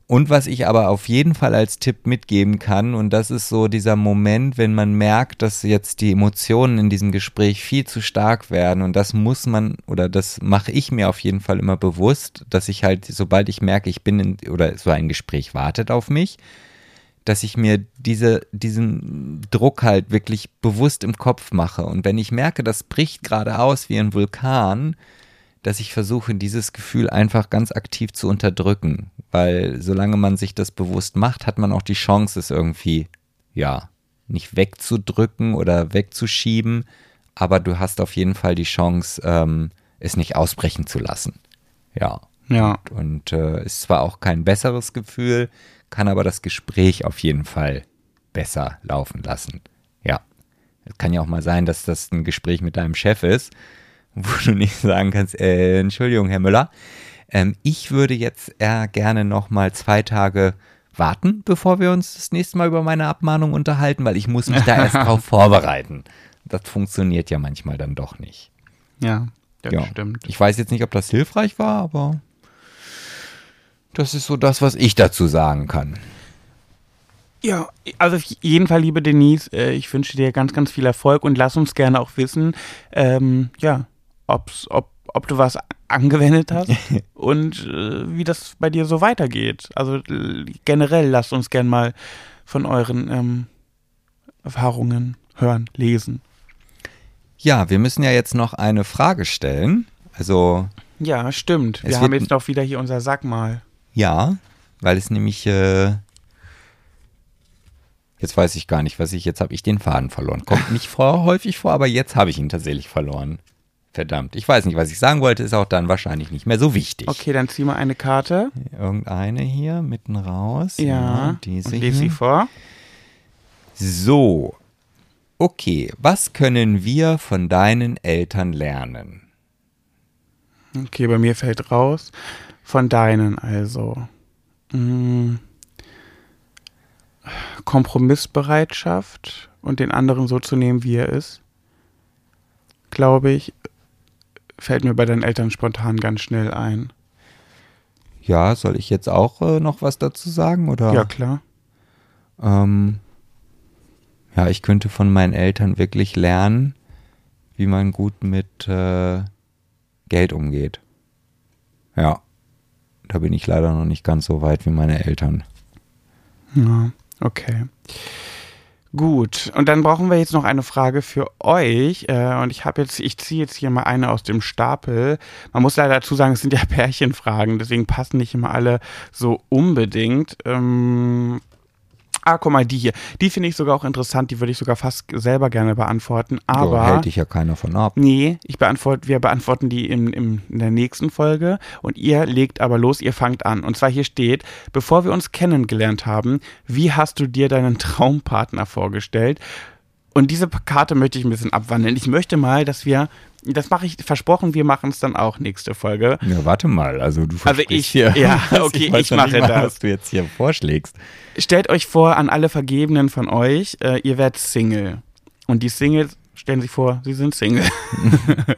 Und was ich aber auf jeden Fall als Tipp mitgeben kann, und das ist so dieser Moment, wenn man merkt, dass jetzt die Emotionen in diesem Gespräch viel zu stark werden. Und das muss man, oder das mache ich mir auf jeden Fall immer bewusst, dass ich halt, sobald ich merke, ich bin in, oder so ein Gespräch wartet auf mich, dass ich mir diese, diesen Druck halt wirklich bewusst im Kopf mache. Und wenn ich merke, das bricht gerade aus wie ein Vulkan, dass ich versuche, dieses Gefühl einfach ganz aktiv zu unterdrücken. Weil solange man sich das bewusst macht, hat man auch die Chance, es irgendwie, ja, nicht wegzudrücken oder wegzuschieben, aber du hast auf jeden Fall die Chance, ähm, es nicht ausbrechen zu lassen. Ja. Ja. Und, und äh, ist zwar auch kein besseres Gefühl, kann aber das Gespräch auf jeden Fall besser laufen lassen. Ja. Es kann ja auch mal sein, dass das ein Gespräch mit deinem Chef ist wo du nicht sagen kannst, äh, Entschuldigung, Herr Müller, ähm, ich würde jetzt eher gerne noch mal zwei Tage warten, bevor wir uns das nächste Mal über meine Abmahnung unterhalten, weil ich muss mich da erst drauf <laughs> vorbereiten. Das funktioniert ja manchmal dann doch nicht. Ja, das Ja. stimmt. Ich weiß jetzt nicht, ob das hilfreich war, aber das ist so das, was ich dazu sagen kann. Ja, also auf jeden Fall, liebe Denise, äh, ich wünsche dir ganz, ganz viel Erfolg und lass uns gerne auch wissen, ähm, ja, ob's, ob, ob du was angewendet hast <laughs> und äh, wie das bei dir so weitergeht. Also generell lasst uns gerne mal von euren ähm, Erfahrungen hören, lesen. Ja, wir müssen ja jetzt noch eine Frage stellen. Also Ja, stimmt. Wir haben jetzt noch wieder hier unser Sack mal. Ja, weil es nämlich äh, jetzt weiß ich gar nicht, was ich jetzt habe ich den Faden verloren. Kommt <laughs> nicht vor, häufig vor, aber jetzt habe ich ihn tatsächlich verloren. Verdammt, ich weiß nicht, was ich sagen wollte, ist auch dann wahrscheinlich nicht mehr so wichtig. Okay, dann zieh mal eine Karte. Irgendeine hier mitten raus. Ja, diese und lese sie vor. So. Okay, was können wir von deinen Eltern lernen? Okay, bei mir fällt raus. Von deinen also. Mm. Kompromissbereitschaft und den anderen so zu nehmen, wie er ist. Glaube ich, fällt mir bei deinen Eltern spontan ganz schnell ein. Ja, soll ich jetzt auch äh, noch was dazu sagen? Oder? Ja, klar. Ähm, ja, ich könnte von meinen Eltern wirklich lernen, wie man gut mit äh, Geld umgeht. Ja, da bin ich leider noch nicht ganz so weit wie meine Eltern. Ja, okay. Gut, und dann brauchen wir jetzt noch eine Frage für euch. Äh, und ich habe jetzt, ich ziehe jetzt hier mal eine aus dem Stapel. Man muss leider dazu sagen, es sind ja <laughs> Pärchenfragen, deswegen passen nicht immer alle so unbedingt. Ähm, ah, guck mal, die hier. Die finde ich sogar auch interessant, die würde ich sogar fast selber gerne beantworten. da Aber. hält dich ja keiner von ab. Nee, ich beantworte, wir beantworten die in, im, in der nächsten Folge und ihr legt aber los, ihr fangt an. Und zwar hier steht, bevor wir uns kennengelernt haben, wie hast du dir deinen <laughs> Traumpartner vorgestellt? Und diese Karte möchte ich ein bisschen abwandeln. Ich möchte mal, dass wir, das mache ich, versprochen, wir machen es dann auch nächste Folge. Ja, warte mal, also du Also versprichst ich- hier. ja, <laughs> was, okay, ich nicht mache mal, das. Was du jetzt hier vorschlägst. Stellt euch vor, an alle Vergebenen von euch, äh, ihr werdet Single. Und die Singles stellen sich vor, sie sind Single. <laughs> <laughs>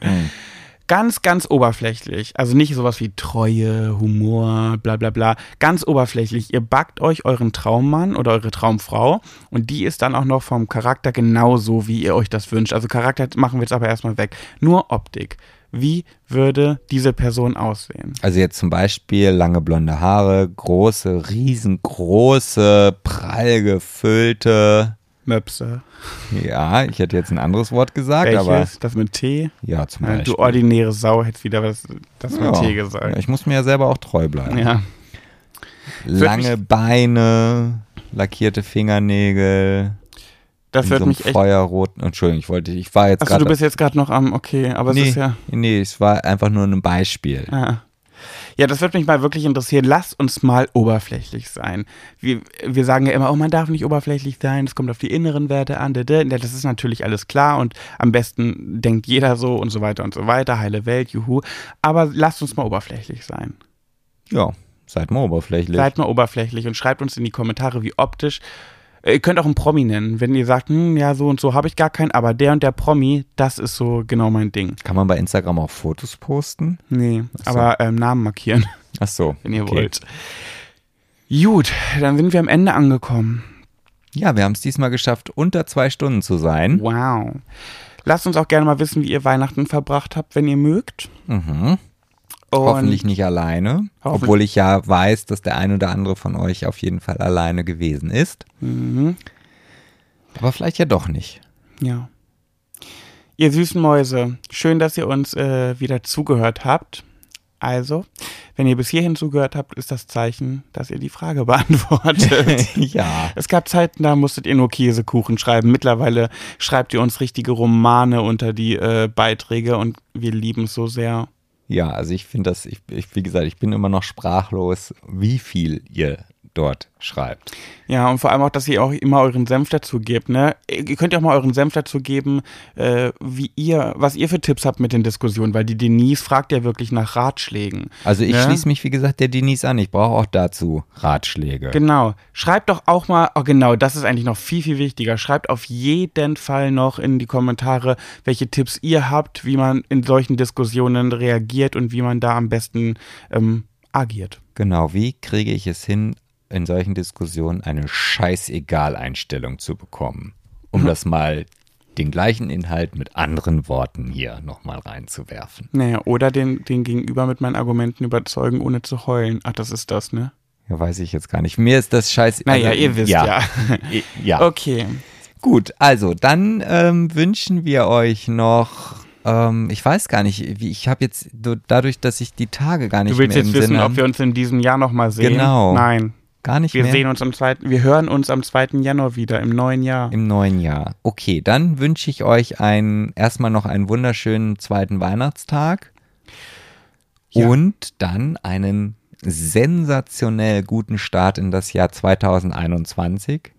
ganz, ganz oberflächlich. Also nicht sowas wie Treue, Humor, bla bla bla. Ganz oberflächlich. Ihr backt euch euren Traummann oder eure Traumfrau und die ist dann auch noch vom Charakter genauso, wie ihr euch das wünscht. Also Charakter machen wir jetzt aber erstmal weg. Nur Optik. Wie würde diese Person aussehen? Also jetzt zum Beispiel lange blonde Haare, große, riesengroße, prall gefüllte. Möpse. Ja, ich hätte jetzt ein anderes Wort gesagt, aber Welches? Das mit T? ja, zum Ja, Beispiel. du ordinäre Sau hättest wieder was, das mit ja. T Ja, gesagt. ich muss mir ja selber auch treu bleiben. Ja. Lange Beine, lackierte Fingernägel, Das wird so mich echt. feuerroten. Entschuldigung, ich wollte, ich war jetzt Achso, du gerade. bist jetzt gerade noch am, okay, aber nee, es ist ja. nee, es war einfach nur ein Beispiel. Ja. Ja, das wird mich mal wirklich interessieren. Lasst uns mal oberflächlich sein. Wir, wir sagen ja immer, oh, man darf nicht oberflächlich sein, es kommt auf die inneren Werte an. Das ist natürlich alles klar und am besten denkt jeder so und so weiter und so weiter. Heile Welt, juhu. Aber lasst uns mal oberflächlich sein. Ja, seid mal oberflächlich. Seid mal oberflächlich und schreibt uns in die Kommentare, wie optisch. Äh, Ihr könnt auch einen Promi nennen, wenn ihr sagt, hm, ja, so und so habe ich gar keinen, aber der und der Promi, das ist so genau mein Ding. Kann man bei Instagram auch Fotos posten? Nee, so. aber ähm, Namen markieren, Ach so. wenn ihr okay. wollt. Gut, dann sind wir am Ende angekommen. Ja, wir haben es diesmal geschafft, unter zwei Stunden zu sein. Wow. Lasst uns auch gerne mal wissen, wie ihr Weihnachten verbracht habt, wenn ihr mögt. Mhm. Und Hoffentlich nicht alleine. Hoffentlich- Obwohl ich ja weiß, dass der ein oder andere von euch auf jeden Fall alleine gewesen ist. Mhm, Aber vielleicht ja doch nicht. ja. Ihr süßen Mäuse, schön, dass ihr uns äh, wieder zugehört habt. Also, wenn ihr bis hierhin zugehört habt, ist das Zeichen, dass ihr die Frage <laughs> beantwortet. <laughs> ja. Es gab Zeiten, da musstet ihr nur Käsekuchen schreiben. Mittlerweile schreibt ihr uns richtige Romane unter die äh, Beiträge und wir lieben es so sehr. Ja, also ich finde das, ich, ich, wie gesagt, ich bin immer noch sprachlos, wie viel ihr dort schreibt. Ja, und vor allem auch, dass ihr auch immer euren Senf dazu gebt, ne? Ihr könnt ja auch mal euren Senf dazu geben, äh, wie ihr, was ihr für Tipps habt mit den Diskussionen, weil die Denise fragt ja wirklich nach Ratschlägen. Also ich ne? schließe mich, wie gesagt, der Denise an. Ich brauche auch dazu Ratschläge. Genau. Schreibt doch auch mal, oh genau, das ist eigentlich noch viel, viel wichtiger. Schreibt auf jeden Fall noch in die Kommentare, welche Tipps ihr habt, wie man in solchen Diskussionen reagiert und wie man da am besten ähm, agiert. Genau, wie kriege ich es hin, in solchen Diskussionen eine Scheißegal-Einstellung zu bekommen? Um Mhm. das mal den gleichen Inhalt mit anderen Worten hier nochmal reinzuwerfen. Naja, oder den, den Gegenüber mit meinen Argumenten überzeugen, ohne zu heulen. Ach, das ist das, ne? Ja, weiß ich jetzt gar nicht. Mir ist das scheiße. Naja, also, ihr wisst ja. <laughs> ja. Okay. Gut, also dann ähm, wünschen wir euch noch. Ähm, ich weiß gar nicht, wie ich habe jetzt dadurch, dass ich die Tage gar nicht Du willst mehr jetzt im wissen, Sinne ob wir uns in diesem Jahr nochmal sehen? Genau. Nein. Gar nicht Wir mehr sehen uns am zweiten, wir hören uns am 2. Januar wieder, im neuen Jahr. im neuen Jahr. Okay, dann wünsche ich euch einen erstmal noch einen wunderschönen zweiten Weihnachtstag Ja. und dann einen sensationell guten Start in das Jahr 2021.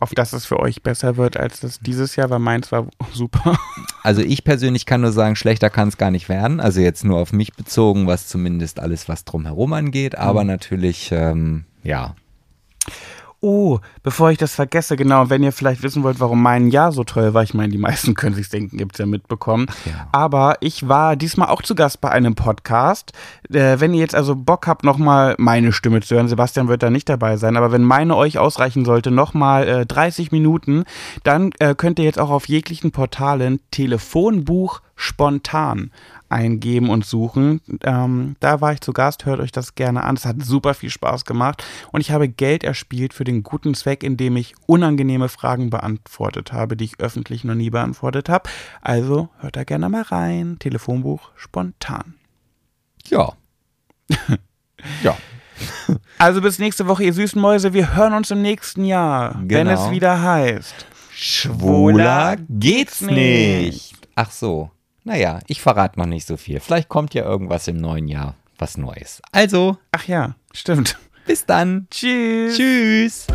Auf dass es für euch besser wird als das dieses Jahr, weil meins war super. <laughs> Also ich persönlich kann nur sagen, schlechter kann es gar nicht werden. Also jetzt nur auf mich bezogen, was zumindest alles, was drumherum angeht. Aber Mhm. natürlich, ähm, ja, Oh, bevor ich das vergesse, genau, wenn ihr vielleicht wissen wollt, warum mein Jahr so toll war, ich meine, die meisten <laughs> können sich denken, gibt's ja mitbekommen. ja. Aber ich war diesmal auch zu Gast bei einem Podcast. Äh, wenn ihr jetzt also Bock habt, nochmal meine Stimme zu hören, Sebastian wird da nicht dabei sein, aber wenn meine euch ausreichen sollte, nochmal äh, 30 Minuten, dann äh, könnt ihr jetzt auch auf jeglichen Portalen Telefonbuch spontan eingeben und suchen. Ähm, da war ich zu Gast, hört euch das gerne an. Es hat super viel Spaß gemacht und ich habe Geld erspielt für den guten Zweck, indem ich unangenehme Fragen beantwortet habe, die ich öffentlich noch nie beantwortet habe. Also hört da gerne mal rein. Telefonbuch spontan. Ja. <laughs> ja. Also bis nächste Woche, ihr süßen Mäuse. Wir hören uns im nächsten Jahr, wenn Genau. es wieder heißt. Schwuler geht's nicht. Ach so. Naja, ich verrate noch nicht so viel. Vielleicht kommt ja irgendwas im neuen Jahr, was Neues. Also, Ach ja, stimmt. bis dann. Tschüss. Tschüss.